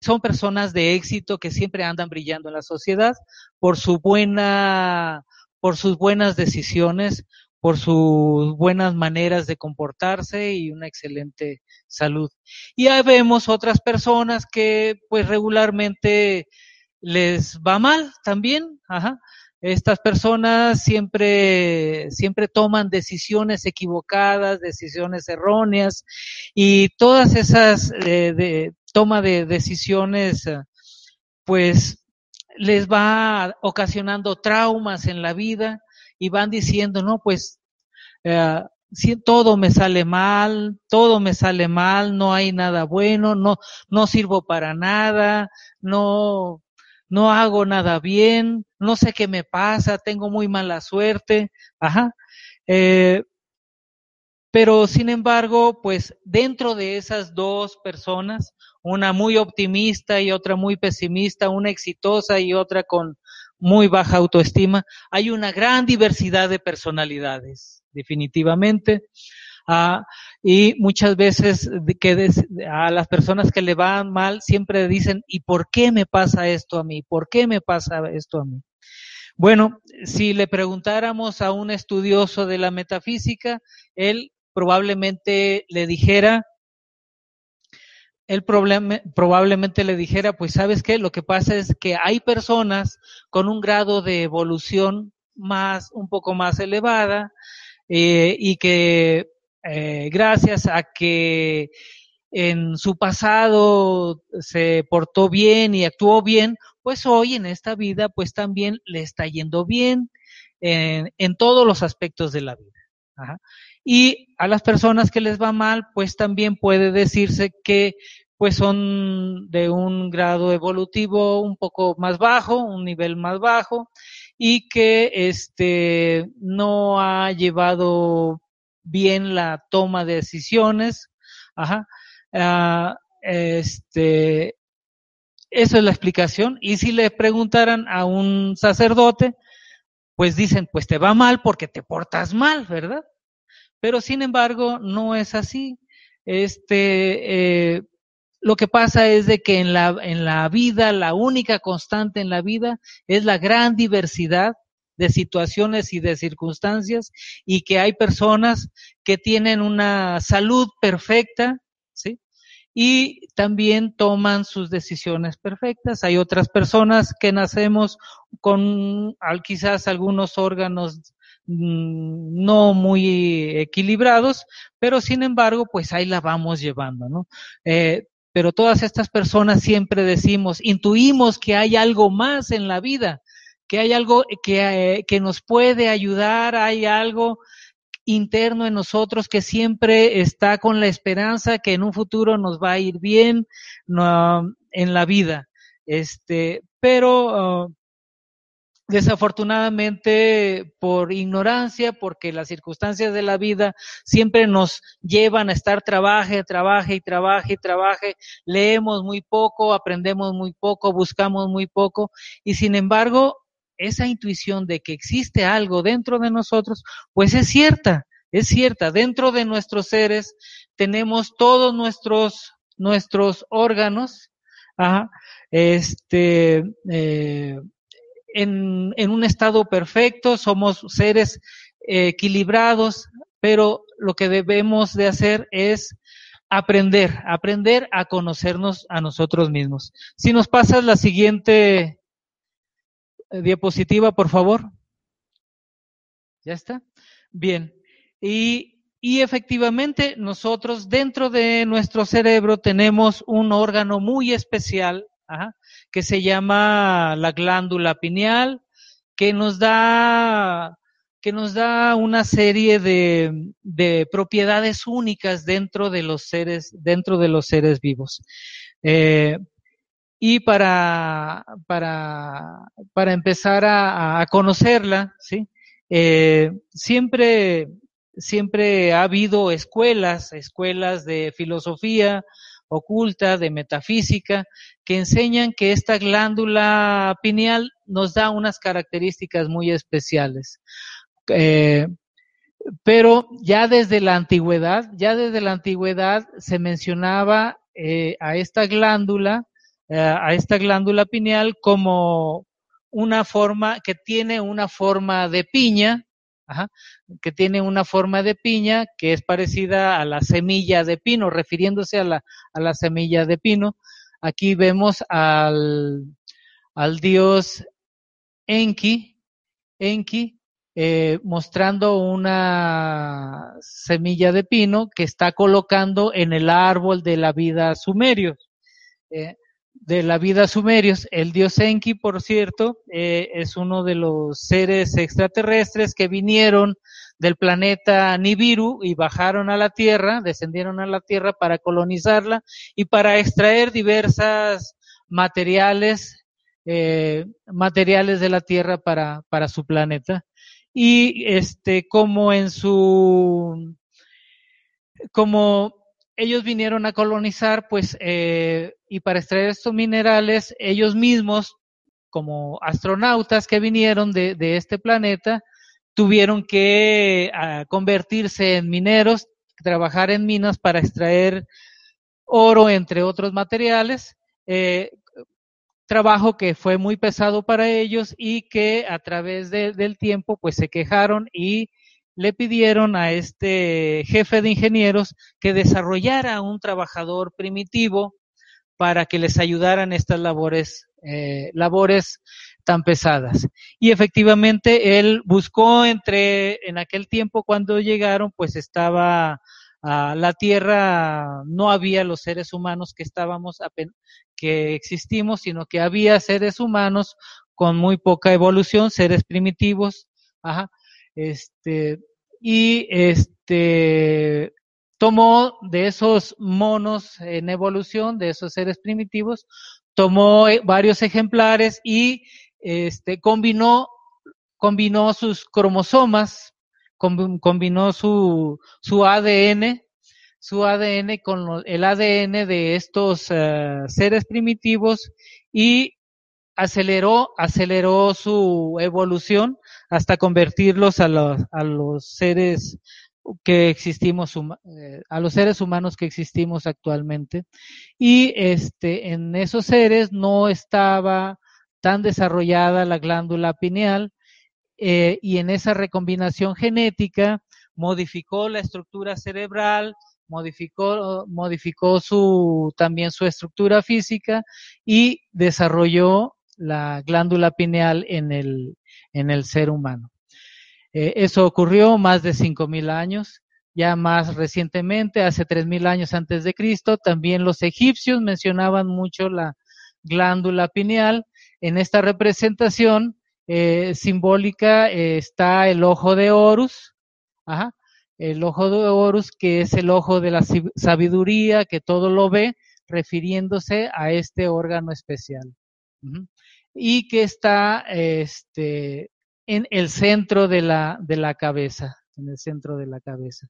son personas de éxito que siempre andan brillando en la sociedad por su buena, por sus buenas decisiones, por sus buenas maneras de comportarse y una excelente salud. Y ya vemos otras personas que pues regularmente les va mal también, ajá. Estas personas siempre, siempre toman decisiones equivocadas, decisiones erróneas y todas esas eh, de, toma de decisiones, eh, pues les va ocasionando traumas en la vida y van diciendo, no, pues eh, todo me sale mal, todo me sale mal, no hay nada bueno, no, no sirvo para nada, no, no hago nada bien, no sé qué me pasa, tengo muy mala suerte, ajá. Eh, pero sin embargo, pues dentro de esas dos personas, una muy optimista y otra muy pesimista, una exitosa y otra con muy baja autoestima, hay una gran diversidad de personalidades, definitivamente. Ah, y muchas veces que a las personas que le van mal siempre dicen, ¿y por qué me pasa esto a mí? ¿Por qué me pasa esto a mí? Bueno, si le preguntáramos a un estudioso de la metafísica, él probablemente le dijera, él probablemente le dijera, pues sabes qué, lo que pasa es que hay personas con un grado de evolución más, un poco más elevada, eh, y que eh, gracias a que en su pasado se portó bien y actuó bien, pues hoy en esta vida pues también le está yendo bien en, en todos los aspectos de la vida. Y a las personas que les va mal, pues también puede decirse que pues son de un grado evolutivo un poco más bajo, un nivel más bajo, y que este no ha llevado bien la toma de decisiones. Ajá. Ah, este, eso es la explicación. Y si le preguntaran a un sacerdote, pues dicen, pues te va mal porque te portas mal, ¿verdad? Pero sin embargo, no es así. Este, eh, lo que pasa es de que en la, en la vida, la única constante en la vida es la gran diversidad de situaciones y de circunstancias y que hay personas que tienen una salud perfecta, ¿sí? Y también toman sus decisiones perfectas. Hay otras personas que nacemos con quizás algunos órganos no muy equilibrados, pero sin embargo, pues ahí la vamos llevando, ¿no? Eh, pero todas estas personas siempre decimos, intuimos que hay algo más en la vida, que hay algo que, eh, que nos puede ayudar, hay algo interno en nosotros que siempre está con la esperanza que en un futuro nos va a ir bien en la vida. Este, pero uh, desafortunadamente por ignorancia, porque las circunstancias de la vida siempre nos llevan a estar trabaje, trabaje y trabaje y trabaje, leemos muy poco, aprendemos muy poco, buscamos muy poco y sin embargo esa intuición de que existe algo dentro de nosotros, pues es cierta, es cierta. Dentro de nuestros seres tenemos todos nuestros, nuestros órganos ajá, este, eh, en, en, un estado perfecto, somos seres equilibrados, pero lo que debemos de hacer es aprender, aprender a conocernos a nosotros mismos. Si nos pasas la siguiente eh, diapositiva, por favor. ¿Ya está? Bien. Y, y efectivamente nosotros dentro de nuestro cerebro tenemos un órgano muy especial ajá, que se llama la glándula pineal, que nos da que nos da una serie de, de, propiedades únicas dentro de los seres, dentro de los seres vivos. Eh, y para, para, para empezar a, a conocerla, ¿sí? Eh, siempre, siempre ha habido escuelas, escuelas de filosofía oculta, de metafísica, que enseñan que esta glándula pineal nos da unas características muy especiales. Eh, pero ya desde la antigüedad, ya desde la antigüedad se mencionaba eh, a esta glándula, eh, a esta glándula pineal como una forma, que tiene una forma de piña, que tiene una forma de piña que es parecida a la semilla de pino, refiriéndose a la, a la semilla de pino. Aquí vemos al, al dios Enki, Enki, eh, mostrando una semilla de pino que está colocando en el árbol de la vida sumerio. Eh, de la vida sumerios. El dios Enki, por cierto, eh, es uno de los seres extraterrestres que vinieron del planeta Nibiru y bajaron a la Tierra, descendieron a la Tierra para colonizarla y para extraer diversas materiales, eh, materiales de la Tierra para, para su planeta y este como en su como ellos vinieron a colonizar pues eh, y para extraer estos minerales ellos mismos como astronautas que vinieron de, este planeta tuvieron que uh, convertirse en mineros trabajar en minas para extraer oro entre otros materiales eh, trabajo que fue muy pesado para ellos y que a través de, del tiempo pues se quejaron y le pidieron a este jefe de ingenieros que desarrollara un trabajador primitivo para que les ayudaran estas labores, eh, labores tan pesadas. Y efectivamente él buscó entre, en aquel tiempo cuando llegaron, pues estaba a la Tierra, no había los seres humanos que estábamos, que existimos, sino que había seres humanos con muy poca evolución, seres primitivos, ajá, este, y este, tomó de esos monos en evolución, de esos seres primitivos, tomó eh, varios ejemplares y este, combinó, combinó sus cromosomas, combinó su, su ADN, su ADN con el ADN de estos uh, seres primitivos y aceleró, aceleró su evolución hasta convertirlos a los, a los seres que existimos, eh, a los seres humanos que existimos actualmente. Y este, en esos seres no estaba tan desarrollada la glándula pineal eh, y en esa recombinación genética modificó la estructura cerebral, modificó, modificó su, también su estructura física y desarrolló la glándula pineal en el, en el ser humano. Eh, eso ocurrió más de 5.000 años. Ya más recientemente, hace 3.000 años antes de Cristo, también los egipcios mencionaban mucho la glándula pineal. En esta representación eh, simbólica eh, está el ojo de Horus, el ojo de Horus, que es el ojo de la sabiduría, que todo lo ve, refiriéndose a este órgano especial. Y que está este, en el centro de la, de la cabeza, en el centro de la cabeza.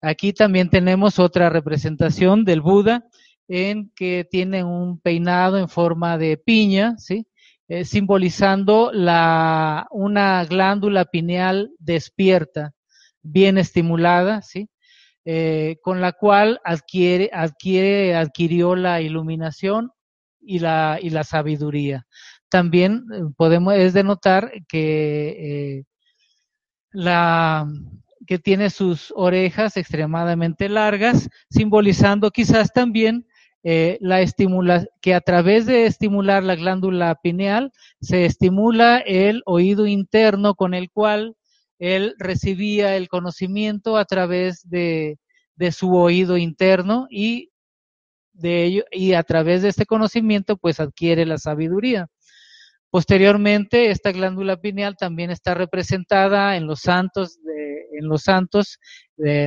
Aquí también tenemos otra representación del Buda, en que tiene un peinado en forma de piña, ¿sí? Eh, simbolizando la, una glándula pineal despierta, bien estimulada, ¿sí? Eh, con la cual adquiere, adquiere, adquirió la iluminación y, la, y la sabiduría. También eh, podemos, es notar que eh, la que tiene sus orejas extremadamente largas, simbolizando quizás también eh, la estimula que a través de estimular la glándula pineal se estimula el oído interno con el cual él recibía el conocimiento a través de, de su oído interno y de ello y a través de este conocimiento pues adquiere la sabiduría. Posteriormente, esta glándula pineal también está representada en los santos, de, en los santos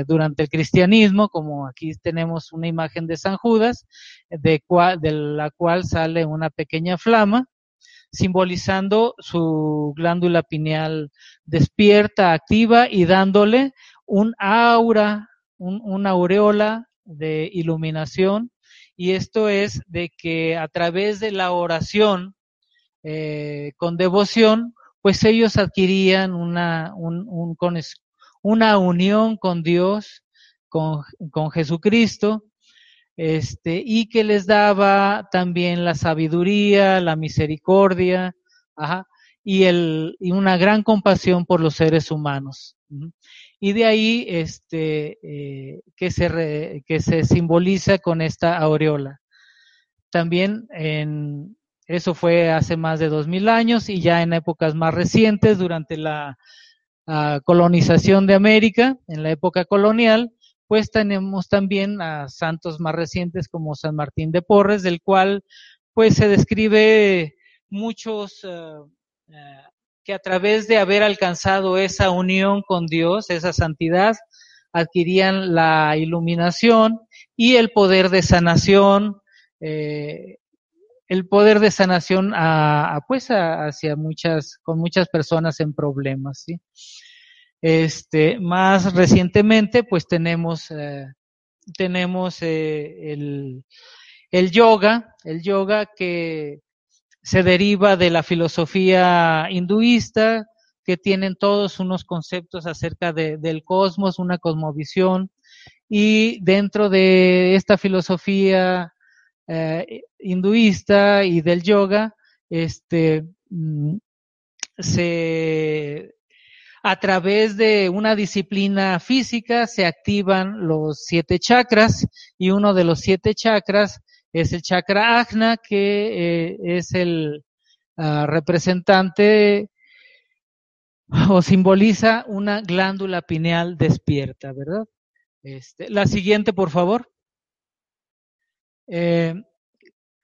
durante el cristianismo, como aquí tenemos una imagen de San Judas, de, de la cual sale una pequeña flama, simbolizando su glándula pineal despierta, activa y dándole un aura, un, una aureola de iluminación. Y esto es de que a través de la oración, eh, con devoción, pues ellos adquirían una, una unión con Dios, con, con Jesucristo, este, y que les daba también la sabiduría, la misericordia, ajá, y, el, y una gran compasión por los seres humanos. Y de ahí este, eh, que, se que se simboliza con esta aureola. También en, eso fue hace más de dos mil años y ya en épocas más recientes, durante la uh, colonización de América, en la época colonial, pues tenemos también a santos más recientes como San Martín de Porres, del cual pues se describe muchos uh, uh, que a través de haber alcanzado esa unión con Dios, esa santidad, adquirían la iluminación y el poder de sanación, eh, el poder de sanación a, a pues a, hacia muchas, con muchas personas en problemas, ¿sí? Este, más recientemente, pues tenemos, eh, tenemos eh, el, el yoga, el yoga que se deriva de la filosofía hinduista, que tienen todos unos conceptos acerca de, del cosmos, una cosmovisión, y dentro de esta filosofía eh, hinduista y del yoga, este, mm, se, a través de una disciplina física se activan los siete chakras y uno de los siete chakras es el chakra ajna que eh, es el uh, representante o simboliza una glándula pineal despierta, ¿verdad? Este, la siguiente, por favor. Eh,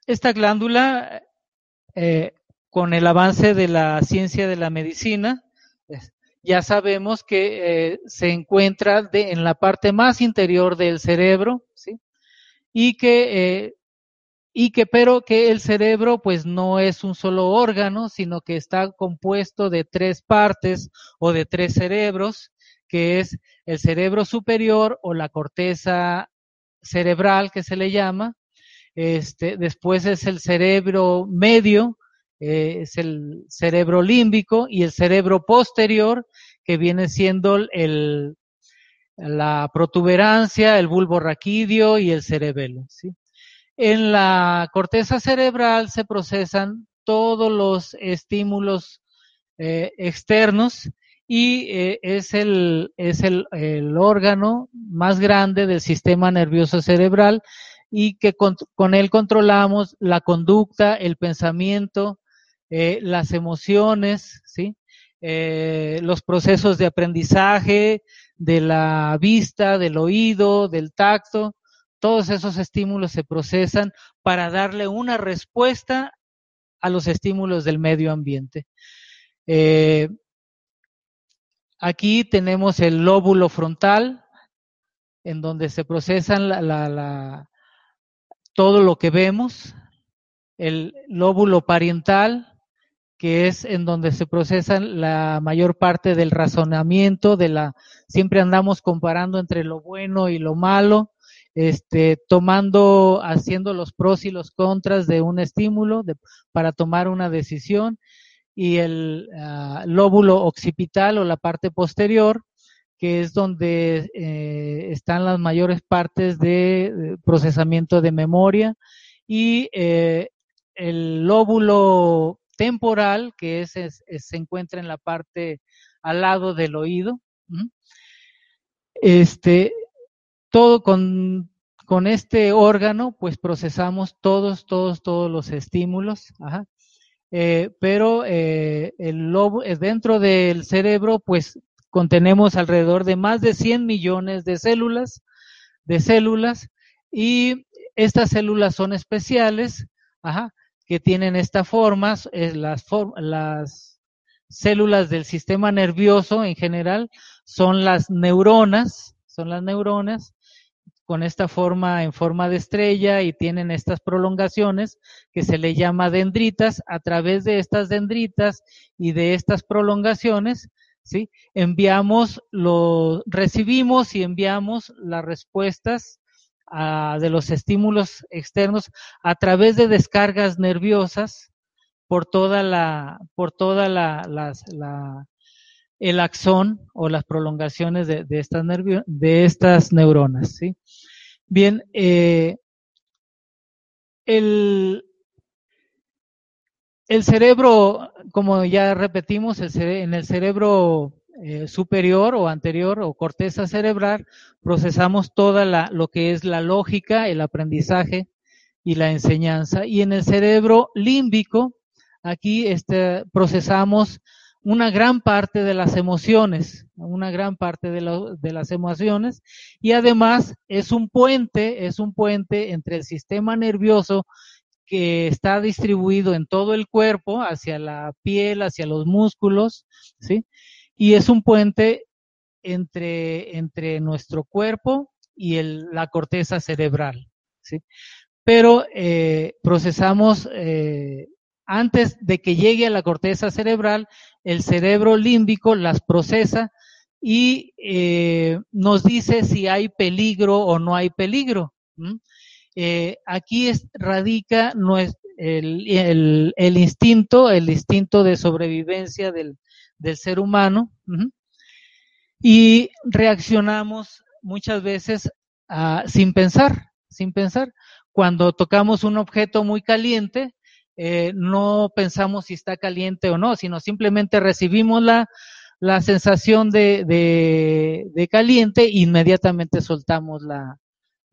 esta glándula, eh, con el avance de la ciencia de la medicina, ya sabemos que eh, se encuentra en la parte más interior del cerebro, ¿sí? Y que, y que, pero que el cerebro, pues no es un solo órgano, sino que está compuesto de tres partes o de tres cerebros, que es el cerebro superior o la corteza cerebral que se le llama, este, después es el cerebro medio, eh, es el cerebro límbico y el cerebro posterior, que viene siendo el, la protuberancia, el bulbo raquídeo y el cerebelo. En la corteza cerebral se procesan todos los estímulos eh, externos y eh, es, el, es el, órgano más grande del sistema nervioso cerebral y que con, él controlamos la conducta, el pensamiento, eh, las emociones, ¿sí? Eh, los procesos de aprendizaje, de la vista, del oído, del tacto, todos esos estímulos se procesan para darle una respuesta a los estímulos del medio ambiente. Eh, aquí tenemos el lóbulo frontal, en donde se procesan la, todo lo que vemos, el lóbulo pariental, que es en donde se procesan la mayor parte del razonamiento, de la, siempre andamos comparando entre lo bueno y lo malo, este, tomando, haciendo los pros y los contras de un estímulo para tomar una decisión, y el uh, lóbulo occipital o la parte posterior, que es donde eh, están las mayores partes de, procesamiento de memoria y eh, el lóbulo temporal, que es, se encuentra en la parte al lado del oído. Este, todo con, con, este órgano, pues procesamos todos, todos, todos los estímulos. Eh, pero dentro del cerebro, pues contenemos alrededor de más de 100 millones de células, de células, y estas células son especiales, ajá, que tienen esta forma, las, las células del sistema nervioso en general son las neuronas, son las neuronas con esta forma en forma de estrella y tienen estas prolongaciones que se le llama dendritas. A través de estas dendritas y de estas prolongaciones, ¿sí? Enviamos lo, recibimos y enviamos las respuestas de los estímulos externos a través de descargas nerviosas por toda la, por toda la, la el axón o las prolongaciones de, de estas, de estas neuronas. ¿sí? Bien, eh, el, el cerebro, como ya repetimos, en el cerebro eh, superior o anterior o corteza cerebral, procesamos toda la, lo que es la lógica, el aprendizaje y la enseñanza. Y en el cerebro límbico, aquí este, procesamos una gran parte de las emociones, una gran parte de, de, las emociones, y además es un puente, es un puente entre el sistema nervioso que está distribuido en todo el cuerpo, hacia la piel, hacia los músculos, ¿sí? y es un puente entre, entre nuestro cuerpo y el, la corteza cerebral. ¿sí? Pero eh, procesamos, eh, antes de que llegue a la corteza cerebral, el cerebro límbico las procesa y eh, nos dice si hay peligro o no hay peligro. Aquí radica el, el, el, instinto, el instinto de sobrevivencia del, del ser humano y reaccionamos muchas veces ah, sin pensar, sin pensar. Cuando tocamos un objeto muy caliente, eh, no pensamos si está caliente o no, sino simplemente recibimos la, la sensación de, de, caliente e inmediatamente soltamos la,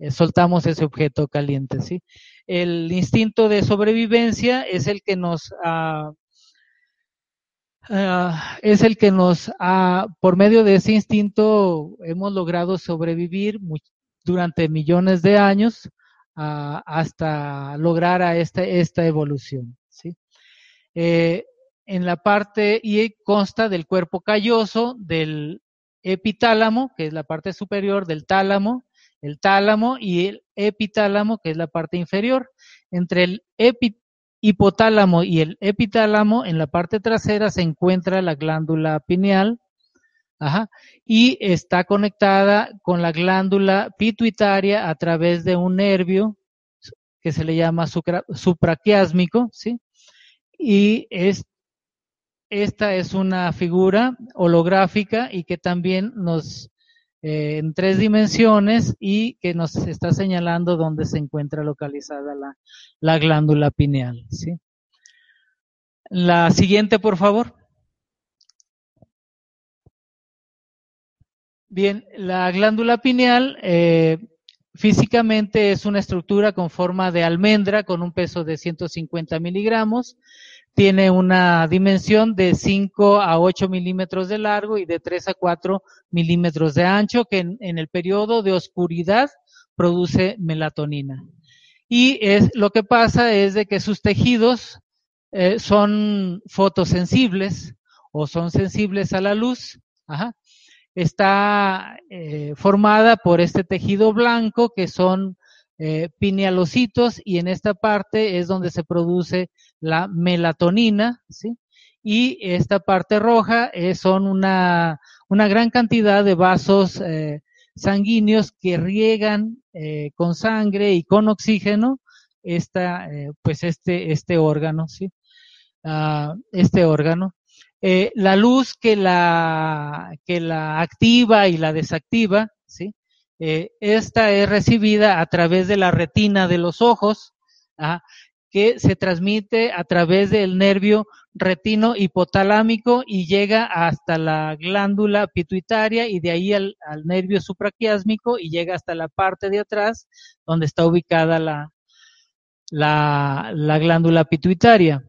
eh, soltamos ese objeto caliente, ¿sí? El instinto de sobrevivencia es el que nos Ah, es el que nos ha, por medio de ese instinto, hemos logrado sobrevivir durante millones de años ah, hasta lograr a esta, esta evolución. ¿sí? Eh, en la parte, y consta del cuerpo calloso, del epitálamo, que es la parte superior del tálamo, el tálamo y el epitálamo, que es la parte inferior. Entre el hipotálamo y el epitálamo, en la parte trasera se encuentra la glándula pineal, y está conectada con la glándula pituitaria a través de un nervio que se le llama supraquiásmico, ¿sí? Y es, esta es una figura holográfica y que también nos eh, en tres dimensiones y que nos está señalando dónde se encuentra localizada la, glándula pineal. ¿sí? La siguiente, por favor. Bien, la glándula pineal eh, físicamente es una estructura con forma de almendra con un peso de 150 miligramos tiene una dimensión de 5 a 8 milímetros de largo y de 3 a 4 milímetros de ancho, que en, el periodo de oscuridad produce melatonina. Y es, lo que pasa es de que sus tejidos eh, son fotosensibles o son sensibles a la luz. Está eh, formada por este tejido blanco que son eh, pinealocitos y en esta parte es donde se produce la melatonina, ¿sí? Y esta parte roja eh, son una, una, gran cantidad de vasos eh, sanguíneos que riegan eh, con sangre y con oxígeno esta, pues este, este órgano, ¿sí? Ah, este órgano. la luz que la, que la activa y la desactiva, ¿sí? esta es recibida a través de la retina de los ojos, que se transmite a través del nervio retino hipotalámico y llega hasta la glándula pituitaria y de ahí al, nervio supraquiásmico y llega hasta la parte de atrás donde está ubicada la, la, glándula pituitaria.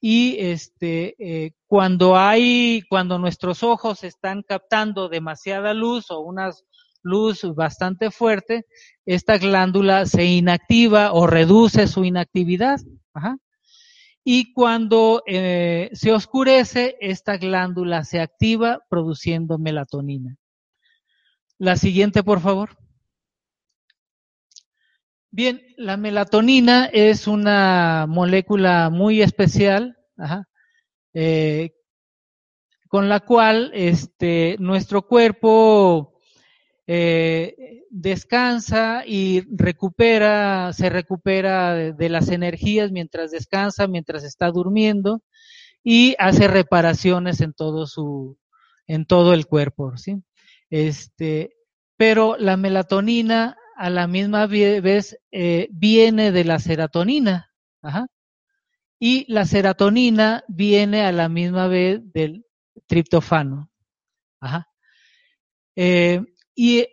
Y este, eh, cuando hay, cuando nuestros ojos están captando demasiada luz o una luz bastante fuerte, esta glándula se inactiva o reduce su inactividad. Y cuando eh, se oscurece, esta glándula se activa produciendo melatonina. La siguiente, por favor. Bien, la melatonina es una molécula muy especial, eh, con la cual este, nuestro cuerpo eh, descansa y recupera, se recupera de, las energías mientras descansa, mientras está durmiendo y hace reparaciones en todo su, en todo el cuerpo, ¿sí? Este, pero la melatonina a la misma vez eh, viene de la serotonina. Y la serotonina viene a la misma vez del triptofano. Eh, y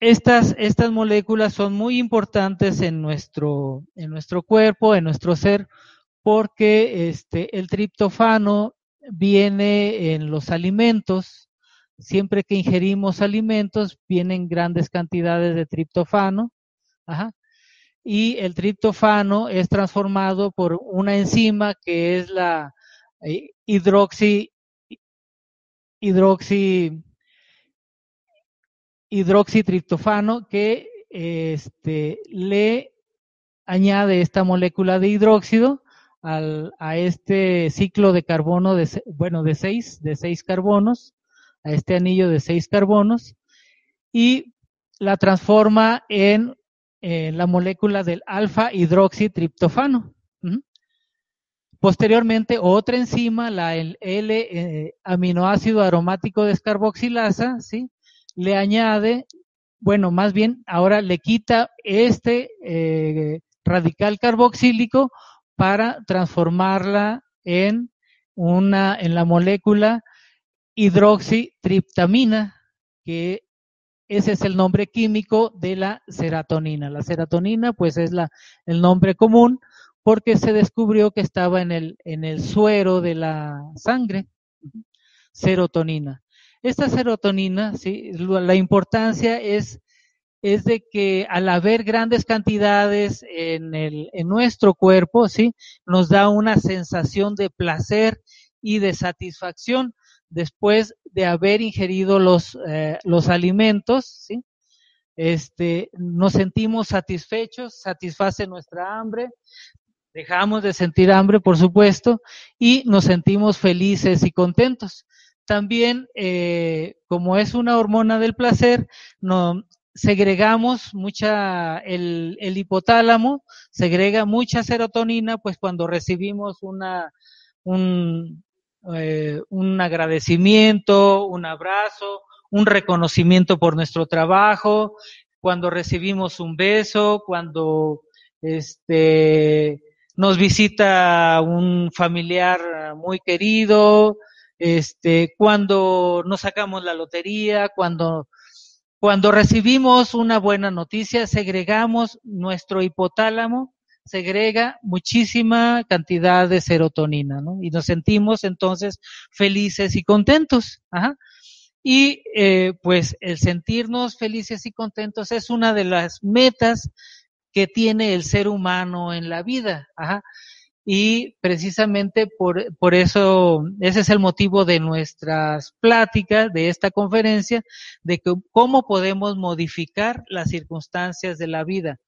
estas, estas moléculas son muy importantes en nuestro, en nuestro cuerpo, en nuestro ser, porque este, el triptofano viene en los alimentos, siempre que ingerimos alimentos vienen grandes cantidades de triptofano, y el triptofano es transformado por una enzima que es la eh, hidroxi, hidroxi, hidroxitriptofano que este, le añade esta molécula de hidróxido al, a este ciclo de carbono de, bueno, de seis, de seis carbonos a este anillo de seis carbonos y la transforma en la molécula del alfa hidroxitriptofano. Posteriormente, otra enzima, la el L eh, aromático descarboxilasa, ¿sí? Le añade, bueno, más bien ahora le quita este eh, radical carboxílico para transformarla en una en la molécula hidroxitriptamina, que ese es el nombre químico de la serotonina. La serotonina, pues, es la, el nombre común porque se descubrió que estaba en el, en el suero de la sangre, serotonina. Esta serotonina, ¿sí? la importancia es, de que al haber grandes cantidades en, nuestro cuerpo, ¿sí? nos da una sensación de placer y de satisfacción después de haber ingerido los, eh, alimentos. Este, nos sentimos satisfechos, satisface nuestra hambre, dejamos de sentir hambre, por supuesto, y nos sentimos felices y contentos. También, eh, como es una hormona del placer, no, segregamos mucha, el, el hipotálamo segrega mucha serotonina, pues cuando recibimos una, un, eh, un agradecimiento, un abrazo, un reconocimiento por nuestro trabajo, cuando recibimos un beso, cuando este, nos visita un familiar muy querido, este, cuando nos sacamos la lotería, cuando, cuando recibimos una buena noticia, segregamos nuestro hipotálamo segrega muchísima cantidad de serotonina, ¿no? Y nos sentimos entonces felices y contentos. Ajá. Y eh, pues el sentirnos felices y contentos es una de las metas que tiene el ser humano en la vida. Ajá. Y precisamente por, por eso, ese es el motivo de nuestras pláticas, de esta conferencia, de que, cómo podemos modificar las circunstancias de la vida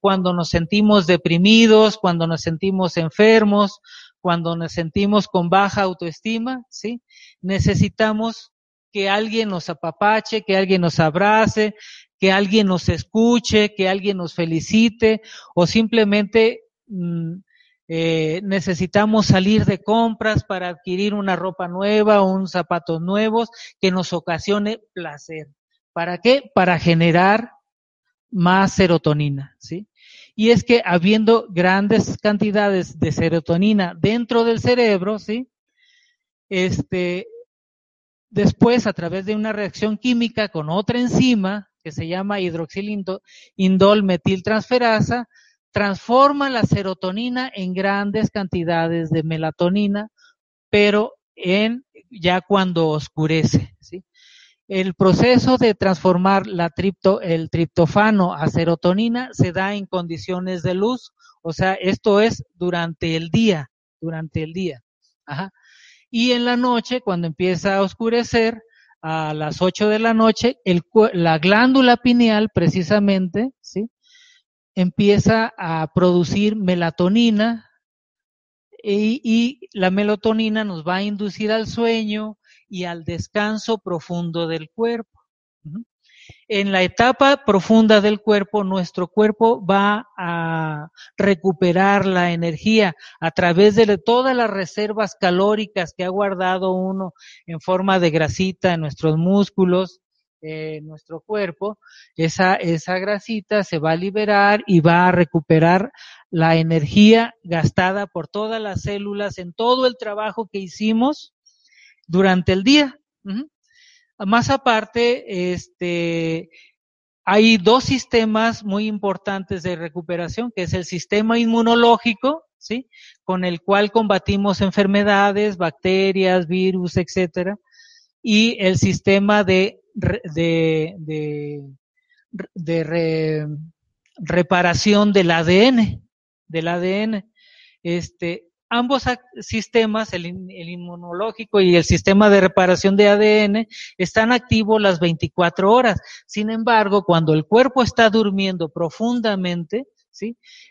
cuando nos sentimos deprimidos, cuando nos sentimos enfermos, cuando nos sentimos con baja autoestima, ¿sí? Necesitamos que alguien nos apapache, que alguien nos abrace, que alguien nos escuche, que alguien nos felicite o simplemente mm, eh, necesitamos salir de compras para adquirir una ropa nueva unos zapatos nuevos que nos ocasione placer. ¿Para qué? Para generar más serotonina, ¿sí? Y es que habiendo grandes cantidades de serotonina dentro del cerebro, ¿sí? Este, después, a través de una reacción química con otra enzima, que se llama hidroxilindol metiltransferasa, transforma la serotonina en grandes cantidades de melatonina, pero en ya cuando oscurece. ¿sí? El proceso de transformar la tripto, el triptofano a serotonina se da en condiciones de luz, o sea, esto es durante el día, durante el día. Ajá. Y en la noche, cuando empieza a oscurecer, a las 8 de la noche, el, la glándula pineal precisamente. Empieza a producir melatonina y, la melatonina nos va a inducir al sueño y al descanso profundo del cuerpo. En la etapa profunda del cuerpo, nuestro cuerpo va a recuperar la energía a través de todas las reservas calóricas que ha guardado uno en forma de grasita en nuestros músculos, en nuestro cuerpo. Esa, esa grasita se va a liberar y va a recuperar la energía gastada por todas las células en todo el trabajo que hicimos durante el día. Más aparte, este, hay dos sistemas muy importantes de recuperación, que es el sistema inmunológico, ¿sí? Con el cual combatimos enfermedades, bacterias, virus, etcétera, y el sistema de, de, de, reparación del ADN, del ADN. Este, ambos sistemas, el, inmunológico y el sistema de reparación de ADN, están activos las 24 horas. Sin embargo, cuando el cuerpo está durmiendo profundamente,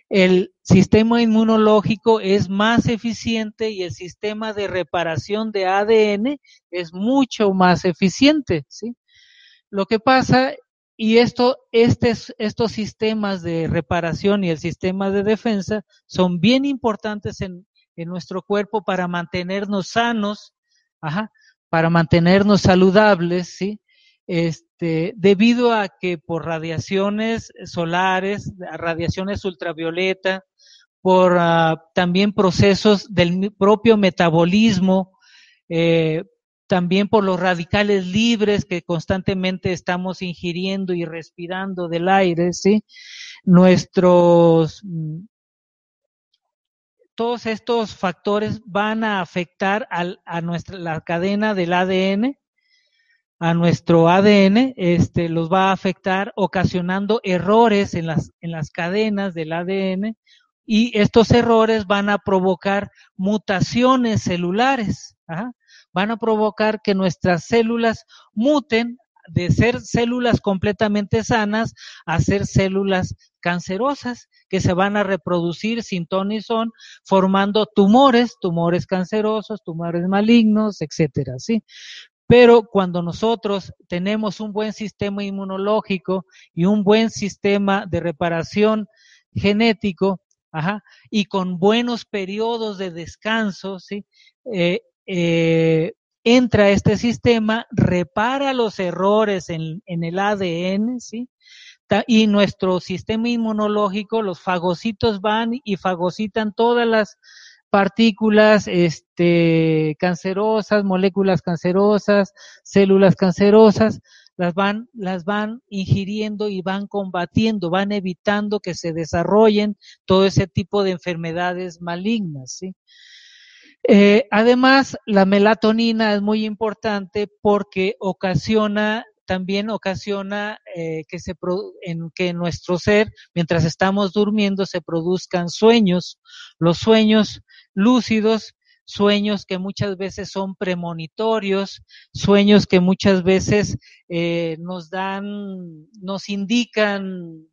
el sistema inmunológico es más eficiente y el sistema de reparación de ADN es mucho más eficiente. ¿sí? Lo que pasa y esto, estos sistemas de reparación y el sistema de defensa son bien importantes en, nuestro cuerpo para mantenernos sanos, para mantenernos saludables, ¿sí? Este, debido a que por radiaciones solares, radiaciones ultravioleta, por uh, también procesos del propio metabolismo, eh, también por los radicales libres que constantemente estamos ingiriendo y respirando del aire, ¿sí? Nuestros todos estos factores van a afectar a nuestra, la cadena del ADN, a nuestro ADN, este, los va a afectar ocasionando errores en las, en las cadenas del ADN y estos errores van a provocar mutaciones celulares, van a provocar que nuestras células muten de ser células completamente sanas a ser células cancerosas que se van a reproducir sin ton ni son, formando tumores, tumores cancerosos, tumores malignos, etcétera, ¿sí? Pero cuando nosotros tenemos un buen sistema inmunológico y un buen sistema de reparación genético, ajá, y con buenos periodos de descanso, ¿sí? Eh, eh, entra este sistema, repara los errores en, en el ADN, ¿sí? y nuestro sistema inmunológico, los fagocitos van y fagocitan todas las partículas este, cancerosas, moléculas cancerosas, células cancerosas, las van, las van ingiriendo y van combatiendo, van evitando que se desarrollen todo ese tipo de enfermedades malignas. ¿sí? Eh, además, la melatonina es muy importante porque ocasiona también ocasiona eh, que, se en que nuestro ser, mientras estamos durmiendo, se produzcan sueños. Los sueños lúcidos, sueños que muchas veces son premonitorios, sueños que muchas veces eh, nos dan, nos indican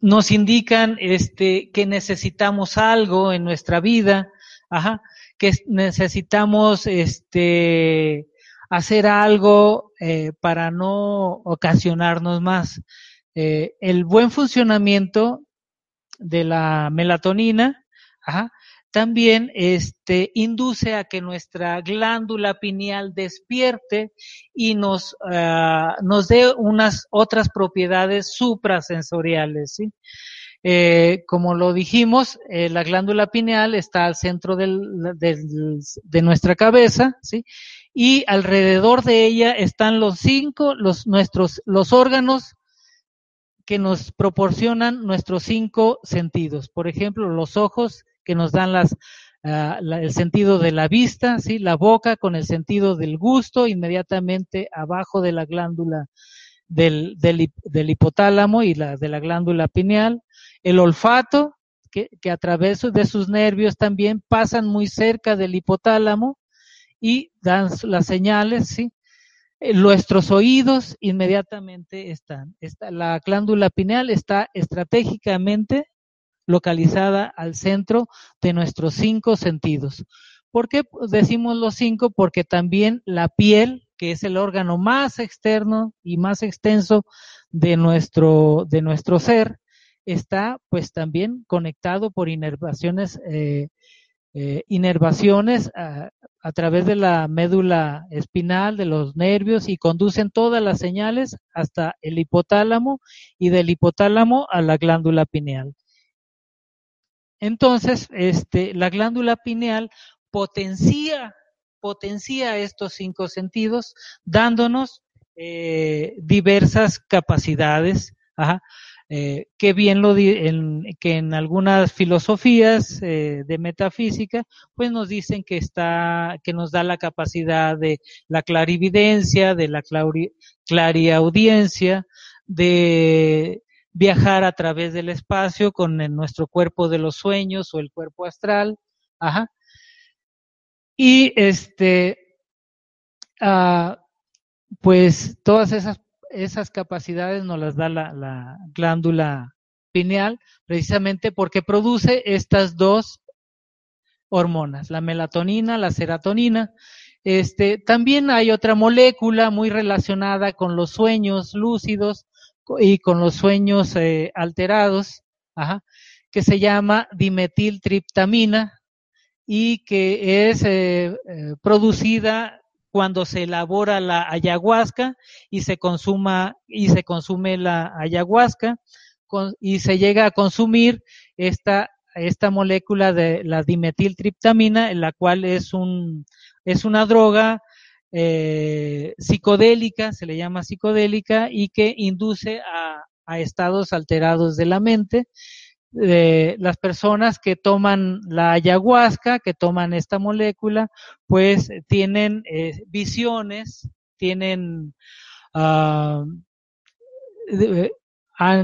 nos indican este que necesitamos algo en nuestra vida, ajá, que necesitamos este hacer algo eh, para no ocasionarnos más. Eh, el buen funcionamiento de la melatonina también este, induce a que nuestra glándula pineal despierte y nos, ah, nos dé unas otras propiedades suprasensoriales. ¿sí? Eh, como lo dijimos, eh, la glándula pineal está al centro del, de nuestra cabeza, ¿sí? Y alrededor de ella están los cinco, los, nuestros, los órganos que nos proporcionan nuestros cinco sentidos. Por ejemplo, los ojos que nos dan las, uh, el sentido de la vista, ¿sí? La boca con el sentido del gusto, inmediatamente abajo de la glándula del, hipotálamo y la de la glándula pineal el olfato, que, que, a través de sus nervios también pasan muy cerca del hipotálamo y dan las señales, ¿sí? Eh, nuestros oídos inmediatamente están. Está, la glándula pineal está estratégicamente localizada al centro de nuestros cinco sentidos. ¿Por qué decimos los cinco? Porque también la piel, que es el órgano más externo y más extenso de nuestro, de nuestro ser, está pues también conectado por inervaciones, eh, eh, inervaciones a, a, través de la médula espinal, de los nervios y conducen todas las señales hasta el hipotálamo y del hipotálamo a la glándula pineal. Entonces, este, la glándula pineal potencia, potencia estos cinco sentidos, dándonos eh, diversas capacidades. Ajá. Eh, que bien lo di en, que en algunas filosofías eh, de metafísica pues nos dicen que está que nos da la capacidad de la clarividencia de la clari, clariaudiencia de viajar a través del espacio con el, nuestro cuerpo de los sueños o el cuerpo astral ajá y este uh, pues todas esas esas capacidades nos las da la, la glándula pineal, precisamente porque produce estas dos hormonas, la melatonina, la serotonina. Este, también hay otra molécula muy relacionada con los sueños lúcidos y con los sueños eh, alterados, ajá, que se llama dimetiltriptamina y que es eh, eh, producida cuando se elabora la ayahuasca y se consuma y se consume la ayahuasca y se llega a consumir esta esta molécula de la dimetiltriptamina, la cual es un es una droga eh, psicodélica, se le llama psicodélica y que induce a, a estados alterados de la mente. Eh, las personas que toman la ayahuasca, que toman esta molécula, pues tienen eh, visiones, tienen, uh,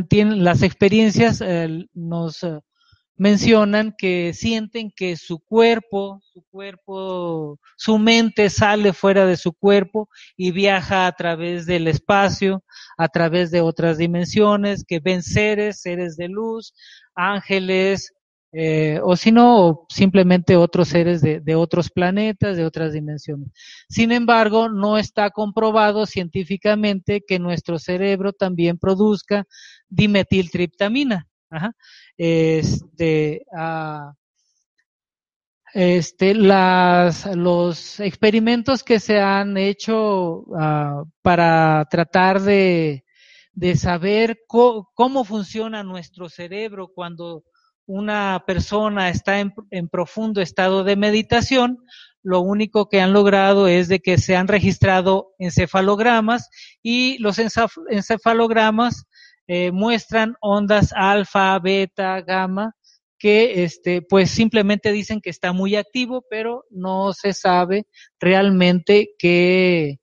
tienen, las experiencias nos mencionan que sienten que su cuerpo, su cuerpo, su mente sale fuera de su cuerpo y viaja a través del espacio, a través de otras dimensiones, que ven seres, seres de luz, ángeles, eh, o si no, simplemente otros seres de, de, otros planetas, de otras dimensiones. Sin embargo, no está comprobado científicamente que nuestro cerebro también produzca dimetiltriptamina. Ajá. Este, uh, este, las, los experimentos que se han hecho uh, para tratar de de saber cómo funciona nuestro cerebro cuando una persona está en, en, profundo estado de meditación, lo único que han logrado es de que se han registrado encefalogramas y los encefalogramas eh, muestran ondas alfa, beta, gamma, que este, pues simplemente dicen que está muy activo, pero no se sabe realmente que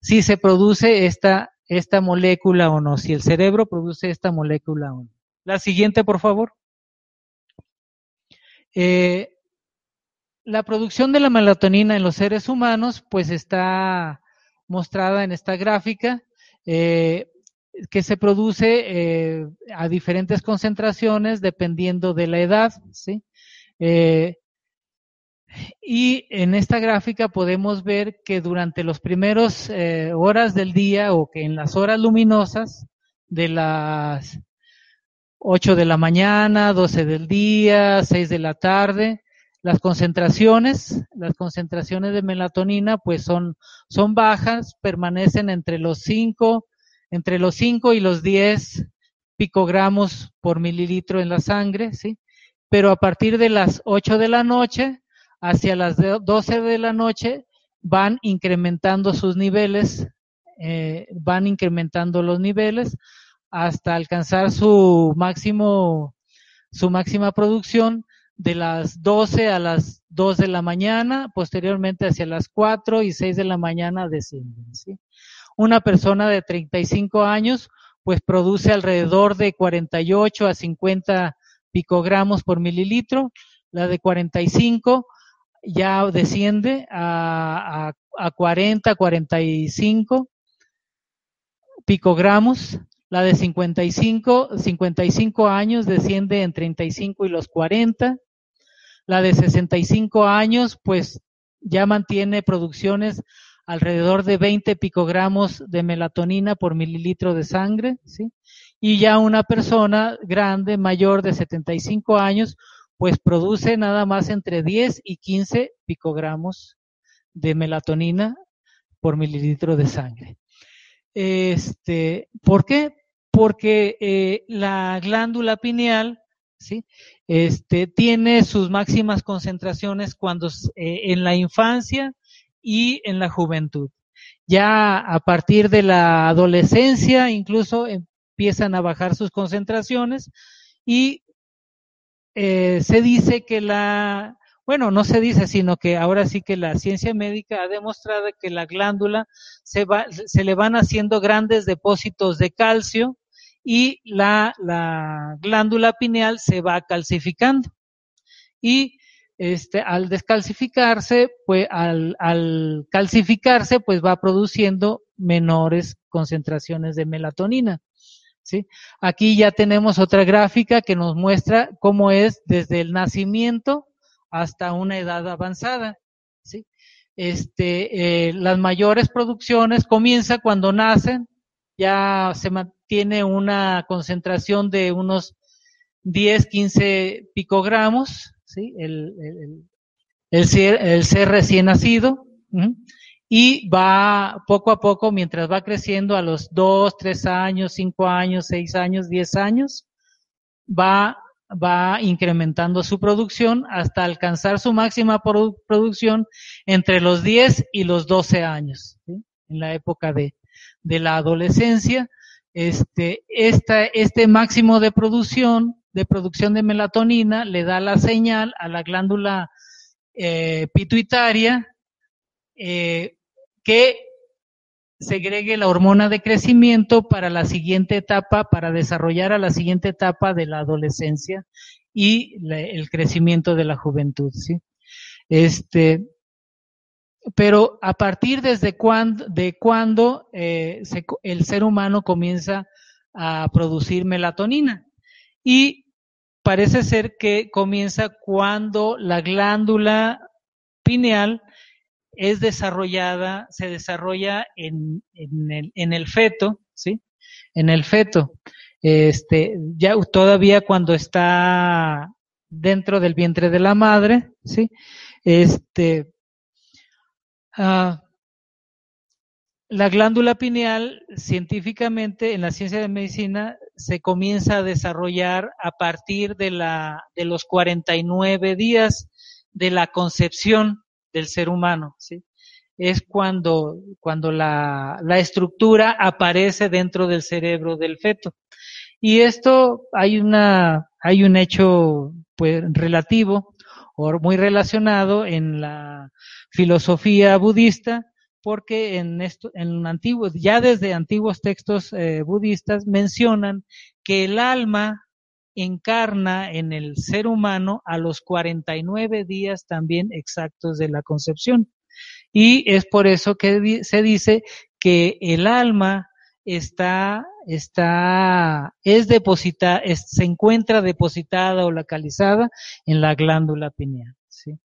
si se produce esta esta molécula o no, si el cerebro produce esta molécula o no. La siguiente, por favor. Eh, la producción de la melatonina en los seres humanos, pues está mostrada en esta gráfica, eh, que se produce eh, a diferentes concentraciones dependiendo de la edad, ¿sí? Eh, y en esta gráfica podemos ver que durante los primeros eh, horas del día o que en las horas luminosas de las 8 de la mañana, 12 del día, 6 de la tarde, las concentraciones, las concentraciones de melatonina pues son, son bajas, permanecen entre los 5, entre los 5 y los 10 picogramos por mililitro en la sangre, ¿sí? Pero a partir de las 8 de la noche hacia las 12 de la noche van incrementando sus niveles, eh, van incrementando los niveles hasta alcanzar su máximo, su máxima producción de las 12 a las 2 de la mañana, posteriormente hacia las 4 y 6 de la mañana descienden. ¿sí? Una persona de 35 años pues produce alrededor de 48 a 50 picogramos por mililitro, la de 45 ya desciende a, a, a 40, 45 picogramos, la de 55, 55 años desciende en 35 y los 40, la de 65 años pues ya mantiene producciones alrededor de 20 picogramos de melatonina por mililitro de sangre, ¿sí? Y ya una persona grande, mayor de 75 años, pues produce nada más entre 10 y 15 picogramos de melatonina por mililitro de sangre. Este, ¿Por qué? Porque eh, la glándula pineal ¿sí? este, tiene sus máximas concentraciones cuando eh, en la infancia y en la juventud. Ya a partir de la adolescencia incluso empiezan a bajar sus concentraciones y eh, se dice que la, bueno, no se dice, sino que ahora sí que la ciencia médica ha demostrado que la glándula se, va, se le van haciendo grandes depósitos de calcio y la, la glándula pineal se va calcificando. Y este, al descalcificarse, pues al, al calcificarse, pues va produciendo menores concentraciones de melatonina. ¿sí? Aquí ya tenemos otra gráfica que nos muestra cómo es desde el nacimiento hasta una edad avanzada. ¿sí? Este, eh, las mayores producciones comienza cuando nacen, ya se mantiene una concentración de unos 10, 15 picogramos, el, el, el, ser, el ser recién nacido. y va poco a poco, mientras va creciendo a los 2, 3 años, 5 años, 6 años, 10 años, va, va incrementando su producción hasta alcanzar su máxima produ producción entre los 10 y los 12 años, en la época de, de la adolescencia. Este, esta, este máximo de producción, de producción de melatonina, le da la señal a la glándula eh, pituitaria eh, que segregue la hormona de crecimiento para la siguiente etapa, para desarrollar a la siguiente etapa de la adolescencia y el crecimiento de la juventud, ¿sí? Este, pero a partir desde de cuándo eh, se, el ser humano comienza a producir melatonina. Y parece ser que comienza cuando la glándula pineal es desarrollada, se desarrolla en, el, feto, ¿sí? En el feto. Este, ya todavía cuando está dentro del vientre de la madre, ¿sí? Este, uh, la glándula pineal, científicamente, en la ciencia de medicina, se comienza a desarrollar a partir de, la, de los 49 días de la concepción del ser humano, ¿sí? Es cuando, cuando la, la estructura aparece dentro del cerebro del feto. Y esto hay una, hay un hecho, pues, relativo o muy relacionado en la filosofía budista, porque en esto, en antiguos, ya desde antiguos textos eh, budistas mencionan que el alma encarna en el ser humano a los 49 días también exactos de la concepción. Y es por eso que se dice que el alma está, está, es depositada, se encuentra depositada o localizada en la glándula pineal. ¿sí?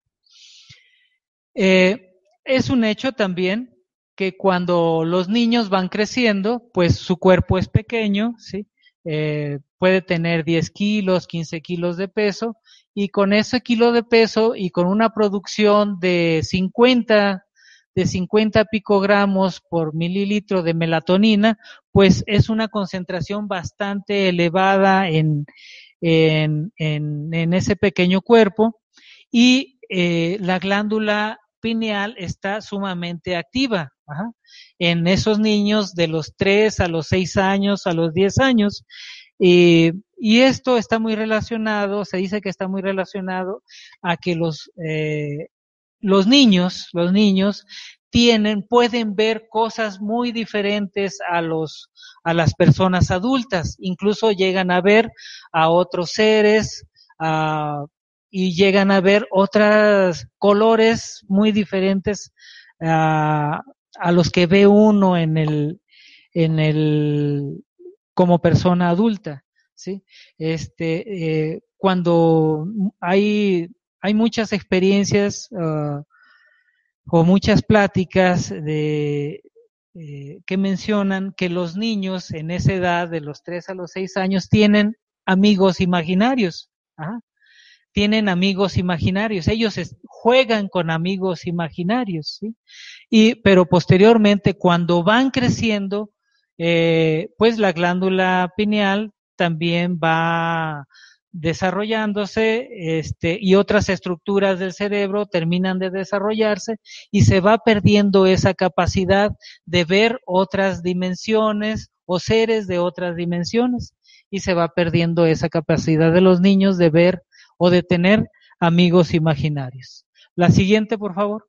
Eh, es un hecho también que cuando los niños van creciendo, pues su cuerpo es pequeño, ¿sí? eh, puede tener 10 kilos, 15 kilos de peso, y con ese kilo de peso y con una producción de 50, de 50 picogramos por mililitro de melatonina, pues es una concentración bastante elevada en, en, en, ese pequeño cuerpo y eh, la glándula pineal está sumamente activa en esos niños de los 3 a los 6 años, a los 10 años. y esto está muy relacionado, se dice que está muy relacionado a que los, eh, los niños, los niños tienen, pueden ver cosas muy diferentes a los, a las personas adultas, incluso llegan a ver a otros seres, y llegan a ver otros colores muy diferentes a, a los que ve uno en el, en el, como persona adulta, ¿sí? Este, eh, cuando hay, hay muchas experiencias uh, o muchas pláticas de, eh, que mencionan que los niños en esa edad, de los 3 a los 6 años, tienen amigos imaginarios. ¿ah? Tienen amigos imaginarios, ellos juegan con amigos imaginarios, ¿sí? Y, pero posteriormente, cuando van creciendo, eh, pues la glándula pineal también va desarrollándose este, y otras estructuras del cerebro terminan de desarrollarse y se va perdiendo esa capacidad de ver otras dimensiones o seres de otras dimensiones y se va perdiendo esa capacidad de los niños de ver o de tener amigos imaginarios. La siguiente, por favor.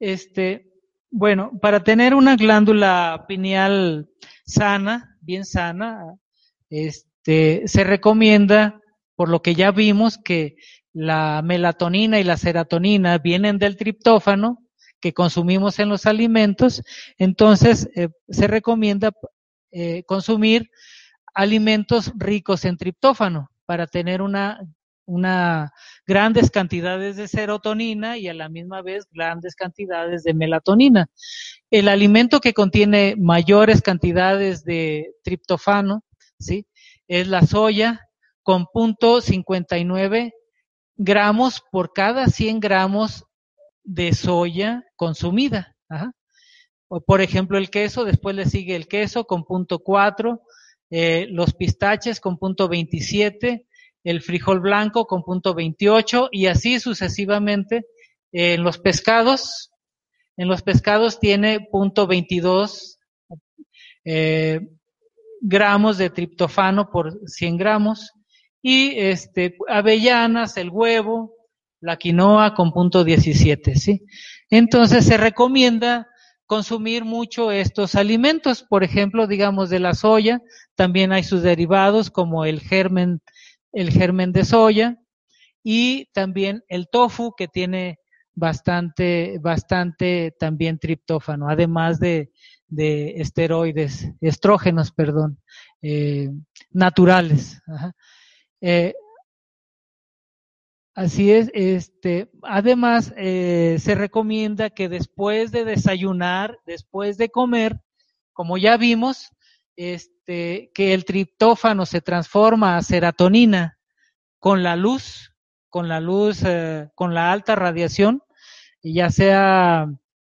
Este, bueno, para tener una glándula pineal sana, bien sana, este, se recomienda, por lo que ya vimos, que la melatonina y la serotonina vienen del triptófano que consumimos en los alimentos, entonces eh, se recomienda eh, consumir alimentos ricos en triptófano para tener una, grandes cantidades de serotonina y a la misma vez grandes cantidades de melatonina. El alimento que contiene mayores cantidades de triptofano, ¿sí? Es la soya con punto 59 gramos por cada 100 gramos de soya consumida. O por ejemplo el queso, después le sigue el queso con punto 4, eh, los pistaches con punto 27, el frijol blanco con punto 28 y así sucesivamente. en los pescados, en los pescados tiene punto 22 eh, gramos de triptofano por 100 gramos y este avellanas, el huevo, la quinoa con punto 17, ¿sí? Entonces se recomienda consumir mucho estos alimentos. Por ejemplo, digamos de la soya, también hay sus derivados como el germen, el germen de soya y también el tofu que tiene bastante, bastante también triptófano, además de, de esteroides, estrógenos, perdón, eh, naturales. Eh, Así es, este, además eh, se recomienda que después de desayunar, después de comer, como ya vimos, este, que el triptófano se transforma a serotonina con la luz, con la luz, eh, con la alta radiación, ya sea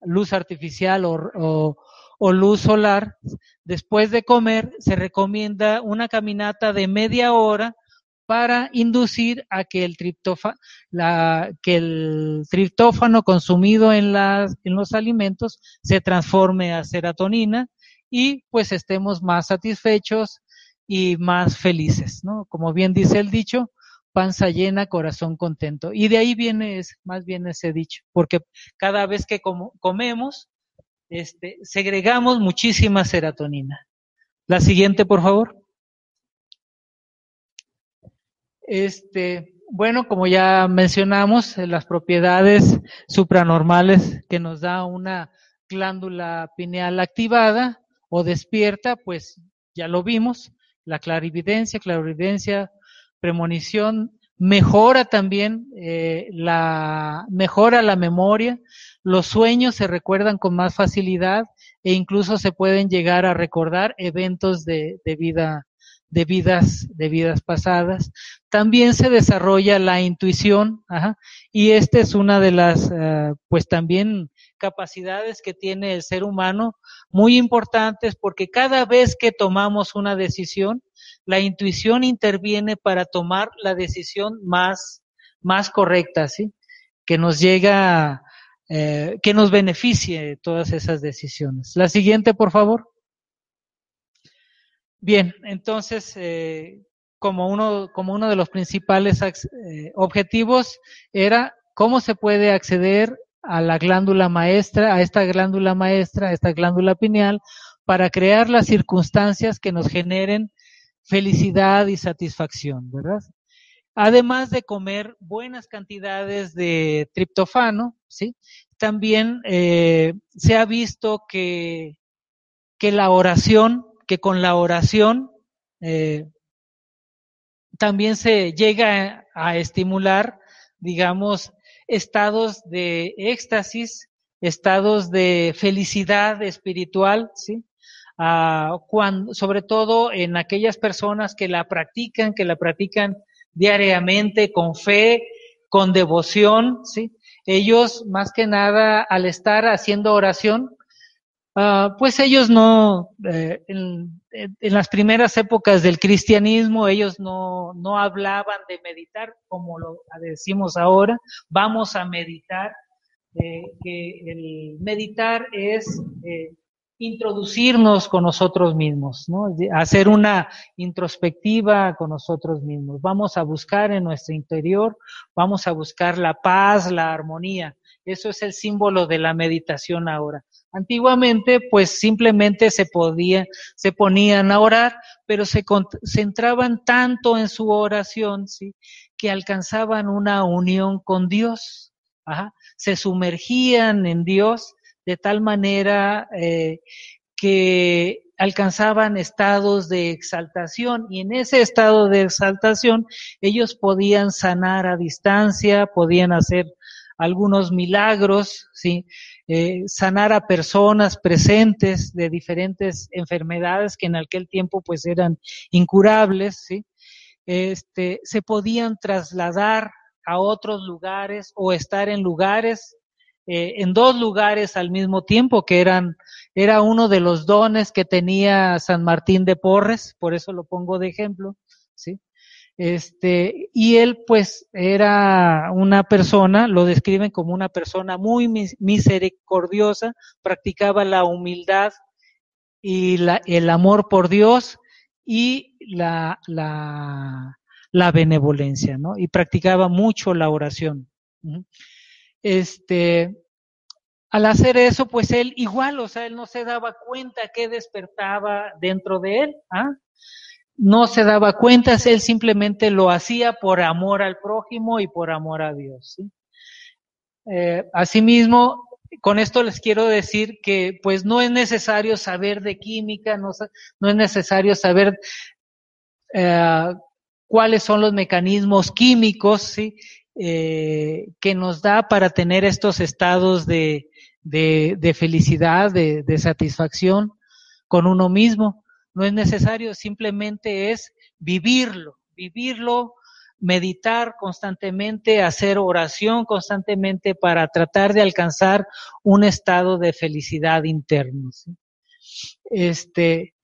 luz artificial o, o luz solar. Después de comer se recomienda una caminata de media hora para inducir a que el, la, que el triptófano consumido en, las, en los alimentos se transforme a serotonina y pues estemos más satisfechos y más felices, ¿no? Como bien dice el dicho, panza llena, corazón contento. Y de ahí viene más bien ese dicho, porque cada vez que comemos, este, segregamos muchísima serotonina. La siguiente, por favor. Este, bueno, como ya mencionamos, eh, las propiedades supranormales que nos da una glándula pineal activada o despierta, pues ya lo vimos, la clarividencia, clarividencia, premonición, mejora también eh, la mejora la memoria, los sueños se recuerdan con más facilidad e incluso se pueden llegar a recordar eventos de, de vida de vidas de vidas pasadas. También se desarrolla la intuición, ajá, y esta es una de las, eh, pues también capacidades que tiene el ser humano muy importantes porque cada vez que tomamos una decisión, la intuición interviene para tomar la decisión más, más correcta, ¿sí? Que nos llega, eh, que nos beneficie todas esas decisiones. La siguiente, por favor. Bien, entonces, eh, como, uno, como uno de los principales eh, objetivos era cómo se puede acceder a la glándula maestra, a esta glándula maestra, a esta glándula pineal, para crear las circunstancias que nos generen felicidad y satisfacción, ¿verdad? Además de comer buenas cantidades de triptofano, ¿sí? También eh, se ha visto que, que la oración, que con la oración eh, también se llega a estimular, digamos, estados de éxtasis, estados de felicidad espiritual, ¿sí? Ah, cuando, sobre todo en aquellas personas que la practican, que la practican diariamente con fe, con devoción, ¿sí? Ellos, más que nada, al estar haciendo oración, uh, pues ellos no, eh, en, en, las primeras épocas del cristianismo, ellos no, no hablaban de meditar como lo decimos ahora, vamos a meditar, eh, que el meditar es eh, introducirnos con nosotros mismos, ¿no? hacer una introspectiva con nosotros mismos. Vamos a buscar en nuestro interior, vamos a buscar la paz, la armonía. Eso es el símbolo de la meditación ahora. Antiguamente, pues simplemente se podía, se ponían a orar, pero se concentraban tanto en su oración, ¿sí? que alcanzaban una unión con Dios. Ajá. Se sumergían en Dios de tal manera eh, que alcanzaban estados de exaltación y en ese estado de exaltación ellos podían sanar a distancia, podían hacer algunos milagros, ¿sí? Eh, sanar a personas presentes de diferentes enfermedades que en aquel tiempo pues eran incurables, ¿sí? Este, se podían trasladar a otros lugares o estar en lugares eh, en dos lugares al mismo tiempo, que eran, era uno de los dones que tenía San Martín de Porres, por eso lo pongo de ejemplo, ¿sí? Este, y él pues era una persona, lo describen como una persona muy misericordiosa, practicaba la humildad y la, el amor por Dios y la, la, la benevolencia, ¿no? Y practicaba mucho la oración este, al hacer eso, pues él igual, o sea, él no se daba cuenta que despertaba dentro de él, ¿ah? No se daba cuenta, él simplemente lo hacía por amor al prójimo y por amor a Dios. Eh, asimismo, con esto les quiero decir que pues no es necesario saber de química, no, es necesario saber eh, cuáles son los mecanismos químicos, eh, que nos da para tener estos estados de, felicidad, de, satisfacción con uno mismo. No es necesario, simplemente es vivirlo, vivirlo, meditar constantemente, hacer oración constantemente para tratar de alcanzar un estado de felicidad interno. Este,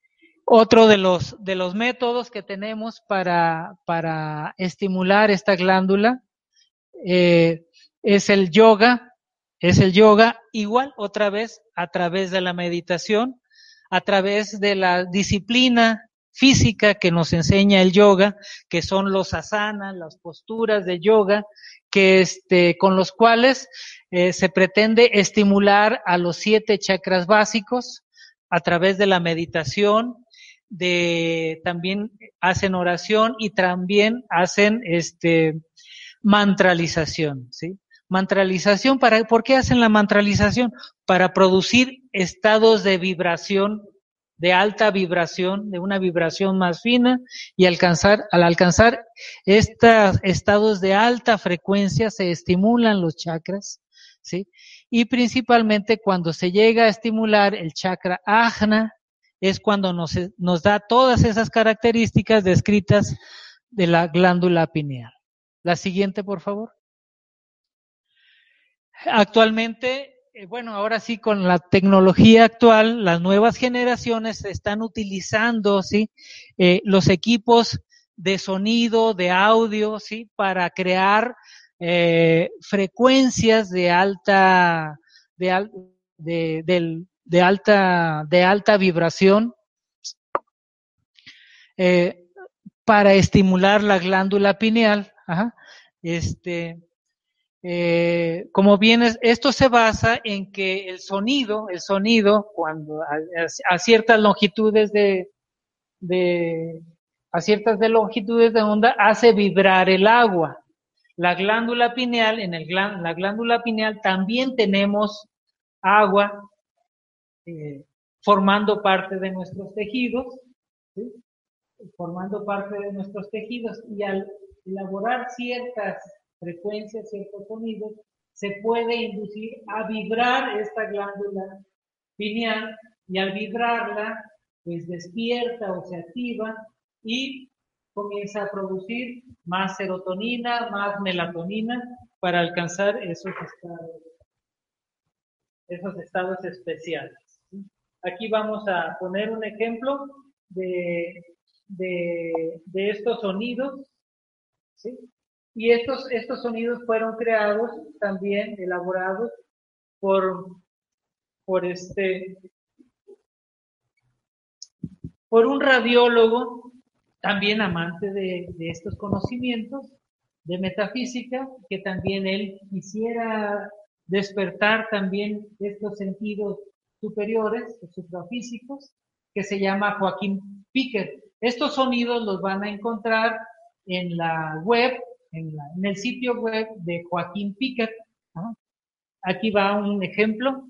otro de los, de los métodos que tenemos para, para estimular esta glándula eh, es el yoga, es el yoga igual otra vez a través de la meditación, a través de la disciplina física que nos enseña el yoga, que son los asanas, las posturas de yoga, que este, con los cuales eh, se pretende estimular a los siete chakras básicos a través de la meditación, de también hacen oración y también hacen este mantralización, ¿sí? Mantralización, para, ¿por qué hacen la mantralización? Para producir estados de vibración de alta vibración, de una vibración más fina, y alcanzar, al alcanzar estos estados de alta frecuencia se estimulan los chakras, ¿sí? Y principalmente cuando se llega a estimular el chakra ajna, es cuando nos, nos da todas esas características descritas de la glándula pineal. La siguiente, por favor. Actualmente eh, bueno, ahora sí, con la tecnología actual, las nuevas generaciones están utilizando, ¿sí? Eh, los equipos de sonido, de audio, ¿sí? Para crear eh, frecuencias de alta, de, de, de, alta, de alta vibración, para estimular la glándula pineal, Ajá. Este, eh, como bien esto se basa en que el sonido, el sonido, cuando a, ciertas longitudes de, de, a ciertas de longitudes de onda, hace vibrar el agua. La glándula pineal, en el la glándula pineal también tenemos agua eh, formando parte de nuestros tejidos, formando parte de nuestros tejidos y al elaborar ciertas frecuencias, ciertos sonidos, se puede inducir a vibrar esta glándula pineal y al vibrarla, pues despierta o se activa y comienza a producir más serotonina, más melatonina para alcanzar esos estados, esos estados especiales. Aquí vamos a poner un ejemplo de, de, de estos sonidos. ¿sí? Y estos, estos sonidos fueron creados, también elaborados por, por este, por un radiólogo, también amante de, estos conocimientos de metafísica, que también él quisiera despertar también estos sentidos superiores, suprafísicos, que se llama Joaquín Piquer. Estos sonidos los van a encontrar en la web en, el sitio web de Joaquín Piquet. Aquí va un ejemplo.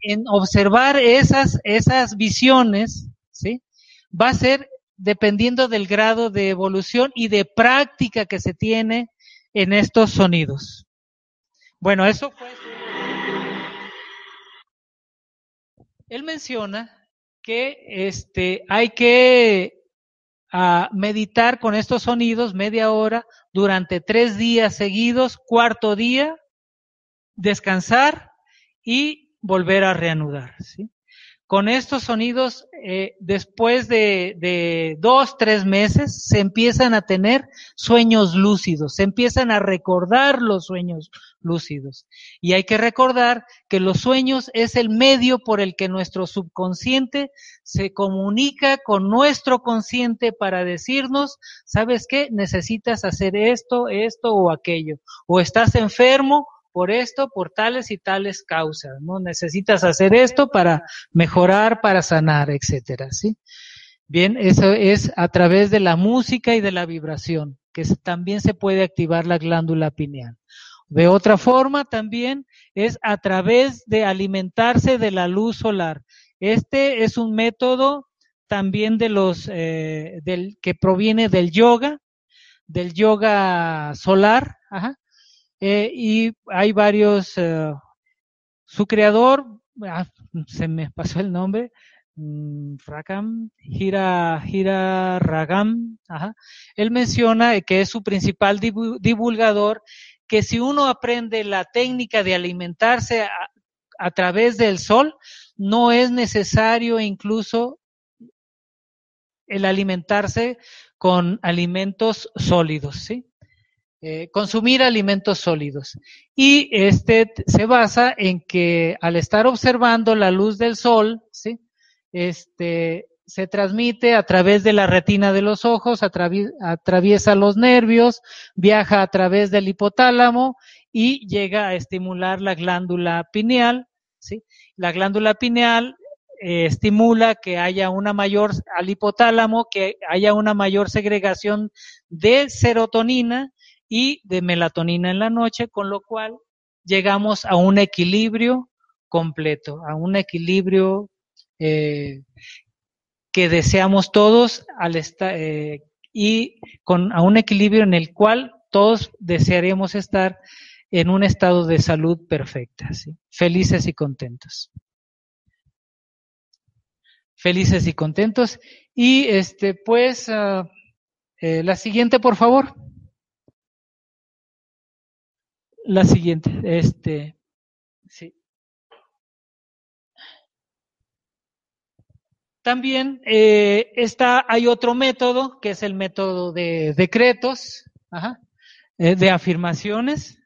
En observar esas, esas visiones, ¿sí? Va a ser dependiendo del grado de evolución y de práctica que se tiene en estos sonidos. Bueno, eso fue. Él menciona que este, hay que ah, meditar con estos sonidos media hora durante tres días seguidos, cuarto día, descansar y volver a reanudar. ¿sí? con estos sonidos, eh, después de, de, dos, tres meses, se empiezan a tener sueños lúcidos, se empiezan a recordar los sueños lúcidos. Y hay que recordar que los sueños es el medio por el que nuestro subconsciente se comunica con nuestro consciente para decirnos, ¿sabes qué? Necesitas hacer esto, esto o aquello. O estás enfermo por esto, por tales y tales causas, ¿no? Necesitas hacer esto para mejorar, para sanar, etcétera, ¿sí? Bien, eso es a través de la música y de la vibración, que también se puede activar la glándula pineal. De otra forma, también es a través de alimentarse de la luz solar. Este es un método también de los eh, del que proviene del yoga, del yoga solar, ajá, eh, y hay varios, eh, su creador, ah, se me pasó el nombre, mm, Ragam, Hira, Hira Ragam, él menciona que es su principal divulgador, que si uno aprende la técnica de alimentarse a través del sol, no es necesario incluso el alimentarse con alimentos sólidos, ¿sí? Eh, consumir alimentos sólidos. Y este se basa en que al estar observando la luz del sol, ¿sí? este, se transmite a través de la retina de los ojos, atraviesa los nervios, viaja a través del hipotálamo y llega a estimular la glándula pineal. ¿sí? La glándula pineal eh, estimula que haya una mayor, al hipotálamo, que haya una mayor segregación de serotonina y de melatonina en la noche, con lo cual llegamos a un equilibrio completo, a un equilibrio eh, que deseamos todos al eh, y con a un equilibrio en el cual todos desearemos estar en un estado de salud perfecta, felices y contentos. Felices y contentos. Y este, pues, ah, eh, la siguiente, por favor. La siguiente, este, sí. También eh, está, hay otro método, que es el método de decretos, eh, de afirmaciones,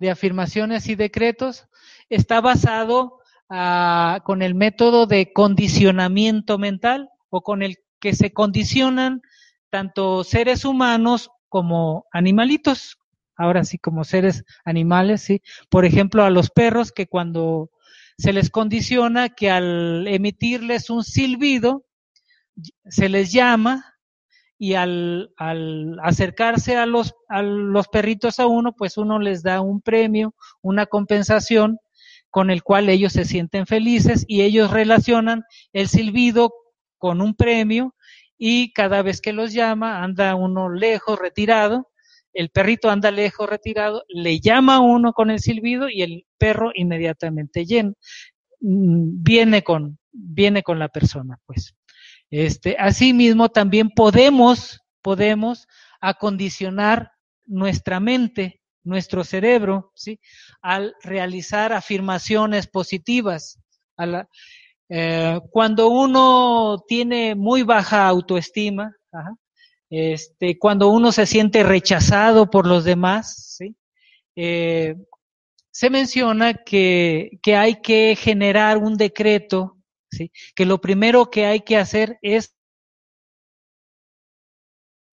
de afirmaciones y decretos. Está basado ah, con el método de condicionamiento mental o con el que se condicionan tanto seres humanos como animalitos, ahora sí como seres animales, ¿sí? Por ejemplo, a los perros que cuando se les condiciona que al emitirles un silbido, se les llama y al, al acercarse a los, a los perritos a uno, pues uno les da un premio, una compensación con el cual ellos se sienten felices y ellos relacionan el silbido con un premio y cada vez que los llama anda uno lejos, retirado el perrito anda lejos, retirado, le llama a uno con el silbido y el perro inmediatamente llena, mm, viene con, viene con la persona, pues. Este, asimismo, también podemos, podemos acondicionar nuestra mente, nuestro cerebro, ¿sí? Al realizar afirmaciones positivas. Eh, cuando uno tiene muy baja autoestima, ajá, este, cuando uno se siente rechazado por los demás. Eh, se menciona que, hay que generar un decreto, ¿sí? que lo primero que hay que hacer es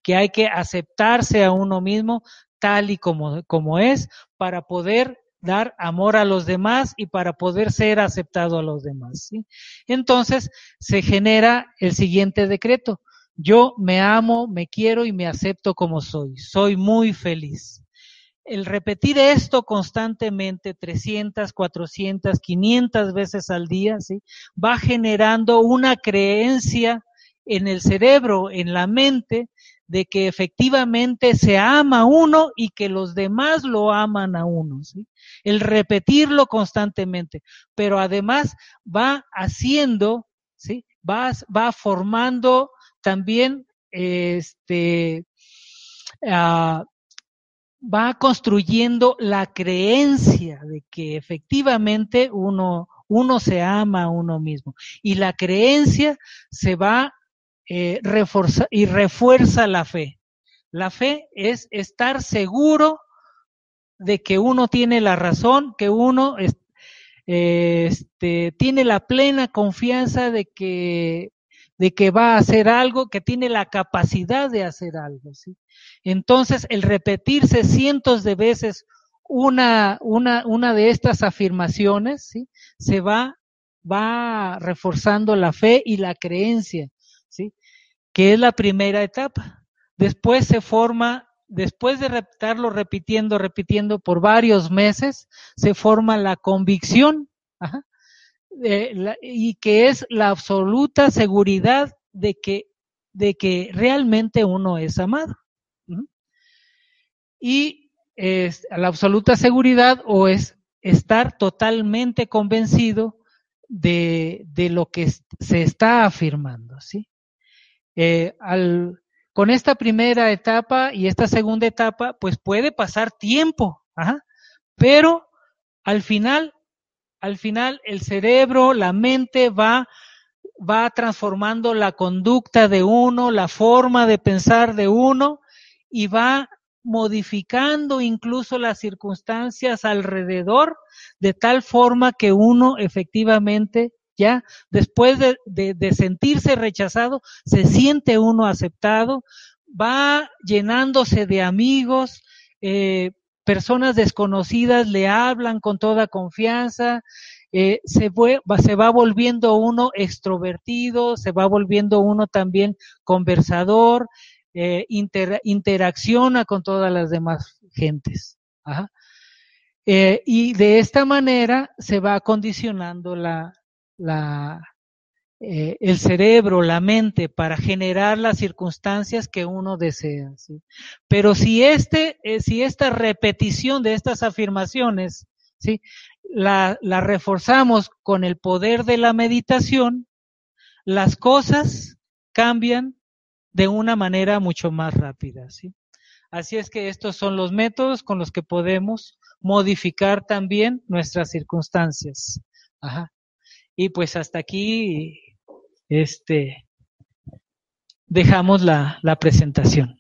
que hay que aceptarse a uno mismo tal y como, es para poder dar amor a los demás y para poder ser aceptado a los demás. Entonces se genera el siguiente decreto. Yo me amo, me quiero y me acepto como soy. Soy muy feliz. El repetir esto constantemente, 300, 400, 500 veces al día, ¿sí? va generando una creencia en el cerebro, en la mente, de que efectivamente se ama a uno y que los demás lo aman a uno. ¿sí? El repetirlo constantemente, pero además va haciendo, ¿sí? va, va formando también este, ah, va construyendo la creencia de que efectivamente uno, uno se ama a uno mismo. Y la creencia se va eh, reforza, y refuerza la fe. La fe es estar seguro de que uno tiene la razón, que uno este, tiene la plena confianza de que, de que va a hacer algo, que tiene la capacidad de hacer algo. ¿sí? Entonces, el repetirse cientos de veces una, una, una de estas afirmaciones, ¿sí? se va, va reforzando la fe y la creencia, ¿sí? que es la primera etapa. Después se forma después de estarlo repitiendo, repitiendo por varios meses, se forma la convicción y que es la absoluta seguridad de que, de que realmente uno es amado. Y es la absoluta seguridad o es estar totalmente convencido de, de lo que se está afirmando, ¿sí? Eh, con esta primera etapa y esta segunda etapa, pues puede pasar tiempo, pero al final, al final el cerebro, la mente va, va transformando la conducta de uno, la forma de pensar de uno y va modificando incluso las circunstancias alrededor de tal forma que uno efectivamente ya después de, sentirse rechazado, se siente uno aceptado, va llenándose de amigos, eh, personas desconocidas le hablan con toda confianza, eh, se, va volviendo uno extrovertido, se va volviendo uno también conversador, eh, interacciona con todas las demás gentes. y de esta manera se va condicionando la, eh, el cerebro, la mente, para generar las circunstancias que uno desea. ¿sí? Pero si, este, eh, si esta repetición de estas afirmaciones ¿sí? la, la reforzamos con el poder de la meditación, las cosas cambian de una manera mucho más rápida. ¿sí? Así es que estos son los métodos con los que podemos modificar también nuestras circunstancias. Ajá. Y pues hasta aquí, este, dejamos la, la presentación.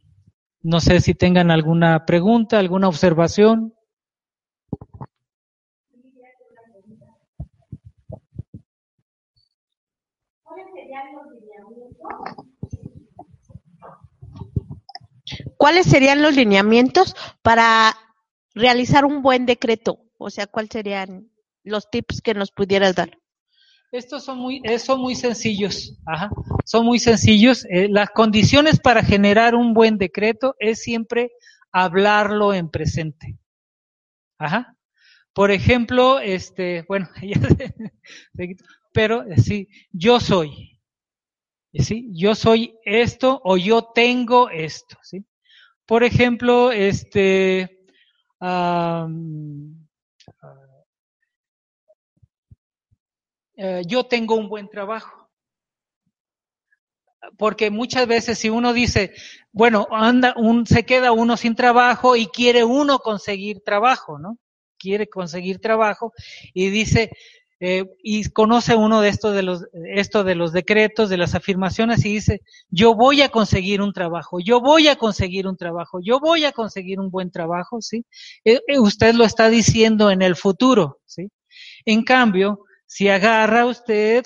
No sé si tengan alguna pregunta, alguna observación. ¿Cuáles serían los lineamientos para realizar un buen decreto? O sea, ¿cuáles serían los tips que nos pudieras dar? Estos son muy, eh, son muy sencillos, Ajá. son muy sencillos. Eh, las condiciones para generar un buen decreto es siempre hablarlo en presente. Ajá. Por ejemplo, este, bueno, [LAUGHS] pero eh, sí, yo soy. ¿sí? Yo soy esto o yo tengo esto. ¿sí? Por ejemplo, este, eh, yo tengo un buen trabajo. Porque muchas veces si uno dice, bueno, anda, un, se queda uno sin trabajo y quiere uno conseguir trabajo, ¿no? Quiere conseguir trabajo y dice, eh, y conoce uno de estos de los, esto de los decretos, de las afirmaciones y dice, yo voy a conseguir un trabajo, yo voy a conseguir un trabajo, yo voy a conseguir un buen trabajo, ¿sí? Eh, usted lo está diciendo en el futuro, ¿sí? En cambio, si agarra usted,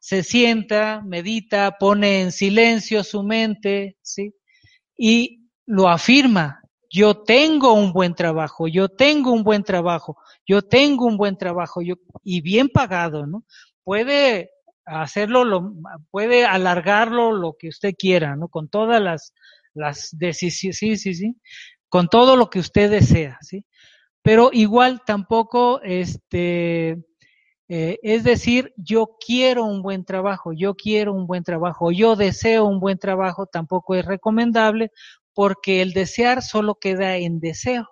se sienta, medita, pone en silencio su mente, ¿sí? Y lo afirma, yo tengo un buen trabajo, yo tengo un buen trabajo, yo tengo un buen trabajo, yo, y bien pagado, ¿no? Puede hacerlo, lo, puede alargarlo lo que usted quiera, ¿no? Con todas las, las decisiones, sí, sí, sí, con todo lo que usted desea, ¿sí? Pero igual tampoco, este, eh, es decir, yo quiero un buen trabajo, yo quiero un buen trabajo, yo deseo un buen trabajo, tampoco es recomendable porque el desear solo queda en deseo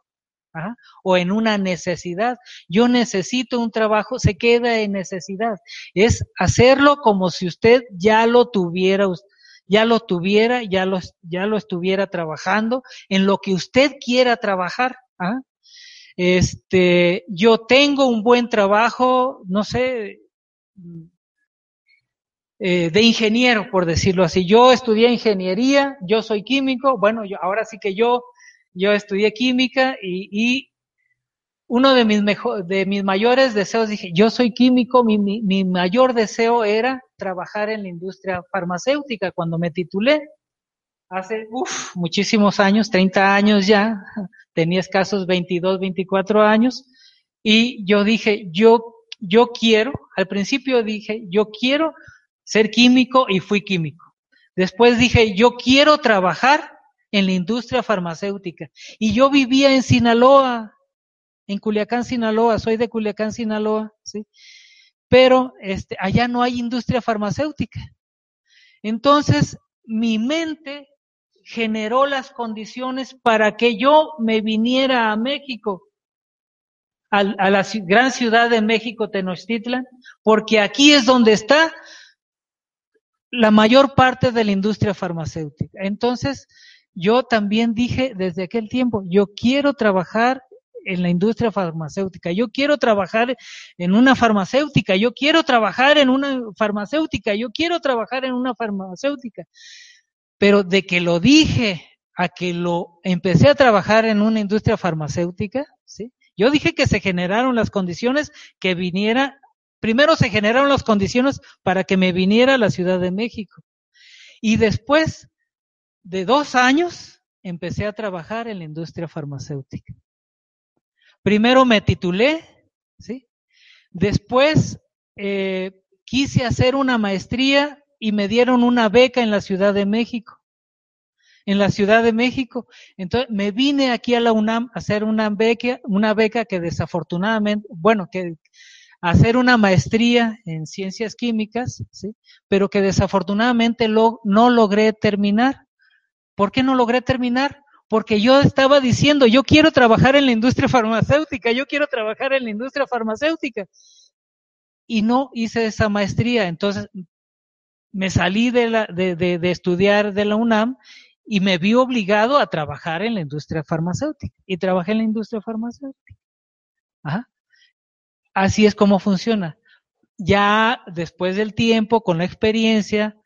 ¿ah? o en una necesidad. Yo necesito un trabajo, se queda en necesidad. Es hacerlo como si usted ya lo tuviera, ya lo tuviera, ya lo, ya lo estuviera trabajando en lo que usted quiera trabajar. ¿ah? Este, yo tengo un buen trabajo, no sé, eh, de ingeniero, por decirlo así. Yo estudié ingeniería, yo soy químico, bueno, yo, ahora sí que yo, yo estudié química y, y uno de mis, mejor, de mis mayores deseos, dije, yo soy químico, mi, mi, mi mayor deseo era trabajar en la industria farmacéutica cuando me titulé. Hace muchísimos años, 30 años ya, tenía escasos 22, 24 años, y yo dije, yo, yo quiero, al principio dije, yo quiero ser químico y fui químico. Después dije, yo quiero trabajar en la industria farmacéutica. Y yo vivía en Sinaloa, en Culiacán, Sinaloa, soy de Culiacán, Sinaloa, ¿sí? Pero este, allá no hay industria farmacéutica. Entonces, mi mente generó las condiciones para que yo me viniera a México, a, a la gran ciudad de México, Tenochtitlan, porque aquí es donde está la mayor parte de la industria farmacéutica. Entonces, yo también dije desde aquel tiempo, yo quiero trabajar en la industria farmacéutica, yo quiero trabajar en una farmacéutica, yo quiero trabajar en una farmacéutica, yo quiero trabajar en una farmacéutica. Pero de que lo dije a que lo empecé a trabajar en una industria farmacéutica, ¿sí? Yo dije que se generaron las condiciones que viniera Primero se generaron las condiciones para que me viniera a la Ciudad de México. Y después de dos años empecé a trabajar en la industria farmacéutica. Primero me titulé, ¿sí? Después eh, quise hacer una maestría y me dieron una beca en la Ciudad de México. En la Ciudad de México. Entonces me vine aquí a la UNAM a hacer una beca, una beca que desafortunadamente, bueno, que hacer una maestría en ciencias químicas, ¿sí? pero que desafortunadamente lo, no logré terminar. ¿Por qué no logré terminar? Porque yo estaba diciendo, yo quiero trabajar en la industria farmacéutica, yo quiero trabajar en la industria farmacéutica. Y no hice esa maestría. Entonces, me salí de, la, de, estudiar de la UNAM y me vi obligado a trabajar en la industria farmacéutica. Y trabajé en la industria farmacéutica. Ajá. Así es como funciona. Ya después del tiempo, con la experiencia,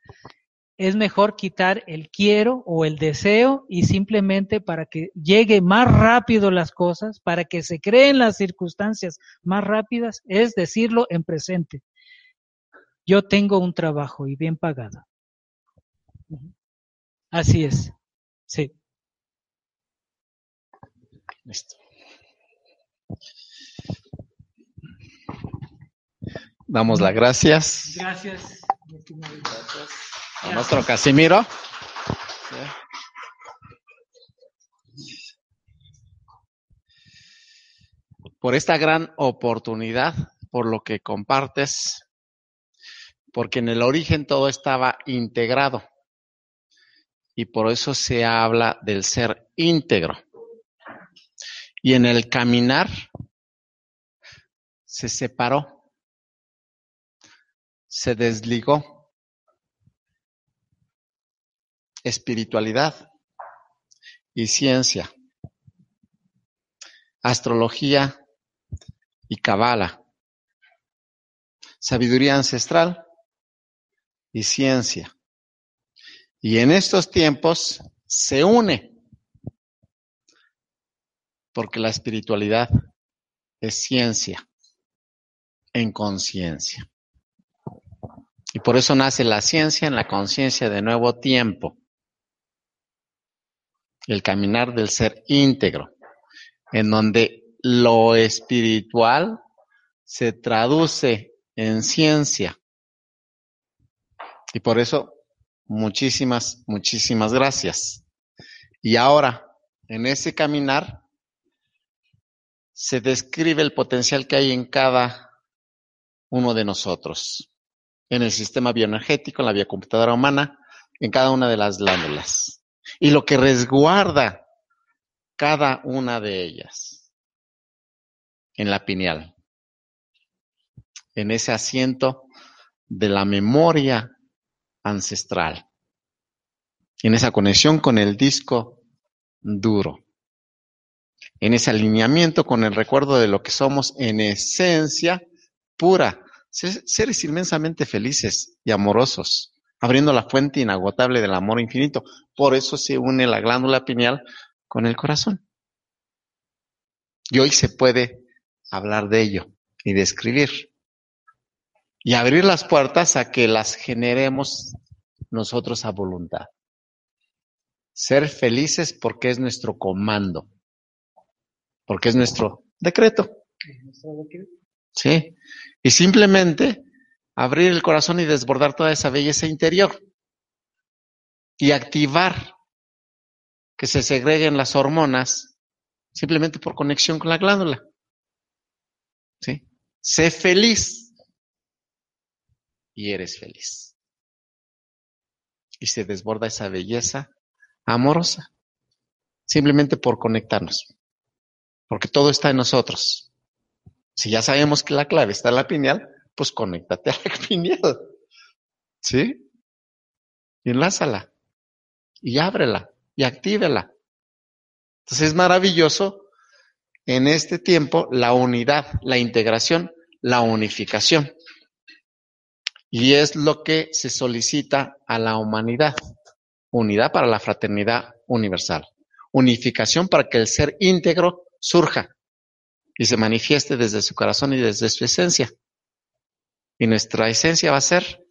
es mejor quitar el quiero o el deseo y simplemente para que llegue más rápido las cosas, para que se creen las circunstancias más rápidas, es decirlo en presente. Yo tengo un trabajo y bien pagado. Así es. Sí. Listo. Damos las gracias. Gracias. Gracias. A nuestro Casimiro. Por esta gran oportunidad, por lo que compartes, porque en el origen todo estaba integrado. Y por eso se habla del ser íntegro. Y en el caminar se separó. Se desligó. Espiritualidad y ciencia, astrología y cabala, sabiduría ancestral y ciencia. Y en estos tiempos se une, porque la espiritualidad es ciencia en conciencia. Y por eso nace la ciencia en la conciencia de nuevo tiempo. El caminar del ser íntegro, en donde lo espiritual se traduce en ciencia. Y por eso, muchísimas, muchísimas gracias. Y ahora, en ese caminar, se describe el potencial que hay en cada uno de nosotros en el sistema bioenergético, en la biocomputadora humana, en cada una de las glándulas. Y lo que resguarda cada una de ellas en la pineal, en ese asiento de la memoria ancestral, en esa conexión con el disco duro, en ese alineamiento con el recuerdo de lo que somos en esencia pura, seres inmensamente felices y amorosos, abriendo la fuente inagotable del amor infinito. Por eso se une la glándula pineal con el corazón. Y hoy se puede hablar de ello y describir. Y abrir las puertas a que las generemos nosotros a voluntad. Ser felices porque es nuestro comando, porque es nuestro decreto. Sí. Y simplemente abrir el corazón y desbordar toda esa belleza interior. Y activar que se segreguen las hormonas simplemente por conexión con la glándula. ¿Sí? Sé feliz y eres feliz. Y se desborda esa belleza amorosa, simplemente por conectarnos, porque todo está en nosotros. Si ya sabemos que la clave está en la pineal, pues conéctate a la [LAUGHS] pineal. ¿Sí? Y enlázala. Y ábrela. Y actívela. Entonces es maravilloso en este tiempo la unidad, la integración, la unificación. Y es lo que se solicita a la humanidad. Unidad para la fraternidad universal. Unificación para que el ser íntegro surja y se manifieste desde su corazón y desde su esencia. Y nuestra esencia va a ser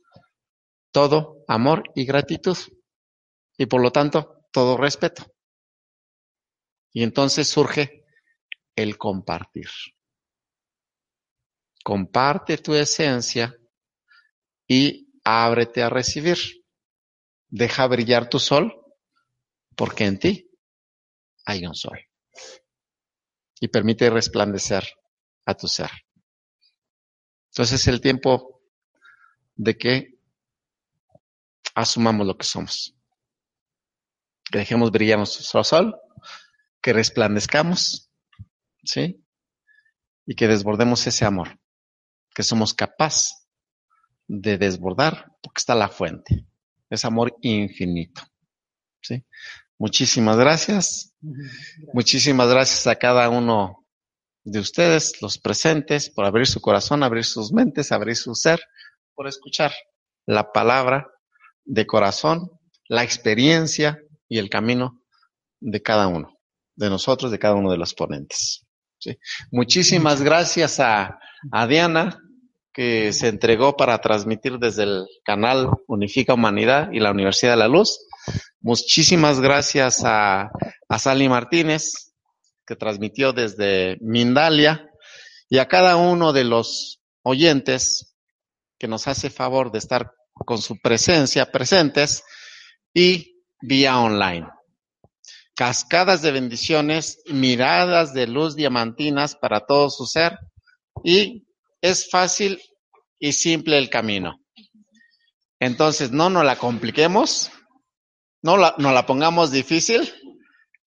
todo amor y gratitud. Y por lo tanto, todo respeto. Y entonces surge el compartir. Comparte tu esencia y ábrete a recibir. Deja brillar tu sol porque en ti hay un sol. Y permite resplandecer a tu ser. Entonces es el tiempo de que asumamos lo que somos. Que dejemos brillar nuestro sol, que resplandezcamos, ¿sí? Y que desbordemos ese amor, que somos capaces de desbordar, porque está la fuente. Es amor infinito. ¿sí? Muchísimas gracias. Muchísimas gracias a cada uno de ustedes, los presentes, por abrir su corazón, abrir sus mentes, abrir su ser, por escuchar la palabra de corazón, la experiencia y el camino de cada uno, de nosotros, de cada uno de los ponentes. ¿sí? Muchísimas gracias a, a Diana, que se entregó para transmitir desde el canal Unifica Humanidad y la Universidad de la Luz. Muchísimas gracias a, a Sally Martínez, que transmitió desde Mindalia, y a cada uno de los oyentes que nos hace favor de estar con su presencia presentes y vía online. Cascadas de bendiciones, miradas de luz diamantinas para todo su ser y es fácil y simple el camino. Entonces, no nos la compliquemos, no la, no la pongamos difícil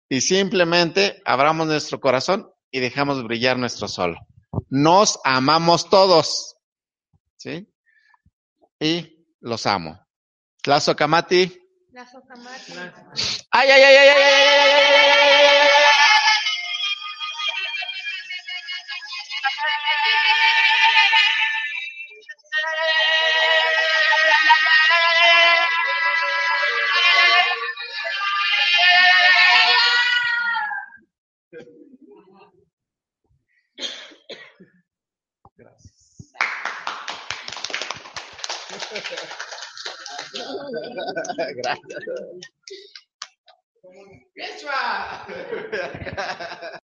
y simplemente abramos nuestro corazón y dejamos brillar nuestro sol. Nos amamos todos. ¿Sí? Y los amo. Lazo Kamati. Ay, ay, ay, ay, ay, ay, ay, ay, ay, ay, Gracias. [LAUGHS]